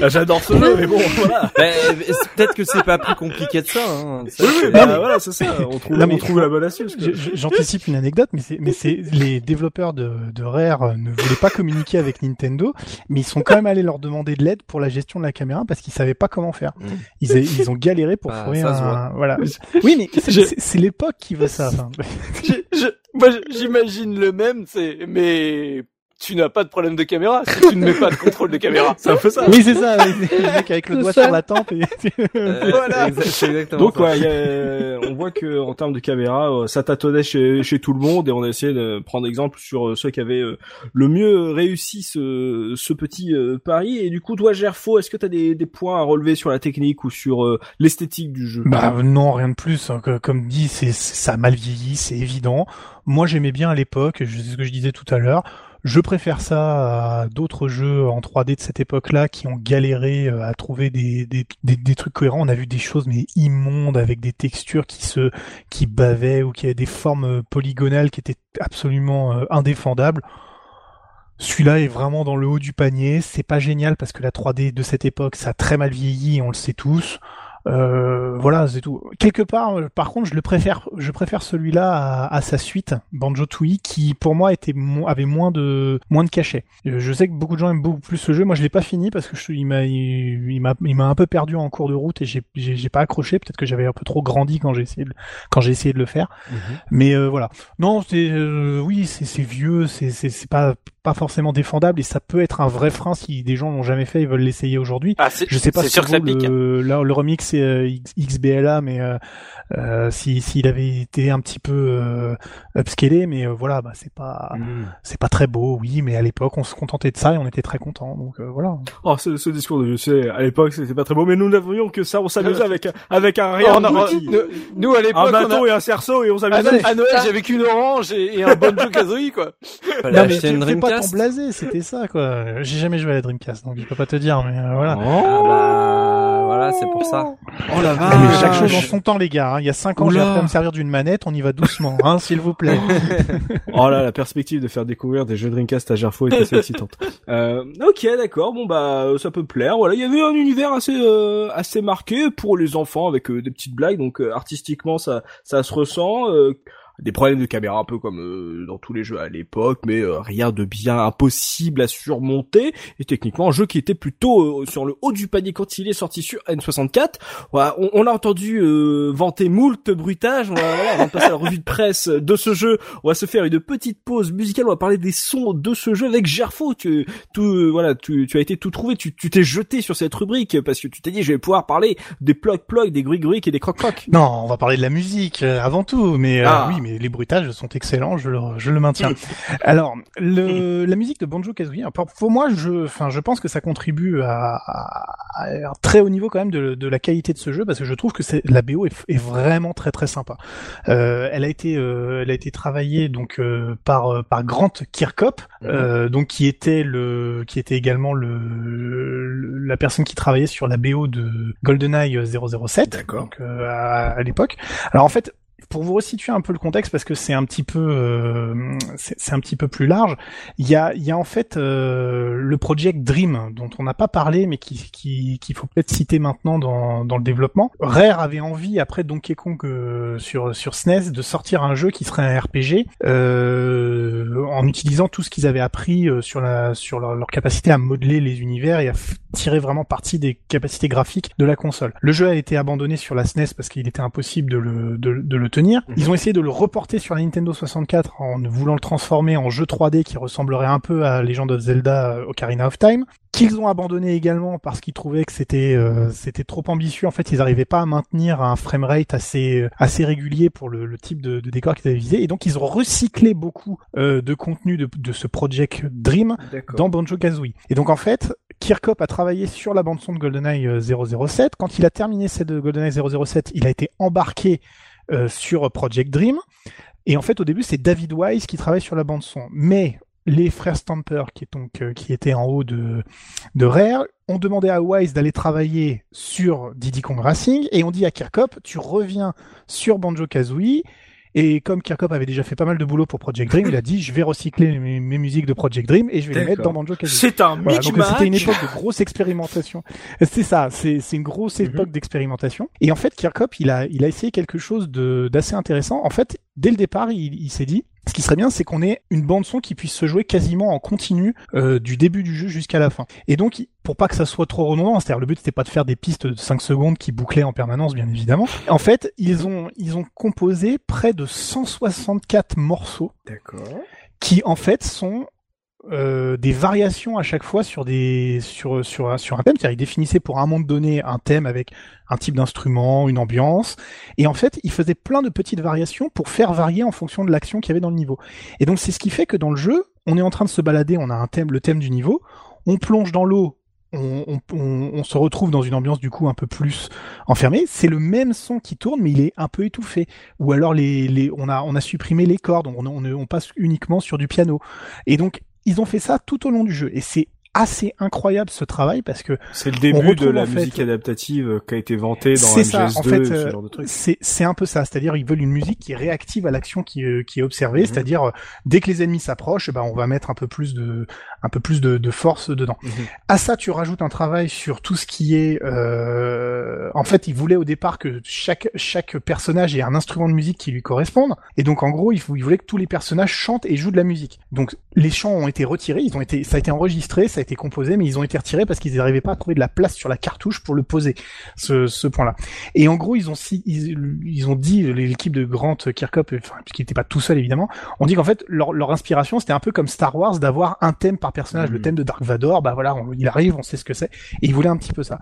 Ah, J'adore ce jeu, mais bon, voilà. Ben, c'est- peut-être que c'est pas plus compliqué de ça. Hein. Ça, Oui, oui, c'est- bah, mais- voilà, c'est ça. On trouve, Non, mais- on trouve la bonne astuce. J'anticipe une anecdote, mais c'est mais c'est les développeurs de, de Rare euh, ne voulaient pas communiquer avec Nintendo, mais ils sont quand même allés leur demander de l'aide pour la gestion de la caméra parce qu'ils savaient pas comment faire. Mm. Ils, a- ils ont galéré pour Bah, trouver ça se un voilà. Oui, mais c'est- l'époque qui veut ça. enfin. Je- je- moi, je- j'imagine le même. C'est mais tu n'as pas de problème de caméra si tu ne mets pas de contrôle de caméra. C'est un peu ça. Oui, c'est ça. c'est le mec avec le C'est doigt ça. sur la tempe. Et... Euh, Voilà. C'est exactement Donc ça. ouais, y a- on voit que en termes de caméra, euh, ça tâtonnait chez, chez tout le monde et on a essayé de prendre exemple sur euh, ceux qui avaient euh, le mieux réussi ce, ce petit euh, pari. Et du coup, toi, Gerfo, est-ce que tu as des, des points à relever sur la technique ou sur euh, l'esthétique du jeu? Bah non, rien de plus. hein, que- Comme dit, c'est c'est- ça a mal vieilli, c'est évident. Moi, j'aimais bien à l'époque. Sais ce que je disais tout à l'heure. Je préfère ça à d'autres jeux en 3D de cette époque-là qui ont galéré euh, à trouver des, des, des, trucs cohérents. On a vu des choses mais immondes avec des textures qui se qui bavaient ou qui avaient des formes euh, polygonales qui étaient absolument euh, indéfendables. Celui-là est vraiment dans le haut du panier. C'est pas génial parce que la 3D de cette époque, ça a très mal vieilli, on le sait tous. Euh, voilà, c'est tout. Quelque part, euh, par contre, je le préfère, je préfère celui-là à, à sa suite, Banjo Tooie, qui pour moi était mo- avait moins de moins de cachet. Euh, Je sais que beaucoup de gens aiment beaucoup plus ce jeu. Moi, je l'ai pas fini parce que je, il m'a il, il m'a il m'a un peu perdu en cours de route et j'ai j'ai pas accroché. Peut-être que j'avais un peu trop grandi quand j'ai essayé de, quand j'ai essayé de le faire. Mais euh, voilà. Non, c'est euh, oui, c'est c'est vieux, c'est c'est c'est pas pas forcément défendable et ça peut être un vrai frein si des gens l'ont jamais fait et veulent l'essayer aujourd'hui. Ah, c'est Je sais pas si sûr que ça pique. le, là, le remix c'est euh, XBLA, mais euh, euh, si s'il avait été un petit peu euh, upscalé, mais euh, voilà, bah c'est pas c'est pas très beau, oui, mais à l'époque on se contentait de ça et on était très contents, donc euh, voilà. Oh, ce, ce discours de je sais, à l'époque c'était pas très beau, mais nous n'avions que ça, on s'amusait avec un- avec un rien On a- nous, à un l'époque, on bateau a... et un cerceau et on s'amusait. à Noël, j'avais qu'une orange et, et un Banjo Kazooie quoi. Fallait Non mais une fais pas ton Dreamcast. blasé, c'était ça quoi. J'ai jamais joué à la Dreamcast, donc je peux pas te dire, mais euh, voilà. Ah bah voilà, c'est pour ça. Oh la Ah, mais chaque vache. chose en son temps, les gars. hein. Il y a cinq ans, j'ai Oula. appris à me servir d'une manette. On y va doucement, hein, s'il vous plaît. Oh là, la perspective de faire découvrir des jeux Dreamcast à Gerfo est assez excitante. Euh, ok, d'accord. Bon bah, euh, ça peut plaire. Voilà, il y avait un univers assez euh, assez marqué pour les enfants avec euh, des petites blagues. Donc euh, artistiquement, ça ça se ressent. euh, des problèmes de caméra un peu comme euh, dans tous les jeux à l'époque, mais euh, rien de bien impossible à surmonter. Et techniquement, un jeu qui était plutôt euh, sur le haut du panier quand il est sorti sur N64. Voilà, on, on a entendu euh, vanter moult bruitage. On va, voilà, avant de passer à la revue de presse de ce jeu, on va se faire une petite pause musicale. On va parler des sons de ce jeu avec Gerfo. Tu, tout, euh, voilà, tu, tu as été tout trouvé. Tu, tu t'es jeté sur cette rubrique parce que tu t'es dit, je vais pouvoir parler des ploc ploc, des gruic gruic et des croc croc. Non, on va parler de la musique euh, avant tout, mais euh, Ah. oui, mais les bruitages sont excellents, je le, je le maintiens. Alors, le, la musique de Banjo Kazooie, pour, pour moi, je, enfin, je pense que ça contribue à, à- à un très haut niveau quand même de, de la qualité de ce jeu, parce que je trouve que la BO est, est vraiment très très sympa. Euh, elle a été, euh, elle a été travaillée donc euh, par euh, par Grant Kirkhope, euh, donc qui était le, qui était également le, le- la personne qui travaillait sur la BO de GoldenEye 007. D'accord. Donc euh, à, à l'époque. Alors en fait, pour vous resituer un peu le contexte, parce que c'est un petit peu, euh, c'est un petit peu plus large. Il y a, il y a en fait euh, le Project Dream dont on n'a pas parlé, mais qui, qui, qu'il faut peut-être citer maintenant dans, dans le développement. Rare avait envie après Donkey Kong euh, sur sur SNES de sortir un jeu qui serait un RPG euh, en utilisant tout ce qu'ils avaient appris euh, sur la sur leur, capacité à modeler les univers et à tirer vraiment parti des capacités graphiques de la console. Le jeu a été abandonné sur la SNES parce qu'il était impossible de le de, de le tenir tenir. Ils ont essayé de le reporter sur la Nintendo 64 en voulant le transformer en jeu 3D qui ressemblerait un peu à Legend of Zelda Ocarina of Time qu'ils ont abandonné également parce qu'ils trouvaient que c'était euh, c'était trop ambitieux. En fait, ils n'arrivaient pas à maintenir un framerate assez assez régulier pour le, le type de, de, décor qu'ils avaient visé, et donc ils ont recyclé beaucoup euh, de contenu de, de, ce Project Dream dans Banjo Kazooie. Et donc en fait, Kirkop a travaillé sur la bande son de GoldenEye 007. Quand il a terminé cette de GoldenEye 007, il a été embarqué euh, sur Project Dream. Et en fait, au début, c'est David Wise qui travaille sur la bande son. Mais les frères Stamper, qui, donc, euh, qui étaient en haut de, de Rare, ont demandé à Wise d'aller travailler sur Diddy Kong Racing et on dit à Kirkop, tu reviens sur Banjo Kazooie. Et comme Kirkop avait déjà fait pas mal de boulot pour Project Dream, il a dit je vais recycler mes, musiques de Project Dream et je vais les mettre dans Banjo Kazooie. C'est un voilà, donc c'était une époque de grosse expérimentation. C'est ça, c'est une grosse mhm. époque d'expérimentation. Et en fait, Kirkop, il a il a essayé quelque chose de d'assez intéressant. En fait, dès le départ, il, il s'est dit ce qui serait bien, c'est qu'on ait une bande son qui puisse se jouer quasiment en continu euh, du début du jeu jusqu'à la fin. Et donc, pour pas que ça soit trop redondant, c'est-à-dire le but c'était pas de faire des pistes de 5 secondes qui bouclaient en permanence, bien évidemment. En fait, ils ont ils ont composé près de 164 morceaux. D'accord. Qui en fait sont euh, des variations à chaque fois sur des sur sur sur un thème. C'est-à-dire, il définissait pour un monde donné un thème avec un type d'instrument, une ambiance, et en fait, il faisait plein de petites variations pour faire varier en fonction de l'action qu'il y avait dans le niveau. Et donc, c'est ce qui fait que dans le jeu, on est en train de se balader, on a un thème, le thème du niveau, on plonge dans l'eau, on, on, on, se retrouve dans une ambiance du coup un peu plus enfermée. C'est le même son qui tourne, mais il est un peu étouffé. Ou alors les, les on a on a supprimé les cordes, on, on, on passe uniquement sur du piano. Et donc ils ont fait ça tout au long du jeu. Et c'est assez incroyable ce travail parce que c'est le début de la musique adaptative euh, qui a été vantée dans MGS2 ça, en fait, ce euh, genre de trucs. C'est c'est un peu ça, c'est-à-dire ils veulent une musique qui est réactive à l'action qui euh, qui est observée, mhm. c'est-à-dire dès que les ennemis s'approchent, bah on va mettre un peu plus de un peu plus de, de force dedans. Mhm. À ça tu rajoutes un travail sur tout ce qui est euh... en fait, ils voulaient au départ que chaque chaque personnage ait un instrument de musique qui lui corresponde et donc en gros, ils, ils voulaient que tous les personnages chantent et jouent de la musique. Donc les chants ont été retirés, ils ont été ça a été enregistré, ça été composé, mais ils ont été retirés parce qu'ils n'arrivaient pas à trouver de la place sur la cartouche pour le poser, ce, ce point-là. Et en gros, ils ont si, ils, ont dit l'équipe de Grant Kirkhope, enfin puisqu'il n'était pas tout seul évidemment, on dit qu'en fait leur, leur inspiration c'était un peu comme Star Wars d'avoir un thème par personnage. Le mmh. thème de Dark Vador, bah voilà, il arrive, on sait ce que c'est, et ils voulaient un petit peu ça.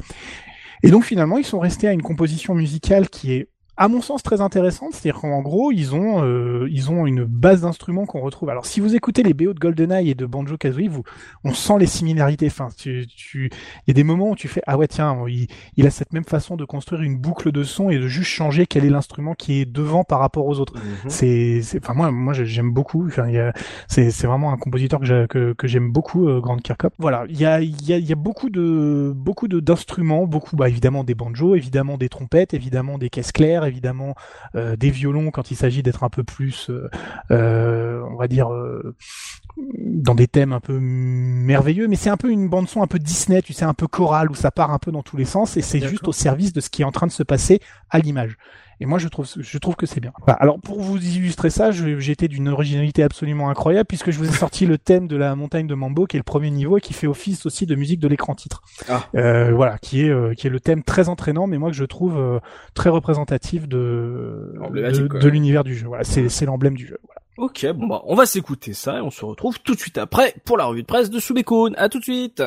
Et donc finalement, ils sont restés à une composition musicale qui est à mon sens très intéressante, c'est-à-dire qu'en gros ils ont euh, ils ont une base d'instruments qu'on retrouve. Alors si vous écoutez les BO de GoldenEye et de Banjo Kazooie, vous on sent les similarités. Enfin, tu tu il y a des moments où tu fais ah ouais tiens il, il a cette même façon de construire une boucle de son et de juste changer quel est l'instrument qui est devant par rapport aux autres. Mhm. C'est c'est enfin moi moi j'aime beaucoup. Enfin il y a c'est c'est vraiment un compositeur que que, que j'aime beaucoup euh, Grand Kirkhope. Voilà il y a il y a il y a beaucoup de beaucoup de d'instruments beaucoup bah évidemment des banjos évidemment des trompettes évidemment des caisses claires évidemment euh, des violons quand il s'agit d'être un peu plus, euh, euh, on va dire, dans des thèmes un peu merveilleux, mais c'est un peu une bande son un peu Disney, tu sais, un peu chorale où ça part un peu dans tous les sens. Et c'est juste au service de ce qui est en train de se passer à l'image. Et moi, je trouve, je trouve que c'est bien. alors, pour vous illustrer ça, j'ai été d'une originalité absolument incroyable puisque je vous ai sorti le thème de la montagne de Mambo, qui est le premier niveau et qui fait office aussi de musique de l'écran titre. Ah. Euh, voilà, qui est, euh, qui est le thème très entraînant, mais moi que je trouve euh, très représentatif de, de, l'univers du jeu. Voilà, c'est l'emblème du jeu. Voilà. Ok, bon bah, on va s'écouter ça et on se retrouve tout de suite après pour la revue de presse de Subekun. À tout de suite.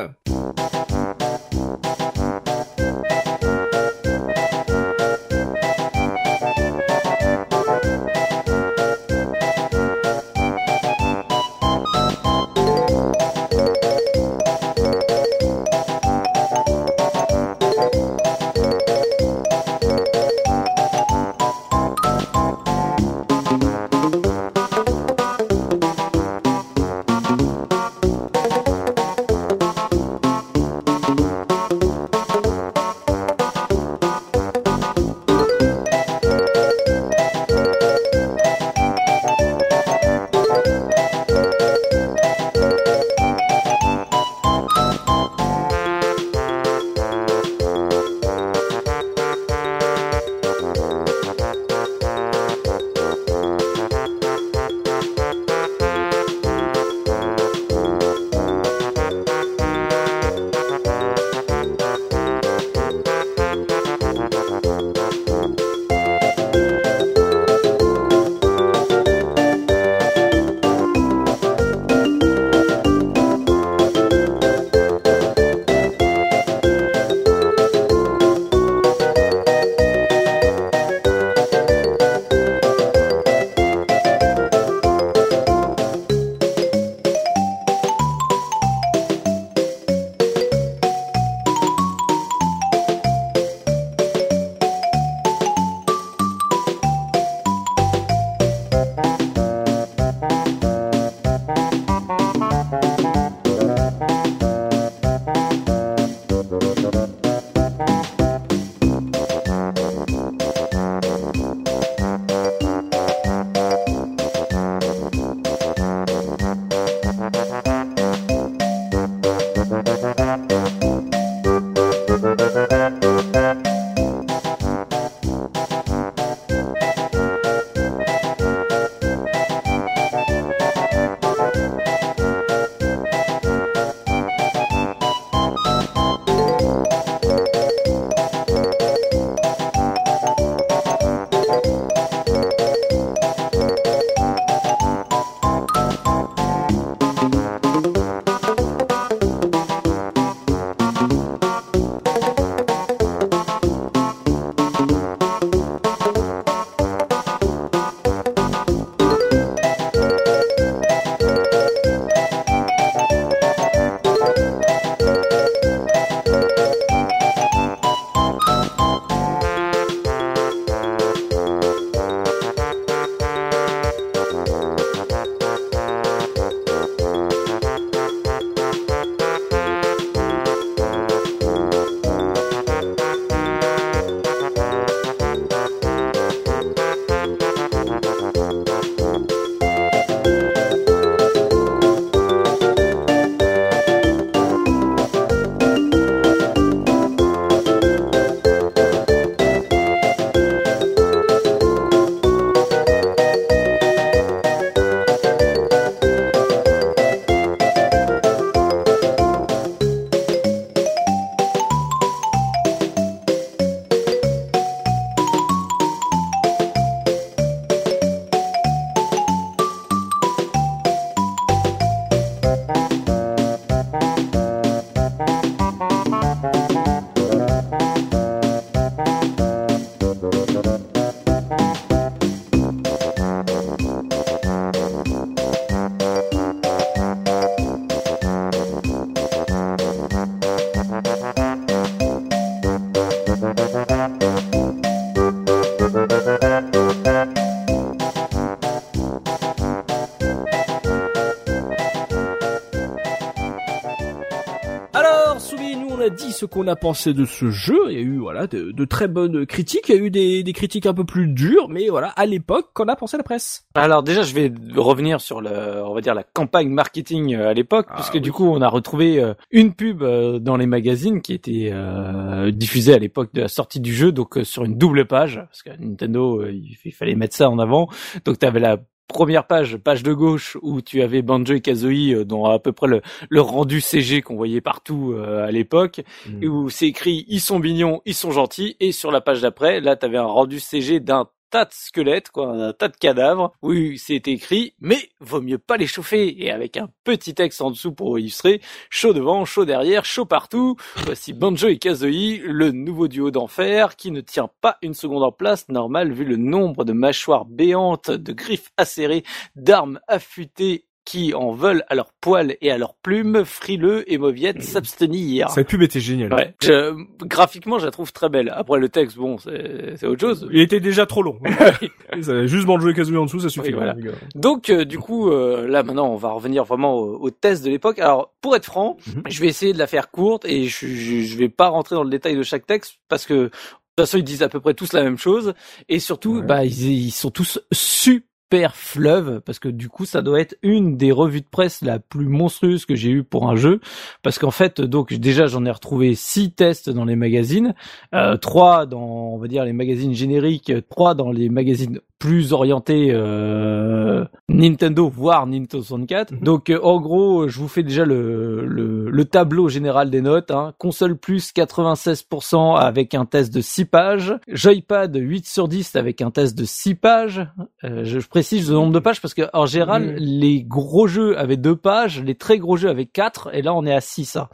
Ce qu'on a pensé de ce jeu. Il y a eu voilà de, de très bonnes critiques. Il y a eu des, des critiques un peu plus dures, mais voilà à l'époque, qu'en a pensé la presse Alors déjà, je vais revenir sur le, on va dire la campagne marketing euh, à l'époque, Ah, puisque oui. du coup, on a retrouvé euh, une pub euh, dans les magazines qui était euh, diffusée à l'époque de la sortie du jeu, donc sur une double page, parce que Nintendo, il, il fallait mettre ça en avant. Donc tu avais la première page, page de gauche, où tu avais Banjo et Kazooie, euh, dont à peu près le, le rendu CG qu'on voyait partout euh, à l'époque, Mm. et où c'est écrit ils sont mignons, ils sont gentils, et sur la page d'après, là t'avais un rendu CG d'un tas de squelettes, quoi, un tas de cadavres, où c'était écrit mais vaut mieux pas les chauffer, et avec un petit texte en dessous pour illustrer chaud devant, chaud derrière, chaud partout. Voici Banjo et Kazooie, le nouveau duo d'enfer qui ne tient pas une seconde en place, normal vu le nombre de mâchoires béantes, de griffes acérées, d'armes affûtées qui en veulent à leurs poils et à leurs plumes, frileux et mauviettes s'abstenir. Cette pub était géniale. Ouais. Je- graphiquement, je la trouve très belle. Après, le texte, bon, c'est autre chose. Il était déjà trop long. Avait Juste Banjo Kazooie en dessous, ça suffit. Oui, voilà. Donc, euh, du coup, euh, là, maintenant, on va revenir vraiment au, au test de l'époque. Alors, pour être franc, Mhm. je vais essayer de la faire courte et je, je, je vais pas rentrer dans le détail de chaque texte parce que, de toute façon, ils disent à peu près tous la même chose. Et surtout, Ouais. bah, ils, ils sont tous super fleuve parce que du coup ça doit être une des revues de presse la plus monstrueuse que j'ai eue pour un jeu parce qu'en fait donc déjà j'en ai retrouvé six tests dans les magazines euh, trois dans on va dire les magazines génériques trois dans les magazines plus orientés euh, Nintendo voire Nintendo 64 Mhm. donc euh, en gros je vous fais déjà le, le, le tableau général des notes hein. console plus 96% avec un test de 6 pages Joypad 8 sur 10 avec un test de 6 pages euh, je, je précise le nombre de pages parce que en général Mhm. les gros jeux avaient 2 pages les très gros jeux avaient 4 et là on est à 6 hein.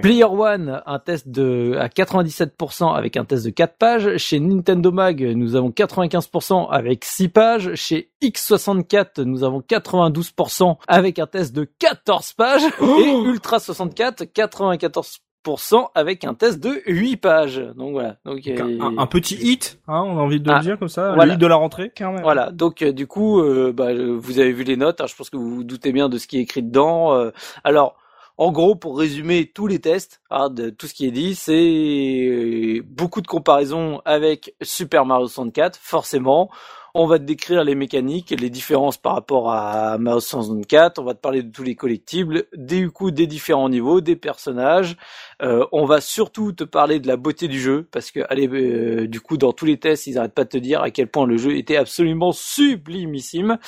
Player One, un test de à 97% avec un test de 4 pages. Chez Nintendo Mag, nous avons 95% avec 6 pages. Chez X64, nous avons 92% avec un test de 14 pages. Et Ultra 64, 94% avec un test de 8 pages. Donc voilà. Donc, euh, Un, un petit hit, hein, on a envie de Ah, le dire comme ça, voilà. le hit de la rentrée. Quand même. Voilà, donc euh, du coup, euh, bah, vous avez vu les notes, hein, je pense que vous vous doutez bien de ce qui est écrit dedans. euh. alors, en gros, pour résumer tous les tests, hein, de tout ce qui est dit, c'est beaucoup de comparaisons avec Super Mario 64, forcément. On va te décrire les mécaniques, les différences par rapport à Mario 64. On va te parler de tous les collectibles, des coups des différents niveaux, des personnages. Euh, on va surtout te parler de la beauté du jeu parce que allez, euh, du coup dans tous les tests ils arrêtent pas de te dire à quel point le jeu était absolument sublimissime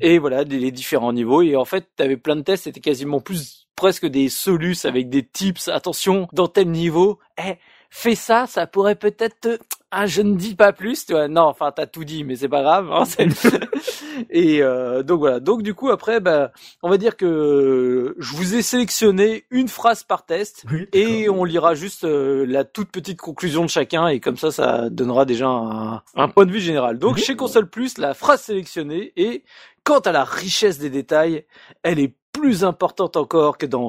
et voilà des, les différents niveaux et en fait t'avais plein de tests c'était quasiment plus presque des solus avec des tips attention dans tel niveau eh fais ça ça pourrait peut-être te... ah je ne dis pas plus tu vois. Non enfin t'as tout dit mais c'est pas grave hein, et euh, donc voilà. Donc du coup après bah on va dire que je vous ai sélectionné une phrase par test Oui, et on lira juste euh, la toute petite conclusion de chacun et comme ça, ça donnera déjà un, un point de vue général. Donc chez Console Plus, la phrase sélectionnée est quant à la richesse des détails, elle est plus importante encore que dans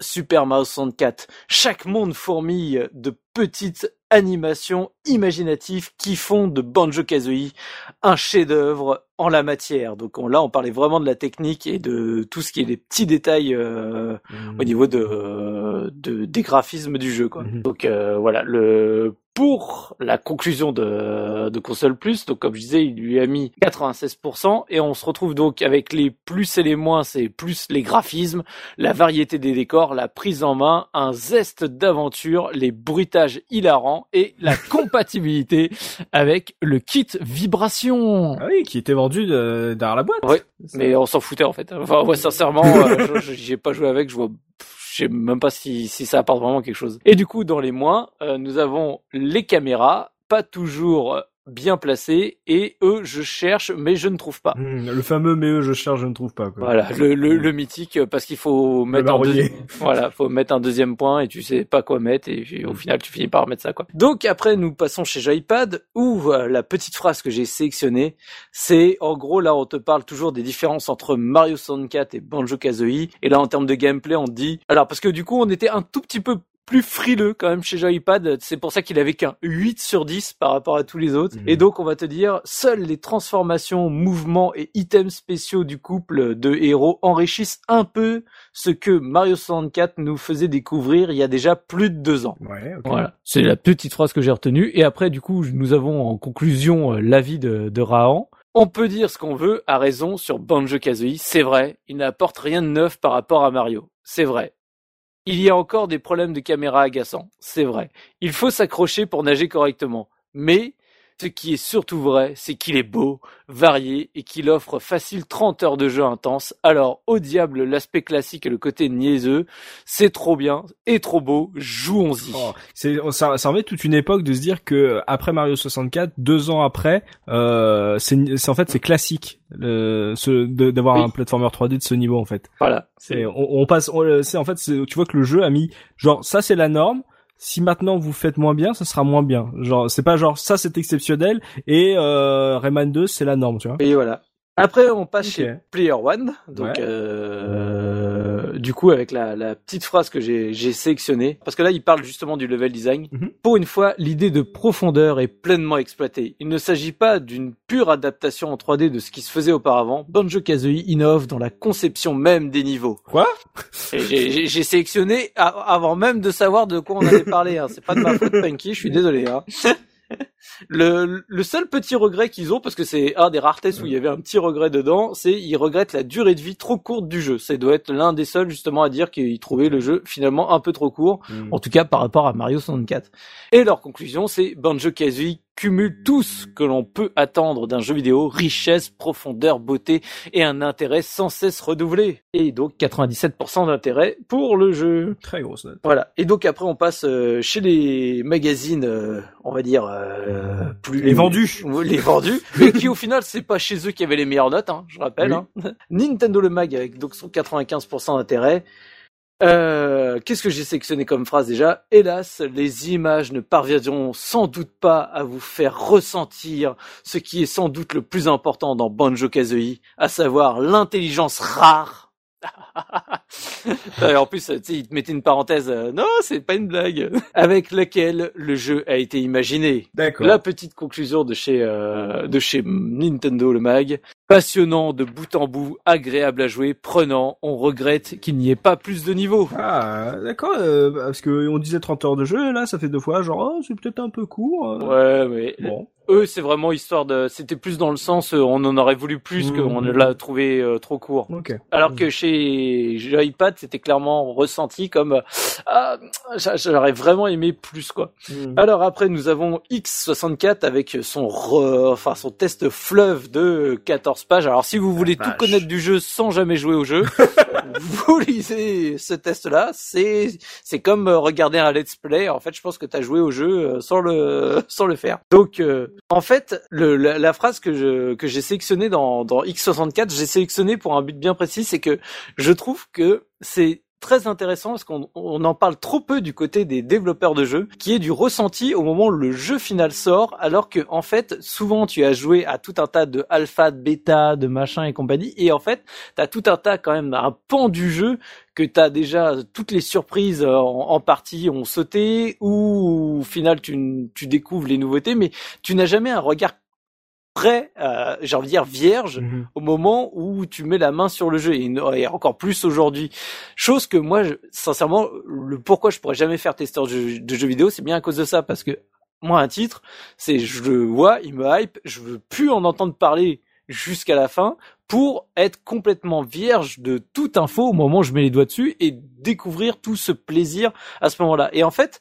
Super Mario 64. Chaque monde fourmille de petites animations imaginatives qui font de Banjo-Kazooie un chef-d'œuvre en la matière. Donc on- là, on parlait vraiment de la technique et de tout ce qui est des petits détails euh, au niveau de, euh, de des graphismes du jeu quoi. Mhm. Donc euh, voilà, le pour la conclusion de, de console plus. Donc comme je disais, il lui a mis 96% et on se retrouve donc avec les plus et les moins, c'est plus les graphismes, la variété des décors, la prise en main, un zeste d'aventure, les bruitages hilarants et la compatibilité avec le kit vibration. Ah oui, qui était vendu de- derrière la boîte. Ouais, mais on s'en foutait en fait. Enfin, ouais, sincèrement, euh, j'ai pas joué avec, je vois, je sais même pas si, si ça apporte vraiment quelque chose. Et du coup, dans les moins, euh, nous avons les caméras, pas toujours bien placées, et eux, je cherche, mais je ne trouve pas. Hmm, le fameux mais eux, je cherche, je ne trouve pas. Quoi. Voilà, le, le, le mythique, parce qu'il faut mettre un deuxième, voilà, faut mettre un deuxième point et tu sais pas quoi mettre et au final tu finis par mettre ça quoi. Donc après nous passons chez Joypad où euh, la petite phrase que j'ai sélectionnée, c'est en gros là on te parle toujours des différences entre Mario 64 et Banjo Kazooie et là en termes de gameplay on dit alors parce que du coup on était un tout petit peu plus frileux quand même chez Joypad, c'est pour ça qu'il avait qu'un 8 sur 10 par rapport à tous les autres. Mhm. Et donc on va te dire, seules les transformations, mouvements et items spéciaux du couple de héros enrichissent un peu ce que Mario 64 nous faisait découvrir il y a déjà plus de deux ans. Ouais, ok. Voilà, c'est la petite phrase que j'ai retenue. Et après, du coup, nous avons en conclusion euh, l'avis de, de Rahan. On peut dire ce qu'on veut à raison sur Banjo-Kazooie, c'est vrai, il n'apporte rien de neuf par rapport à Mario, c'est vrai. Il y a encore des problèmes de caméra agaçants, c'est vrai. Il faut s'accrocher pour nager correctement. Mais ce qui est surtout vrai, c'est qu'il est beau, varié et qu'il offre facile 30 heures de jeu intense. Alors, au diable, l'aspect classique et le côté niaiseux, c'est trop bien et trop beau, jouons-y. Oh, c'est ça, ça remet toute une époque de se dire que après Mario 64, deux ans après, euh, c'est c'est- en fait c'est classique le, ce, de- d'avoir Oui. un platformer 3D de ce niveau en fait. Voilà. C'est on, on passe, on- c'est en fait c'est- tu vois que le jeu a mis genre ça c'est la norme. Si maintenant vous faites moins bien, ça sera moins bien. Genre c'est pas genre ça c'est exceptionnel et euh, Rayman 2 c'est la norme, tu vois. Et voilà. Après, on passe chez Player One. Donc, Ouais. euh, du coup, avec la, la petite phrase que j'ai sélectionnée, parce que là, il parle justement du level design. Mhm. Pour une fois, l'idée de profondeur est pleinement exploitée. Il ne s'agit pas d'une pure adaptation en 3D de ce qui se faisait auparavant. Banjo-Kazooie innove dans la conception même des niveaux. Quoi? J'ai- sélectionné avant même de savoir de quoi on allait parler. Hein. C'est pas de ma faute, Punky. Je suis désolé. Hein. Le, le seul petit regret qu'ils ont, parce que c'est un des rares tests où il y avait un petit regret dedans, c'est ils regrettent la durée de vie trop courte du jeu. Ça doit être l'un des seuls justement à dire qu'ils trouvaient le jeu finalement un peu trop court, en tout cas par rapport à Mario 64. Et leur conclusion, c'est Banjo-Kazooie cumule tout ce que l'on peut attendre d'un jeu vidéo, richesse, profondeur, beauté et un intérêt sans cesse renouvelé. Et donc 97% d'intérêt pour le jeu. Très grosse note. Voilà. Et donc après on passe euh, chez les magazines, euh, on va dire euh, plus Les vendus. Les vendus, mais qui au final c'est pas chez eux qui avaient les meilleures notes, hein, je rappelle. Oui. hein. Nintendo le mag avec donc son 95% d'intérêt. Euh, Qu'est-ce que j'ai sélectionné comme phrase déjà? Hélas, les images ne parviendront sans doute pas à vous faire ressentir ce qui est sans doute le plus important dans Banjo Kazooie, à savoir l'intelligence rare. En plus, il te mettait une parenthèse. euh, non, c'est pas une blague. Avec laquelle le jeu a été imaginé. D'accord. La petite conclusion de chez euh, de chez Nintendo le mag. Passionnant de bout en bout, agréable à jouer, prenant. On regrette qu'il n'y ait pas plus de niveaux. Ah, d'accord, euh, parce que on disait 30 heures de jeu, là, ça fait deux fois, genre, oh, c'est peut-être un peu court. euh. Ouais, mais Bon. Eux, c'est vraiment histoire de. C'était plus dans le sens, euh, on en aurait voulu plus Mmh. qu'on l'a trouvé euh, trop court. Ok. Alors que chez Joypad, c'était clairement ressenti comme euh, ah, j'a- j'aurais vraiment aimé plus quoi. Alors après, nous avons X64 avec son re- enfin son test fleuve de 14 pages. Alors si vous voulez tout connaître du jeu sans jamais jouer au jeu, vous lisez ce test-là. C'est c'est comme regarder un let's play. En fait, je pense que tu as joué au jeu sans le sans le faire. Donc euh, en fait, le, la, la phrase que je que j'ai sélectionnée dans dans X64, j'ai sélectionné pour un but bien précis, c'est que je trouve que c'est très intéressant parce qu'on on en parle trop peu du côté des développeurs de jeux, qui est du ressenti au moment où le jeu final sort, alors que en fait souvent tu as joué à tout un tas de alpha, de bêta, de machin et compagnie, et en fait t'as tout un tas quand même un pan du jeu que t'as déjà toutes les surprises euh, en, en partie ont sauté ou au final tu, tu découvres les nouveautés, mais tu n'as jamais un regard prêt, euh, j'ai envie de dire vierge, Mhm. au moment où tu mets la main sur le jeu et, et encore plus aujourd'hui. Chose que moi, je- sincèrement, le pourquoi je pourrais jamais faire testeur de, jeux- de jeux vidéo, c'est bien à cause de ça parce que moi un titre, c'est je le vois, il me hype, je veux plus en entendre parler jusqu'à la fin pour être complètement vierge de toute info au moment où je mets les doigts dessus et découvrir tout ce plaisir à ce moment-là. Et en fait,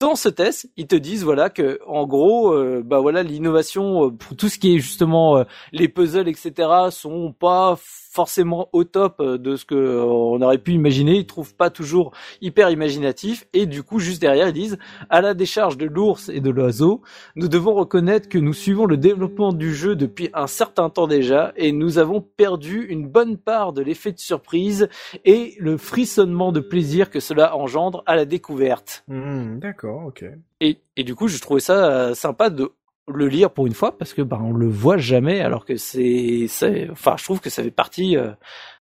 dans ce test, ils te disent voilà que en gros, euh, bah voilà, l'innovation euh, pour tout ce qui est justement euh, les puzzles, etc., sont pas forcément au top de ce que on aurait pu imaginer. Ils trouvent pas toujours hyper imaginatif et du coup, juste derrière, ils disent à la décharge de l'ours et de l'oiseau, nous devons reconnaître que nous suivons le développement du jeu depuis un certain temps déjà et nous avons perdu une bonne part de l'effet de surprise et le frissonnement de plaisir que cela engendre à la découverte. Mmh, D'accord, ok. Et, et du coup, je trouvais ça euh, sympa de le lire pour une fois parce que bah on le voit jamais alors que c'est c'est enfin je trouve que ça fait partie euh,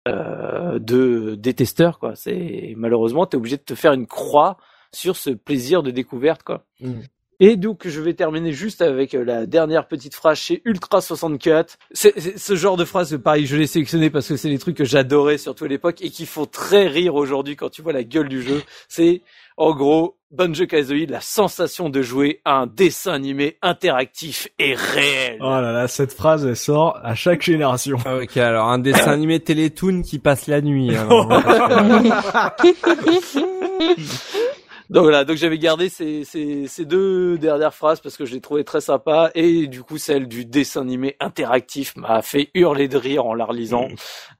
euh, de des testeurs quoi. C'est malheureusement tu es obligé de te faire une croix sur ce plaisir de découverte quoi. Mhm. et donc je vais terminer juste avec euh, la dernière petite phrase chez Ultra 64 c'est c'est ce genre de phrase pareil je l'ai sélectionné parce que c'est des trucs que j'adorais surtout à l'époque et qui font très rire aujourd'hui quand tu vois la gueule du jeu. C'est en gros, Banjo Kazooie, la sensation de jouer à un dessin animé interactif et réel. Oh là là, cette phrase, elle sort à chaque génération. Ah, ok, alors un dessin animé Télétoon qui passe la nuit. alors. Donc voilà, donc j'avais gardé ces, ces, ces deux dernières phrases parce que je les trouvais très sympas et du coup celle du dessin animé interactif m'a fait hurler de rire en la relisant.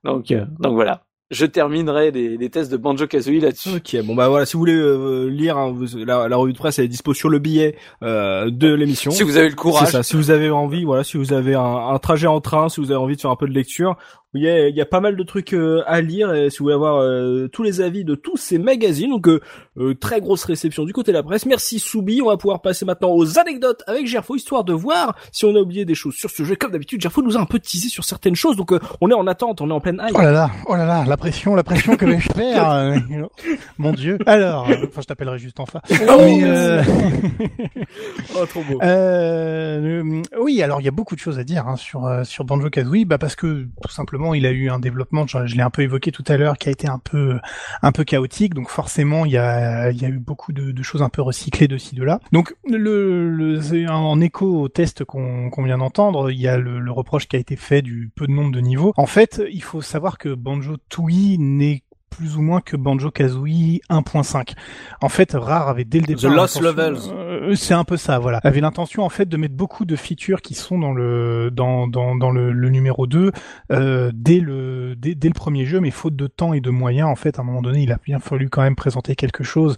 Donc euh, donc voilà. Je terminerai les, les tests de Banjo Kazooie là-dessus. Ok, bon bah voilà, si vous voulez euh, lire hein, vous- la, la revue de presse, elle est dispo sur le billet euh, de l'émission. Si vous avez le C'est courage. ça. Si vous avez envie, voilà, si vous avez un, un trajet en train, si vous avez envie de faire un peu de lecture, il y a, il y a pas mal de trucs euh, à lire. Et si vous voulez avoir euh, tous les avis de tous ces magazines, donc euh, euh, très grosse réception du côté de la presse. Merci Soubi. On va pouvoir passer maintenant aux anecdotes avec Gerfo, histoire de voir si on a oublié des choses sur ce jeu. Comme d'habitude, Gerfo nous a un peu teasé sur certaines choses, donc euh, on est en attente, on est en pleine hype. Oh là là, oh là là, la pression, la pression que vais-je faire euh, Mon Dieu. Alors, enfin, je t'appellerai juste enfin. Mais, euh, Oh, trop beau. Oui, alors il y a beaucoup de choses à dire hein, sur euh, sur Banjo Kazooie, bah parce que tout simplement il a eu un développement, je, je l'ai un peu évoqué tout à l'heure, qui a été un peu un peu chaotique, donc forcément il y a il y a eu beaucoup de, de choses un peu recyclées de ci de là. Donc le, le en écho au test qu'on qu'on vient d'entendre, il y a le, le reproche qui a été fait du peu de nombre de niveaux. En fait, il faut savoir que Banjo Tooie n'est plus ou moins que Banjo Kazooie 1.5. En fait, Rare avait dès le départ Lost l'intention- Levels. Euh, c'est un peu ça, voilà. Avait l'intention en fait de mettre beaucoup de features qui sont dans le dans dans, dans le, le numéro 2 euh, dès le dès, dès le premier jeu, mais faute de temps et de moyens, en fait, à un moment donné, il a bien fallu quand même présenter quelque chose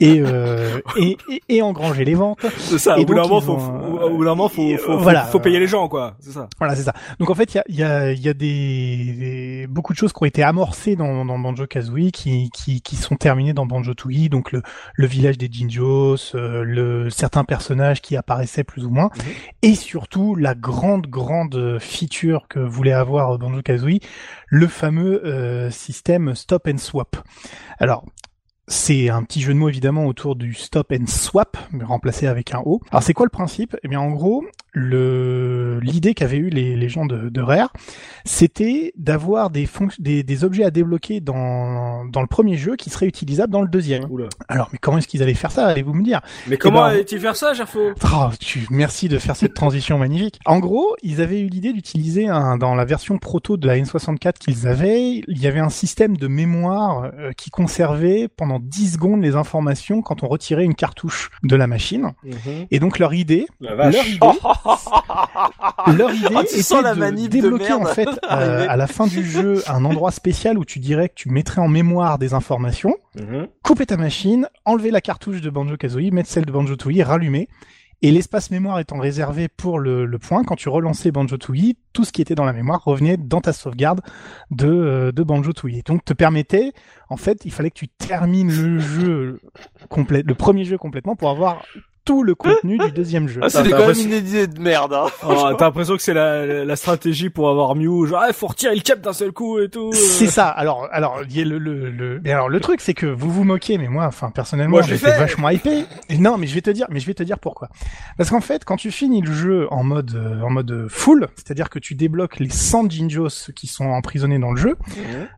et euh, et, et, et engranger les ventes. C'est ça. et Au bout d'un moment, faut, faut- euh, au bout d'un moment, faut, faut, faut, voilà. faut payer les gens, quoi. C'est ça. Voilà, c'est ça. Donc en fait, il y a, il y, y a des, des- beaucoup de choses qui ont été amorcées dans, dans Banjo Kazooie qui, qui, qui sont terminées dans Banjo Tooie. Donc le, le village des Jinjos, euh, certains personnages qui apparaissaient plus ou moins, et surtout la grande grande feature que voulait avoir Banjo Kazooie, le fameux euh, système Stop and Swap. Alors c'est un petit jeu de mots évidemment autour du stop and swap, mais remplacé avec un O. Alors c'est quoi le principe? Eh bien en gros, le l'idée qu'avaient eu les, les gens de, de Rare, c'était d'avoir des, des des objets à débloquer dans dans le premier jeu qui seraient utilisables dans le deuxième. Oula. Alors mais comment est-ce qu'ils allaient faire ça Allez-vous me dire? Mais comment ben, allait-il faire ça, Gerfo? Oh, tu, merci de faire cette transition magnifique. En gros, ils avaient eu l'idée d'utiliser un, dans la version proto de la N64 qu'ils avaient, il y avait un système de mémoire euh, qui conservait pendant 10 secondes les informations quand on retirait une cartouche de la machine. Et donc leur idée, La leur idée, leur idée tu était la de débloquer en fait euh, à la fin du jeu un endroit spécial où tu dirais que tu mettrais en mémoire des informations Mhm. couper ta machine, enlever la cartouche de Banjo Kazooie, mettre celle de Banjo Tooie, rallumer. Et l'espace mémoire étant réservé pour le, le point, quand tu relançais Banjo Tooie, tout ce qui était dans la mémoire revenait dans ta sauvegarde de, euh, de Banjo Tooie. Donc te permettait, en fait, il fallait que tu termines le jeu complet, le premier jeu complètement pour avoir tout le contenu du deuxième jeu. Ah, c'était t'as quand même une idée de merde. Hein. Oh, t'as l'impression que c'est la, la stratégie pour avoir Mew, genre, ah, faut retirer le cap d'un seul coup et tout. euh. C'est ça. Alors, alors, il y a le, le, le, mais alors le truc, c'est que vous vous moquez, mais moi, enfin, personnellement, j'étais fait. vachement hypé. Et non, mais je vais te dire, mais je vais te dire pourquoi. Parce qu'en fait, quand tu finis le jeu en mode, euh, en mode full, c'est-à-dire que tu débloques les 100 Jinjos qui sont emprisonnés dans le jeu,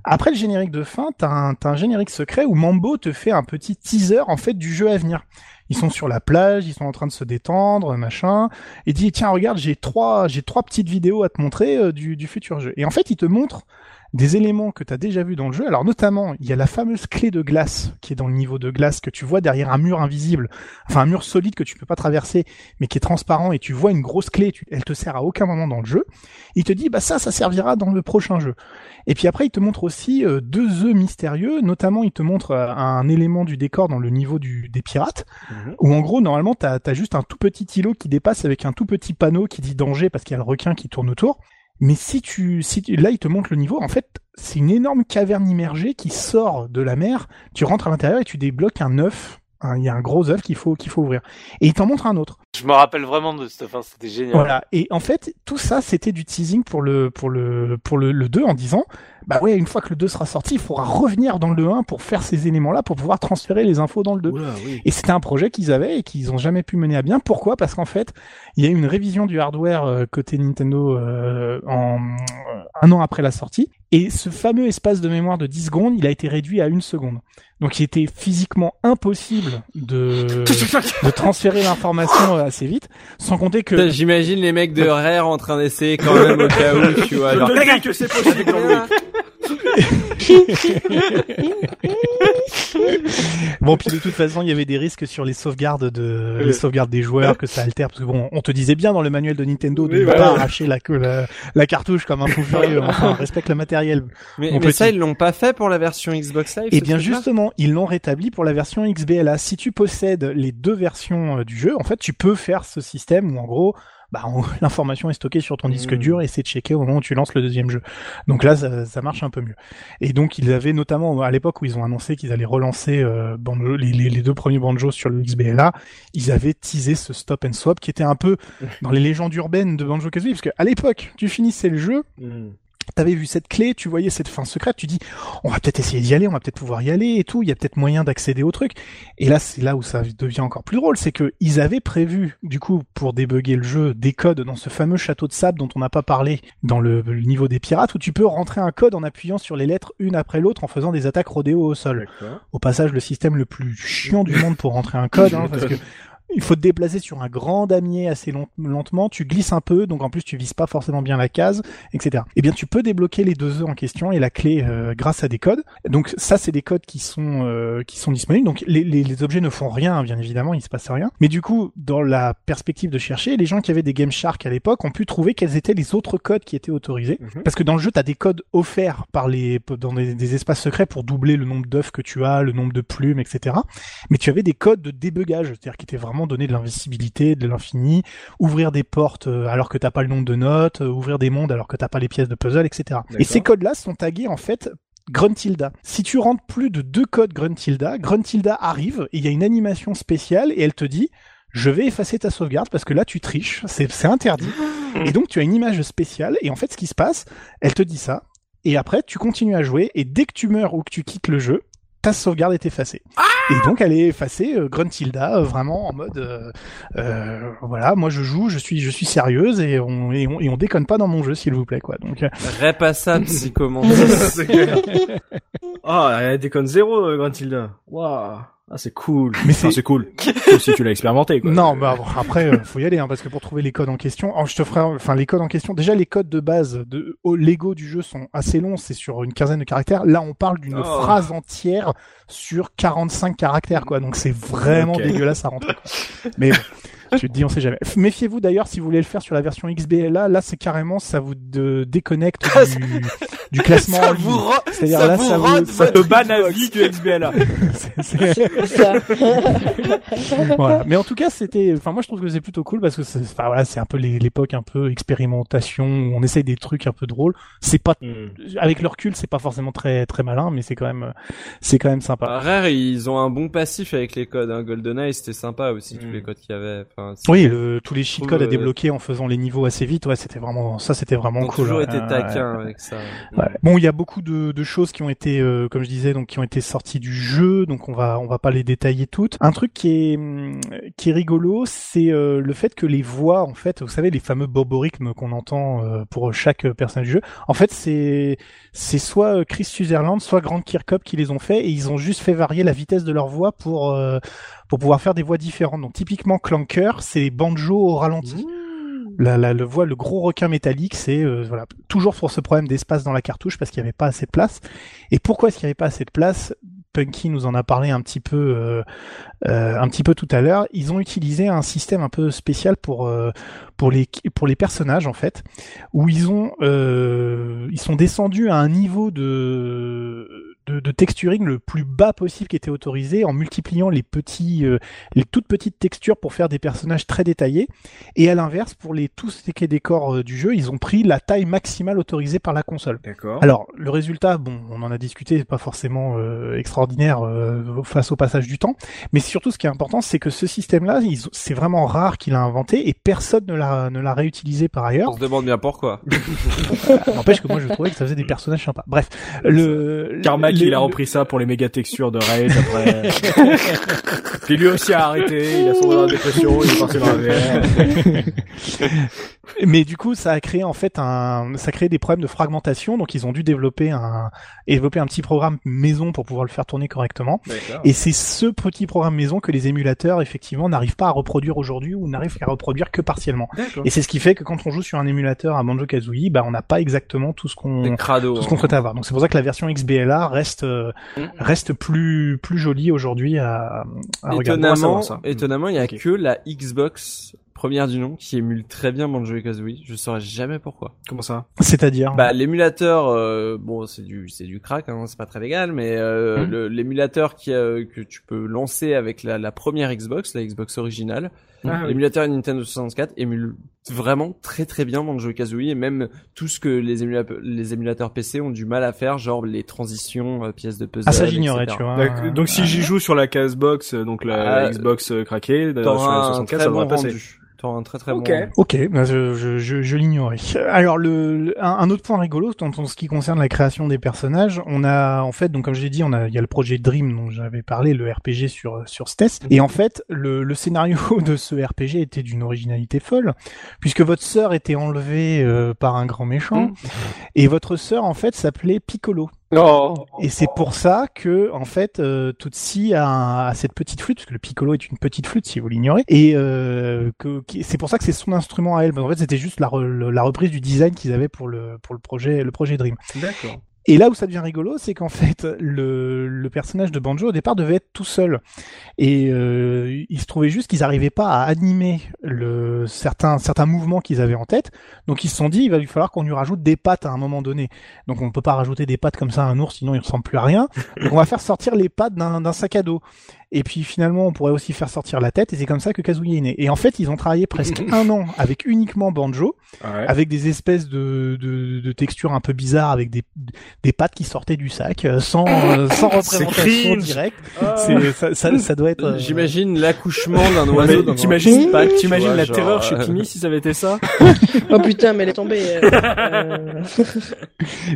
après le générique de fin, t'as un, t'as un générique secret où Mambo te fait un petit teaser, en fait, du jeu à venir. Ils sont sur la plage, ils sont en train de se détendre, machin. Et dit tiens regarde j'ai trois j'ai trois petites vidéos à te montrer euh, du, du futur jeu. Et en fait il te montre des éléments que tu as déjà vu dans le jeu. Alors notamment, il y a la fameuse clé de glace qui est dans le niveau de glace que tu vois derrière un mur invisible, enfin un mur solide que tu peux pas traverser, mais qui est transparent et tu vois une grosse clé. Tu... Elle te sert à aucun moment dans le jeu. Il te dit bah ça, ça servira dans le prochain jeu. Et puis après, il te montre aussi euh, deux œufs mystérieux. Notamment, il te montre euh, un élément du décor dans le niveau du, des pirates, Mhm. où en gros, normalement, t'as as juste un tout petit îlot qui dépasse avec un tout petit panneau qui dit danger parce qu'il y a le requin qui tourne autour. Mais si tu, si tu- là, il te montre le niveau. En fait, c'est une énorme caverne immergée qui sort de la mer. Tu rentres à l'intérieur et tu débloques un œuf. Il y a un gros œuf qu'il faut qu'il faut ouvrir. Et il t'en montre un autre. Je me rappelle vraiment de cette fin, c'était génial. Voilà. Et en fait, tout ça, c'était du teasing pour le pour le pour le, le 2 en disant, bah ouais, une fois que le 2 sera sorti, il faudra revenir dans le 1 pour faire ces éléments-là pour pouvoir transférer les infos dans le 2. Oula, oui. Et c'était un projet qu'ils avaient et qu'ils ont jamais pu mener à bien. Pourquoi? Parce qu'en fait, il y a eu une révision du hardware euh, côté Nintendo euh, en euh, un an après la sortie. Et ce fameux espace de mémoire de 10 secondes, il a été réduit à une seconde. Donc il était physiquement impossible de, de transférer l'information euh, assez vite. Sans compter que... J'imagine les mecs de Rare en train d'essayer quand même au cas où, tu vois. Genre- que c'est possible. Bon, puis de toute façon, il y avait des risques sur les sauvegardes de les sauvegardes des joueurs que ça altère parce que bon, on te disait bien dans le manuel de Nintendo de Oui, ne voilà. pas arracher la, la la cartouche comme un fou furieux. Enfin, respecte le matériel. Mais, mais ça, ils l'ont pas fait pour la version Xbox Live. Et ce bien justement, ils l'ont rétabli pour la version XBLA. Si tu possèdes les deux versions euh, du jeu, en fait, tu peux faire ce système où en gros, bah, l'information est stockée sur ton disque Mm. dur et c'est checké au moment où tu lances le deuxième jeu. Donc là, ça, ça marche un peu mieux. Et donc, ils avaient notamment à l'époque où ils ont annoncé qu'ils allaient relancer euh, Banjo- les, les, les deux premiers banjos sur le XBLA, ils avaient teasé ce stop and swap qui était un peu dans les légendes urbaines de Banjo Kazooie, parce qu'à l'époque, tu finissais le jeu, Hmm. T'avais vu cette clé, tu voyais cette fin secrète, tu dis, on va peut-être essayer d'y aller, on va peut-être pouvoir y aller et tout, il y a peut-être moyen d'accéder au truc. Et là, c'est là où ça devient encore plus drôle, c'est que ils avaient prévu, du coup, pour débugger le jeu, des codes dans ce fameux château de sable dont on n'a pas parlé dans le, le niveau des pirates, où tu peux rentrer un code en appuyant sur les lettres une après l'autre en faisant des attaques rodéo au sol. Au passage, le système le plus chiant du monde pour rentrer un code, hein, parce que il faut te déplacer sur un grand damier assez long- lentement, tu glisses un peu, donc en plus tu vises pas forcément bien la case, etc. Eh bien, tu peux débloquer les deux œufs en question et la clé euh, grâce à des codes. Donc ça, c'est des codes qui sont euh, qui sont disponibles. Donc les, les, les objets ne font rien, bien évidemment, il se passe rien. Mais du coup, dans la perspective de chercher, les gens qui avaient des Game Shark à l'époque ont pu trouver quels étaient les autres codes qui étaient autorisés. Mhm. Parce que dans le jeu, tu as des codes offerts par les dans des, des espaces secrets pour doubler le nombre d'œufs que tu as, le nombre de plumes, etc. Mais tu avais des codes de débugage, c'est-à-dire qui étaient vraiment donnés de l'invisibilité, de l'infini, ouvrir des portes euh, alors que t'as pas le nombre de notes, euh, ouvrir des mondes alors que t'as pas les pièces de puzzle, etc. Et ces codes-là sont tagués en fait Gruntilda. Si tu rentres plus de deux codes Gruntilda, Gruntilda arrive et il y a une animation spéciale et elle te dit je vais effacer ta sauvegarde parce que là tu triches, c'est interdit. Et donc tu as une image spéciale et en fait ce qui se passe, elle te dit ça et après tu continues à jouer et dès que tu meurs ou que tu quittes le jeu, ta sauvegarde est effacée. et donc elle est effacée euh, Gruntilda euh, vraiment en mode euh, euh, voilà, moi je joue, je suis je suis sérieuse et on et on, et on déconne pas dans mon jeu s'il vous plaît quoi. Donc euh. C'est clair. Ah, elle déconne zéro, Gruntilda. Waouh. Ah, c'est cool. Mais Enfin, c'est- c'est cool. Si tu l'as expérimenté, quoi. Non, bah bon, après euh, faut y aller hein, parce que pour trouver les codes en question, alors, je te ferai enfin les codes en question. Déjà les codes de base de au Lego du jeu sont assez longs, c'est sur une quinzaine de caractères. Là, on parle d'une Oh. phrase entière sur 45 caractères quoi. Donc c'est vraiment dégueulasse à rentrer. Quoi. Mais bon, tu te dis on sait jamais. Méfiez-vous d'ailleurs si vous voulez le faire sur la version XBLA, là c'est carrément ça vous de- déconnecte du, du classement en Ça vous rend, C'est-à-dire ça là vous ça rend vous Ça votre te banne à vie du XBLA. c'est- c'est- C'est ça. voilà. Mais en tout cas, c'était, enfin, moi, je trouve que c'est plutôt cool parce que c'est, enfin, voilà, c'est un peu l'époque un peu expérimentation où on essaye des trucs un peu drôles. C'est pas, avec le recul, c'est pas forcément très, très malin, mais c'est quand même, c'est quand même sympa. Rare, ils ont un bon passif avec les codes. Hein. GoldenEye, c'était sympa aussi, tous les codes qu'il y avait. Enfin, Oui, le- tous les cheat codes à Euh, débloquer en faisant les niveaux assez vite, ouais, c'était vraiment, ça, c'était vraiment ont cool. toujours ouais. été Ouais, ouais. avec ça. Bon, il y a beaucoup de, de choses qui ont été, euh, comme je disais, donc qui ont été sorties du jeu, donc on va on va pas les détailler toutes. Un truc qui est hum, qui est rigolo, c'est euh, le fait que les voix, en fait, vous savez, les fameux borborithmes qu'on entend euh, pour chaque personnage du jeu, en fait, c'est c'est soit Chris Sutherland, soit Grant Kirkhope qui les ont fait, et ils ont juste fait varier la vitesse de leur voix pour pour pouvoir faire des voix différentes. Donc typiquement Clanker, c'est banjo au ralenti. La, la, le voix, le gros requin métallique, c'est euh, voilà toujours pour ce problème d'espace dans la cartouche parce qu'il n'y avait pas assez de place. Et pourquoi est-ce qu'il n'y avait pas assez de place? Punky nous en a parlé un petit peu, euh, euh, un petit peu tout à l'heure. Ils ont utilisé un système un peu spécial pour pour les pour les personnages en fait, où ils ont ils sont descendus à un niveau de de, de, texturing le plus bas possible qui était autorisé en multipliant les petits, euh, les toutes petites textures pour faire des personnages très détaillés. Et à l'inverse, pour les tous les décors euh, du jeu, ils ont pris la taille maximale autorisée par la console. D'accord. Alors le résultat, bon, on en a discuté, pas forcément euh, extraordinaire face au passage du temps, mais surtout ce qui est important, c'est que ce système-là, c'est vraiment rare qu'il a inventé et personne ne l'a ne l'a réutilisé par ailleurs. On se demande bien pourquoi. N'empêche que moi je trouvais que ça faisait des personnages sympas. Bref, le Karma il a repris ça pour les méga textures de Raid après. Puis lui aussi a arrêté, il a sombré dans la dépression, il est passé dans la VR. Mais du coup, ça a créé en fait un, ça a créé des problèmes de fragmentation, donc ils ont dû développer un, développer un petit programme maison pour pouvoir le faire tourner correctement. Et c'est ce petit programme maison que les émulateurs effectivement n'arrivent pas à reproduire aujourd'hui ou n'arrivent à reproduire que partiellement. Et c'est ce qui fait que quand on joue sur un émulateur à Banjo Kazooie, bah on n'a pas exactement tout ce qu'on, tout ce qu'on hein. souhaite avoir. Donc c'est pour ça que la version XBLA reste Mm. reste plus plus jolie aujourd'hui à, à étonnamment, regarder. ça. étonnamment, il y a que la Xbox première du nom qui émule très bien Banjo et Kazooie. Je saurais jamais pourquoi. Comment ça? C'est-à-dire? Bah l'émulateur, euh, bon c'est du c'est du crack, hein, c'est pas très légal, mais euh, Hmm. le- l'émulateur qui euh, que tu peux lancer avec la, la première Xbox, la Xbox originale, Ah, oui. l'émulateur Nintendo 64 émule vraiment très très bien Banjo et Kazooie et même tout ce que les, émula- les émulateurs PC ont du mal à faire, genre les transitions, euh, pièces de puzzle. Ah ça j'ignorais, etc. tu vois. Donc si j'y joue sur la Casebox, euh, donc la Ah, Xbox euh, craquée, sur la un 64, très ça devrait bon passer. rendu. Un très très Ok. bon rendu. Ok, bah, je, je, je, je l'ignorais. Alors le, le- un, un autre point rigolo dans, dans ce qui concerne la création des personnages, on a en fait donc comme je l'ai dit, on a il y a le projet Dream dont j'avais parlé, le RPG sur sur STES, et en fait le, le scénario de ce RPG était d'une originalité folle, puisque votre sœur était enlevée euh, par un grand méchant, et votre sœur en fait s'appelait Piccolo. Oh. Et c'est pour ça que, en fait, euh, Tootsie a, un- a cette petite flûte, parce que le piccolo est une petite flûte, si vous l'ignorez, et euh, que c'est pour ça que c'est son instrument à elle. En fait, c'était juste la, re- la reprise du design qu'ils avaient pour le pour le projet le projet Dream. D'accord. Et là où ça devient rigolo, c'est qu'en fait, le, le personnage de Banjo au départ devait être tout seul, et euh, il se trouvait juste qu'ils n'arrivaient pas à animer le certains certains mouvements qu'ils avaient en tête. Donc ils se sont dit, il va lui falloir qu'on lui rajoute des pattes à un moment donné. Donc on peut pas rajouter des pattes comme ça à un ours, sinon il ressemble plus à rien. Donc on va faire sortir les pattes d'un sac à dos. Et puis finalement, on pourrait aussi faire sortir la tête, et c'est comme ça que Kazooie est né. Et en fait, ils ont travaillé presque un an avec uniquement Banjo, Ouais. avec des espèces de, de, de textures un peu bizarres, avec des, des pattes qui sortaient du sac, euh, sans, euh, sans représentation directe. C'est, ça, ça, ça doit être... euh, J'imagine l'accouchement d'un Ouais, oiseau un T'imagines, t'imagines vois, la genre, terreur chez Timmy si ça avait été ça Oh putain, mais elle est tombée. euh,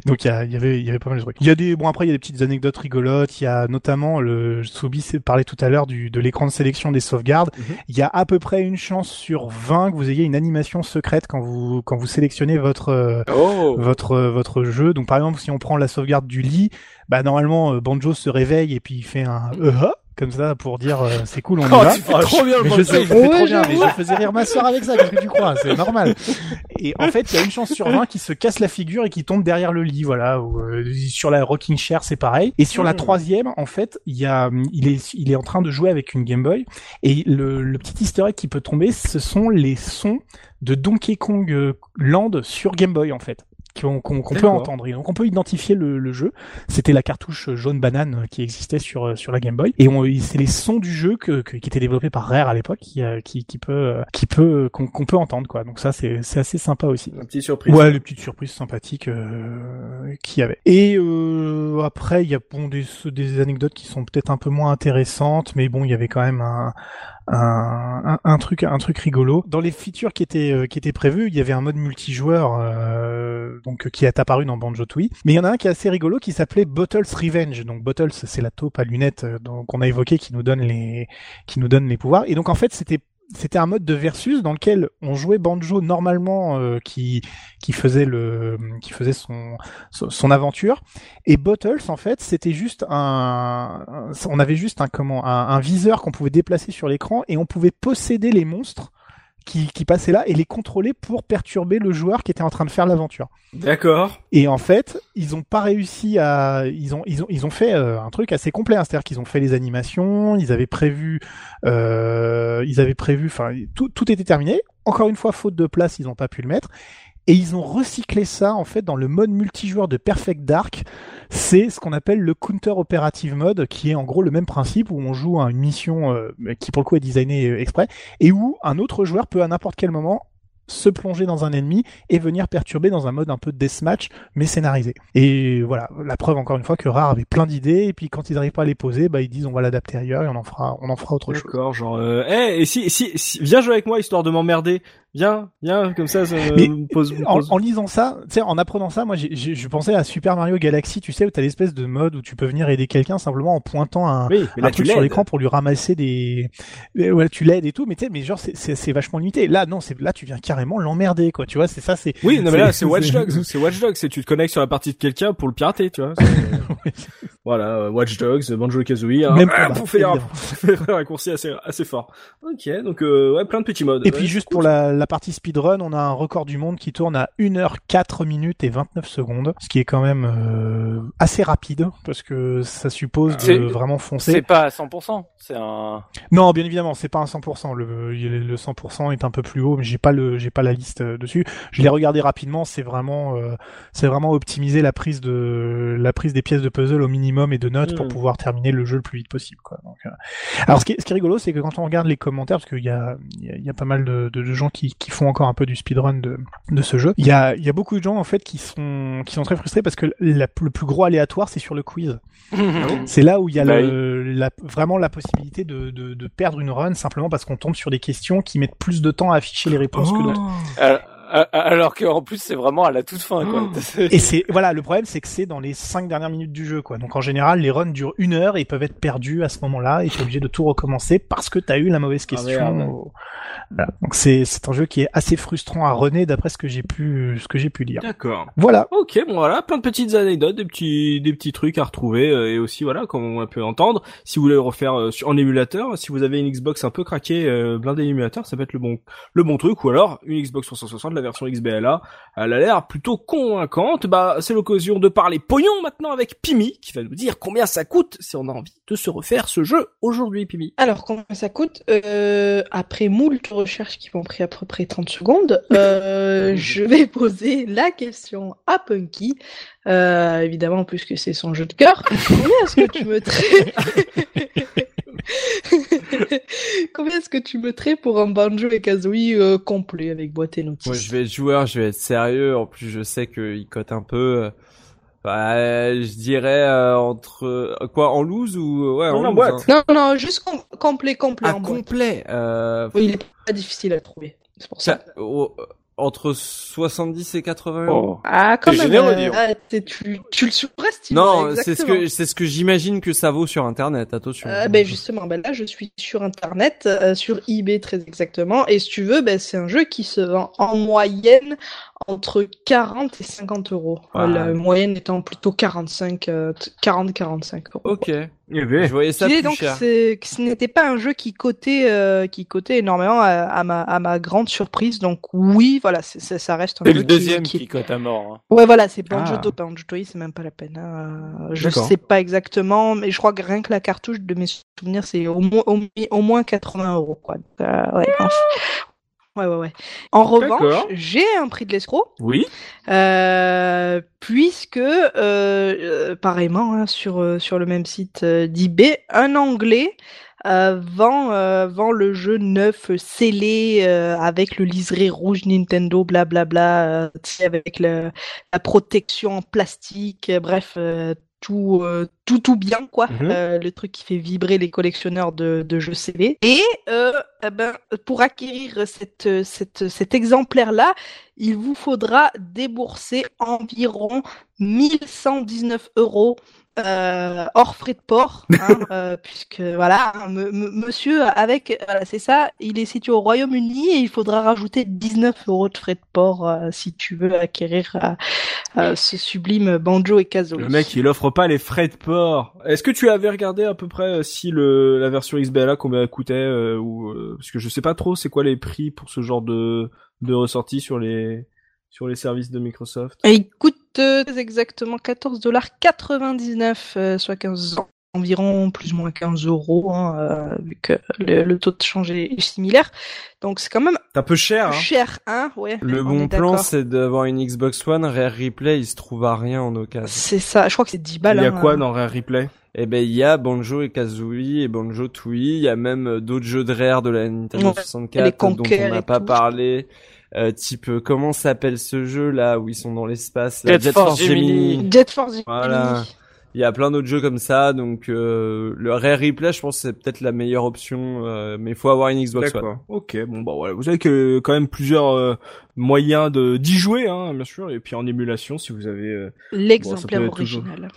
Donc il y, avait il y avait pas mal de trucs. Il y a des bon après il y a des petites anecdotes rigolotes. Il y a notamment le Soubi s'est tout à l'heure de l'écran de sélection des sauvegardes. Mhm. Il y a à peu près une chance sur 20 que vous ayez une animation secrète quand vous quand vous sélectionnez votre euh, Oh. votre votre jeu. Donc par exemple si on prend la sauvegarde du lit, bah normalement euh, Banjo se réveille et puis il fait un euh, ah comme ça pour dire euh, c'est cool on y Oh, va. tu fais trop bien le Mais je Banjo. sais, je fais Ouais, trop bien, mais je faisais rire ma soeur avec ça, qu'est-ce que tu crois C'est normal. Et en fait, il y a une chance sur 20 qui se casse la figure et qui tombe derrière le lit, voilà. Ou, euh, sur la rocking chair, c'est pareil. Et sur la Hmm. troisième, en fait, il y a, il est, il est en train de jouer avec une Game Boy. Et le, le petit easter egg qui peut tomber, ce sont les sons de Donkey Kong euh, Land sur Game Boy, en fait qu'on qu'on- qu'on peut entendre. Et donc on peut identifier le, le jeu. C'était la cartouche jaune banane qui existait sur euh, sur la Game Boy. Et on- c'est les sons du jeu que, que- qui étaient développés par Rare à l'époque qui, euh, qui qui peut euh, qui peut qu'on qu'on peut entendre quoi. Donc ça c'est c'est assez sympa aussi. Une petite surprise. Ouais, les petites surprises sympathiques euh, qu'il y avait. Et euh, après, il y a bon des, des anecdotes qui sont peut-être un peu moins intéressantes, mais bon, il y avait quand même un, un, un, truc un truc rigolo. Dans les features qui étaient euh, qui étaient prévues, il y avait un mode multijoueur euh, donc qui est apparu dans Banjo Tooie, mais il y en a un qui est assez rigolo qui s'appelait Bottles Revenge. Donc Bottles c'est la taupe à lunettes euh, qu'on a évoqué qui nous donne les qui nous donne les pouvoirs et donc en fait c'était c'était un mode de versus dans lequel on jouait Banjo normalement euh, qui qui faisait le qui faisait son son, aventure. Et Bottles en fait c'était juste un- on avait juste un comment un, un viseur qu'on pouvait déplacer sur l'écran et on pouvait posséder les monstres qui, qui passaient là et les contrôler pour perturber le joueur qui était en train de faire l'aventure. D'accord. Et en fait, ils ont pas réussi à, ils ont, ils ont, ils ont fait euh, un truc assez complet. hein. C'est-à-dire qu'ils ont fait les animations, ils avaient prévu, euh, ils avaient prévu, enfin, tout, tout était terminé. Encore une fois, faute de place, ils ont pas pu le mettre. Et ils ont recyclé ça en fait dans le mode multijoueur de Perfect Dark. C'est ce qu'on appelle le Counter Operative Mode, qui est en gros le même principe où on joue à une mission euh, qui pour le coup est designée euh, exprès et où un autre joueur peut à n'importe quel moment se plonger dans un ennemi et venir perturber dans un mode un peu deathmatch mais scénarisé. Et voilà, la preuve encore une fois que Rare avait plein d'idées et puis quand ils n'arrivent pas à les poser, bah ils disent on va l'adapter ailleurs et on en fera on en fera autre chose. D'accord, genre, euh, eh, et si, si, si, viens jouer avec moi histoire de m'emmerder. Viens, viens, comme ça, ça Mais me pose, me En, pose- en lisant ça, tu sais, en apprenant ça, moi, je pensais à Super Mario Galaxy, tu sais, où t'as l'espèce de mode où tu peux venir aider quelqu'un simplement en pointant un, Oui, un truc sur l'écran pour lui ramasser des, ouais, tu l'aides et tout, mais tu sais, mais genre c'est- vachement limité. Là, non, c'est là tu viens carrément l'emmerder, quoi. Tu vois, c'est ça, c'est. Oui, non, mais là, c'est c'est- Watch Dogs. C'est Watch Dogs. C'est tu te connectes sur la partie de quelqu'un pour le pirater, tu vois. Voilà, euh, Watch Dogs, Banjo Kazooie, hein, Même ah, pour faire un, évidemment. faire un raccourci assez, assez fort. Ok, donc, euh, ouais, plein de petits modes. Et Ouais, puis juste pour la, la partie speedrun, on a un record du monde qui tourne à 1h04 minutes et 29 secondes, ce qui est quand même euh, assez rapide parce que ça suppose C'est- de vraiment foncer. C'est pas à 100%. C'est un. Non, bien évidemment, c'est pas un 100%. Le, le 100% est un peu plus haut, mais j'ai pas le, j'ai pas la liste euh, dessus. Je l'ai regardé rapidement. C'est vraiment, euh, c'est vraiment optimiser la prise de, la prise des pièces de puzzle au minimum et de notes pour Mhm. pouvoir terminer le jeu le plus vite possible. Quoi. Donc, euh, Alors, ce qui est, ce qui est rigolo, c'est que quand on regarde les commentaires, parce qu'il y a, il y a, y a pas mal de, de, de gens qui, qui font encore un peu du speedrun de, de ce jeu. Il y a, il y a beaucoup de gens en fait qui sont, qui sont très frustrés parce que la- le plus gros aléatoire, c'est sur le quiz. C'est là où il y a Bah le, la, vraiment la possibilité de, de, de perdre une run simplement parce qu'on tombe sur des questions qui mettent plus de temps à afficher les réponses que d'autres. Euh, Alors qu'en plus, c'est vraiment à la toute fin, quoi. Et c'est voilà le problème c'est que c'est dans les cinq dernières minutes du jeu quoi. Donc en général les runs durent une heure et ils peuvent être perdus à ce moment-là et t'es obligé de tout recommencer parce que t'as eu la mauvaise question. merde. au- Voilà. Donc c'est c'est un jeu qui est assez frustrant à runner d'après ce que j'ai pu ce que j'ai pu lire. D'accord. Voilà. Ok, bon voilà, plein de petites anecdotes, des petits, des petits trucs à retrouver euh, et aussi voilà, comme on peut entendre, si vous voulez le refaire euh, en émulateur, si vous avez une Xbox un peu craquée, euh, blindée émulateur, ça peut être le bon, le bon truc, ou alors une Xbox 360, la version XBLA, elle a l'air plutôt convaincante. Bah, c'est l'occasion de parler pognon maintenant avec Pimi, qui va nous dire combien ça coûte si on a envie de se refaire ce jeu aujourd'hui, Pimi. Alors, combien ça coûte? Euh, Après moult recherches qui m'ont pris à peu près 30 secondes, euh, je vais poser la question à Punky. Euh, évidemment, puisque c'est son jeu de cœur. Combien est-ce que tu me traites? Combien est-ce que tu me traites pour un Banjo et Kazooie euh, complet avec boîte et notices Moi, je vais être joueur, je vais être sérieux. En plus, je sais qu'il cote un peu. Bah, je dirais euh, entre euh, quoi en loose ou ouais Non, en loose, boîte. hein. Non, non, juste com- complet, complet Ah en boîte. complet. Euh, Oui, il est pas difficile à trouver. C'est pour ça. ça, oh, entre 70 et 80 euros. Oh. Ah, quand même. généreux, euh, ah, tu, tu le surestimes. Non, c'est ce que c'est ce que j'imagine que ça vaut sur internet. Attention. Euh, ben justement, ben là je suis sur internet, euh, sur eBay très exactement, et si tu veux, ben c'est un jeu qui se vend en moyenne entre 40 et 50 euros. La moyenne étant plutôt 45, euh, 40-45 euros. Ok. Eh ben, Je voyais ça plus donc cher. c'est que ce n'était pas un jeu qui cotait euh, qui cotait énormément à, à ma à ma grande surprise. Donc oui, voilà, ça reste un jeu le deuxième qui, qui cote à mort. hein. Ouais, voilà, c'est Banjo Ah. Banjo Toy, c'est même pas la peine. hein. Euh, Je sais pas exactement, mais je crois que rien que la cartouche de mes souvenirs, c'est au moins au, mi- au moins 80 euros, quoi. Donc, euh, ouais, non, c'est- ouais, ouais, ouais. En revanche, j'ai un prix de l'escroc, oui. euh, puisque euh, euh, pareillement hein, sur euh, sur le même site euh, d'eBay, un Anglais. euh, vend, euh, vend le jeu neuf scellé euh, avec le liseré rouge Nintendo blablabla tu sais, avec le, la protection en plastique euh, bref euh, tout euh, tout tout bien quoi, Mhm. euh, le truc qui fait vibrer les collectionneurs de, de jeux CD. Et euh, eh ben pour acquérir cette, cette cet exemplaire là, il vous faudra débourser environ 1119 euros euh, hors frais de port, hein, euh, puisque voilà, hein, me- me- monsieur avec, voilà, c'est ça, il est situé au Royaume-Uni et il faudra rajouter 19 euros de frais de port euh, si tu veux acquérir euh, euh, ce sublime banjo et kazooie. Le mec, il offre pas les frais de port. Est-ce que tu avais regardé à peu près euh, si le la version XBLA combien elle coûtait euh, ou euh, parce que je sais pas trop c'est quoi les prix pour ce genre de de ressortie sur les sur les services de Microsoft. Et il coûte euh, exactement 14,99$, euh, soit 15 ans environ plus ou moins 15 euros, hein, euh, vu que le, le taux de change est, similaire. Donc c'est quand même C'est un peu cher. Hein. cher, hein, ouais. Le on bon plan, c'est d'avoir une Xbox One, Rare Replay, il se trouve à rien en occasion. C'est ça, je crois que c'est 10 Il balles. y a hein. quoi dans Rare Replay? Eh ben, il y a Banjo et Kazooie et Banjo Tooie. Il y a même euh, d'autres jeux de Rare de la Nintendo Ouais, 64 les dont on n'a pas tout. parlé. Euh, type, euh, comment s'appelle ce jeu là où ils sont dans l'espace Jet Force Gemini. Jet Force Gemini. Voilà. Il y a plein d'autres jeux comme ça, donc euh, le Rare Replay, je pense, c'est peut-être la meilleure option, euh, mais il faut avoir une Xbox One. Ok, bon bah voilà, vous avez que quand même plusieurs euh, moyens de d'y jouer, hein, bien sûr, et puis en émulation si vous avez euh, L'exemplaire Bon, être toujours- original.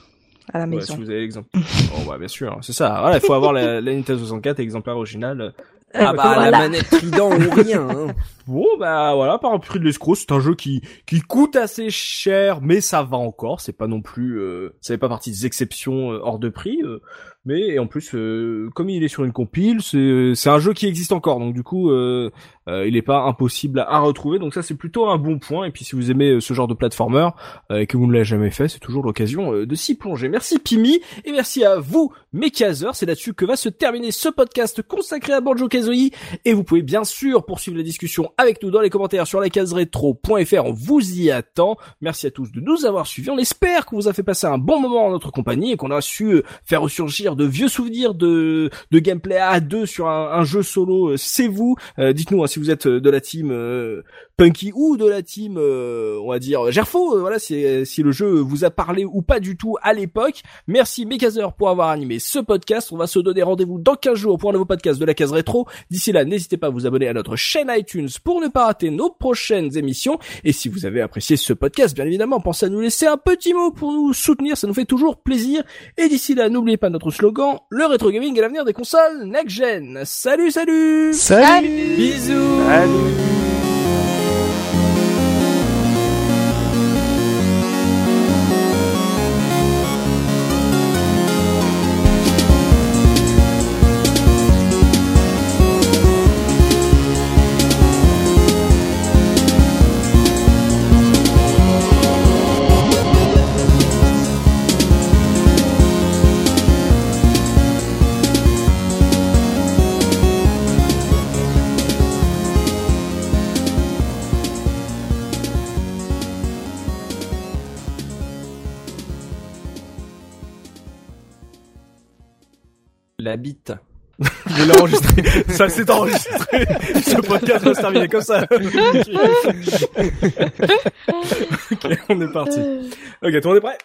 À la ouais, maison. si vous avez l'exemple. oh bah bien sûr, hein, c'est ça. Voilà, il faut avoir la, la Nintendo 64 exemplaire original. Ah bah voilà. la manette Trident ou rien. Hein. Bon bah voilà, par un prix de l'escroc, c'est un jeu qui qui coûte assez cher, mais ça va encore. C'est pas non plus, euh, ça fait pas partie des exceptions euh, hors de prix. euh, mais et en plus, euh, comme il est sur une compile, c'est un jeu qui existe encore. Donc du coup, euh, euh, il est pas impossible à, retrouver. Donc ça c'est plutôt un bon point. Et puis si vous aimez euh, ce genre de platformer euh, et que vous ne l'avez jamais fait, c'est toujours l'occasion de s'y plonger. Merci Pimi et merci à vous mes. C'est là-dessus que va se terminer ce podcast consacré à Banjo Kazooie. Et vous pouvez bien sûr poursuivre la discussion avec nous dans les commentaires sur la case rétro.fr. On vous y attend. Merci à tous de nous avoir suivis. On espère qu'on vous a fait passer un bon moment en notre compagnie et qu'on a su faire ressurgir de vieux souvenirs de, de gameplay à deux sur un, jeu solo. Euh, C'est vous. Euh, Dites-nous hein, si vous êtes euh, de la team Punky ou de la team, euh, on va dire, Gerfo. Euh, voilà, si, si le jeu vous a parlé ou pas du tout à l'époque. Merci Mekazeur pour avoir animé ce podcast. On va se donner rendez-vous dans 15 jours pour un nouveau podcast de la case rétro. D'ici là, n'hésitez pas à vous abonner à notre chaîne iTunes pour ne pas rater nos prochaines émissions. Et si vous avez apprécié ce podcast, bien évidemment, pensez à nous laisser un petit mot pour nous soutenir. Ça nous fait toujours plaisir. Et d'ici là, n'oubliez pas notre slogan, le rétro gaming est l'avenir des consoles next-gen. Salut, salut! Salut Bisous. La bite. Je l'ai enregistré. ça s'est enregistré. Ce podcast va se terminer comme ça. ok, on est parti. Ok, tout le monde est prêt?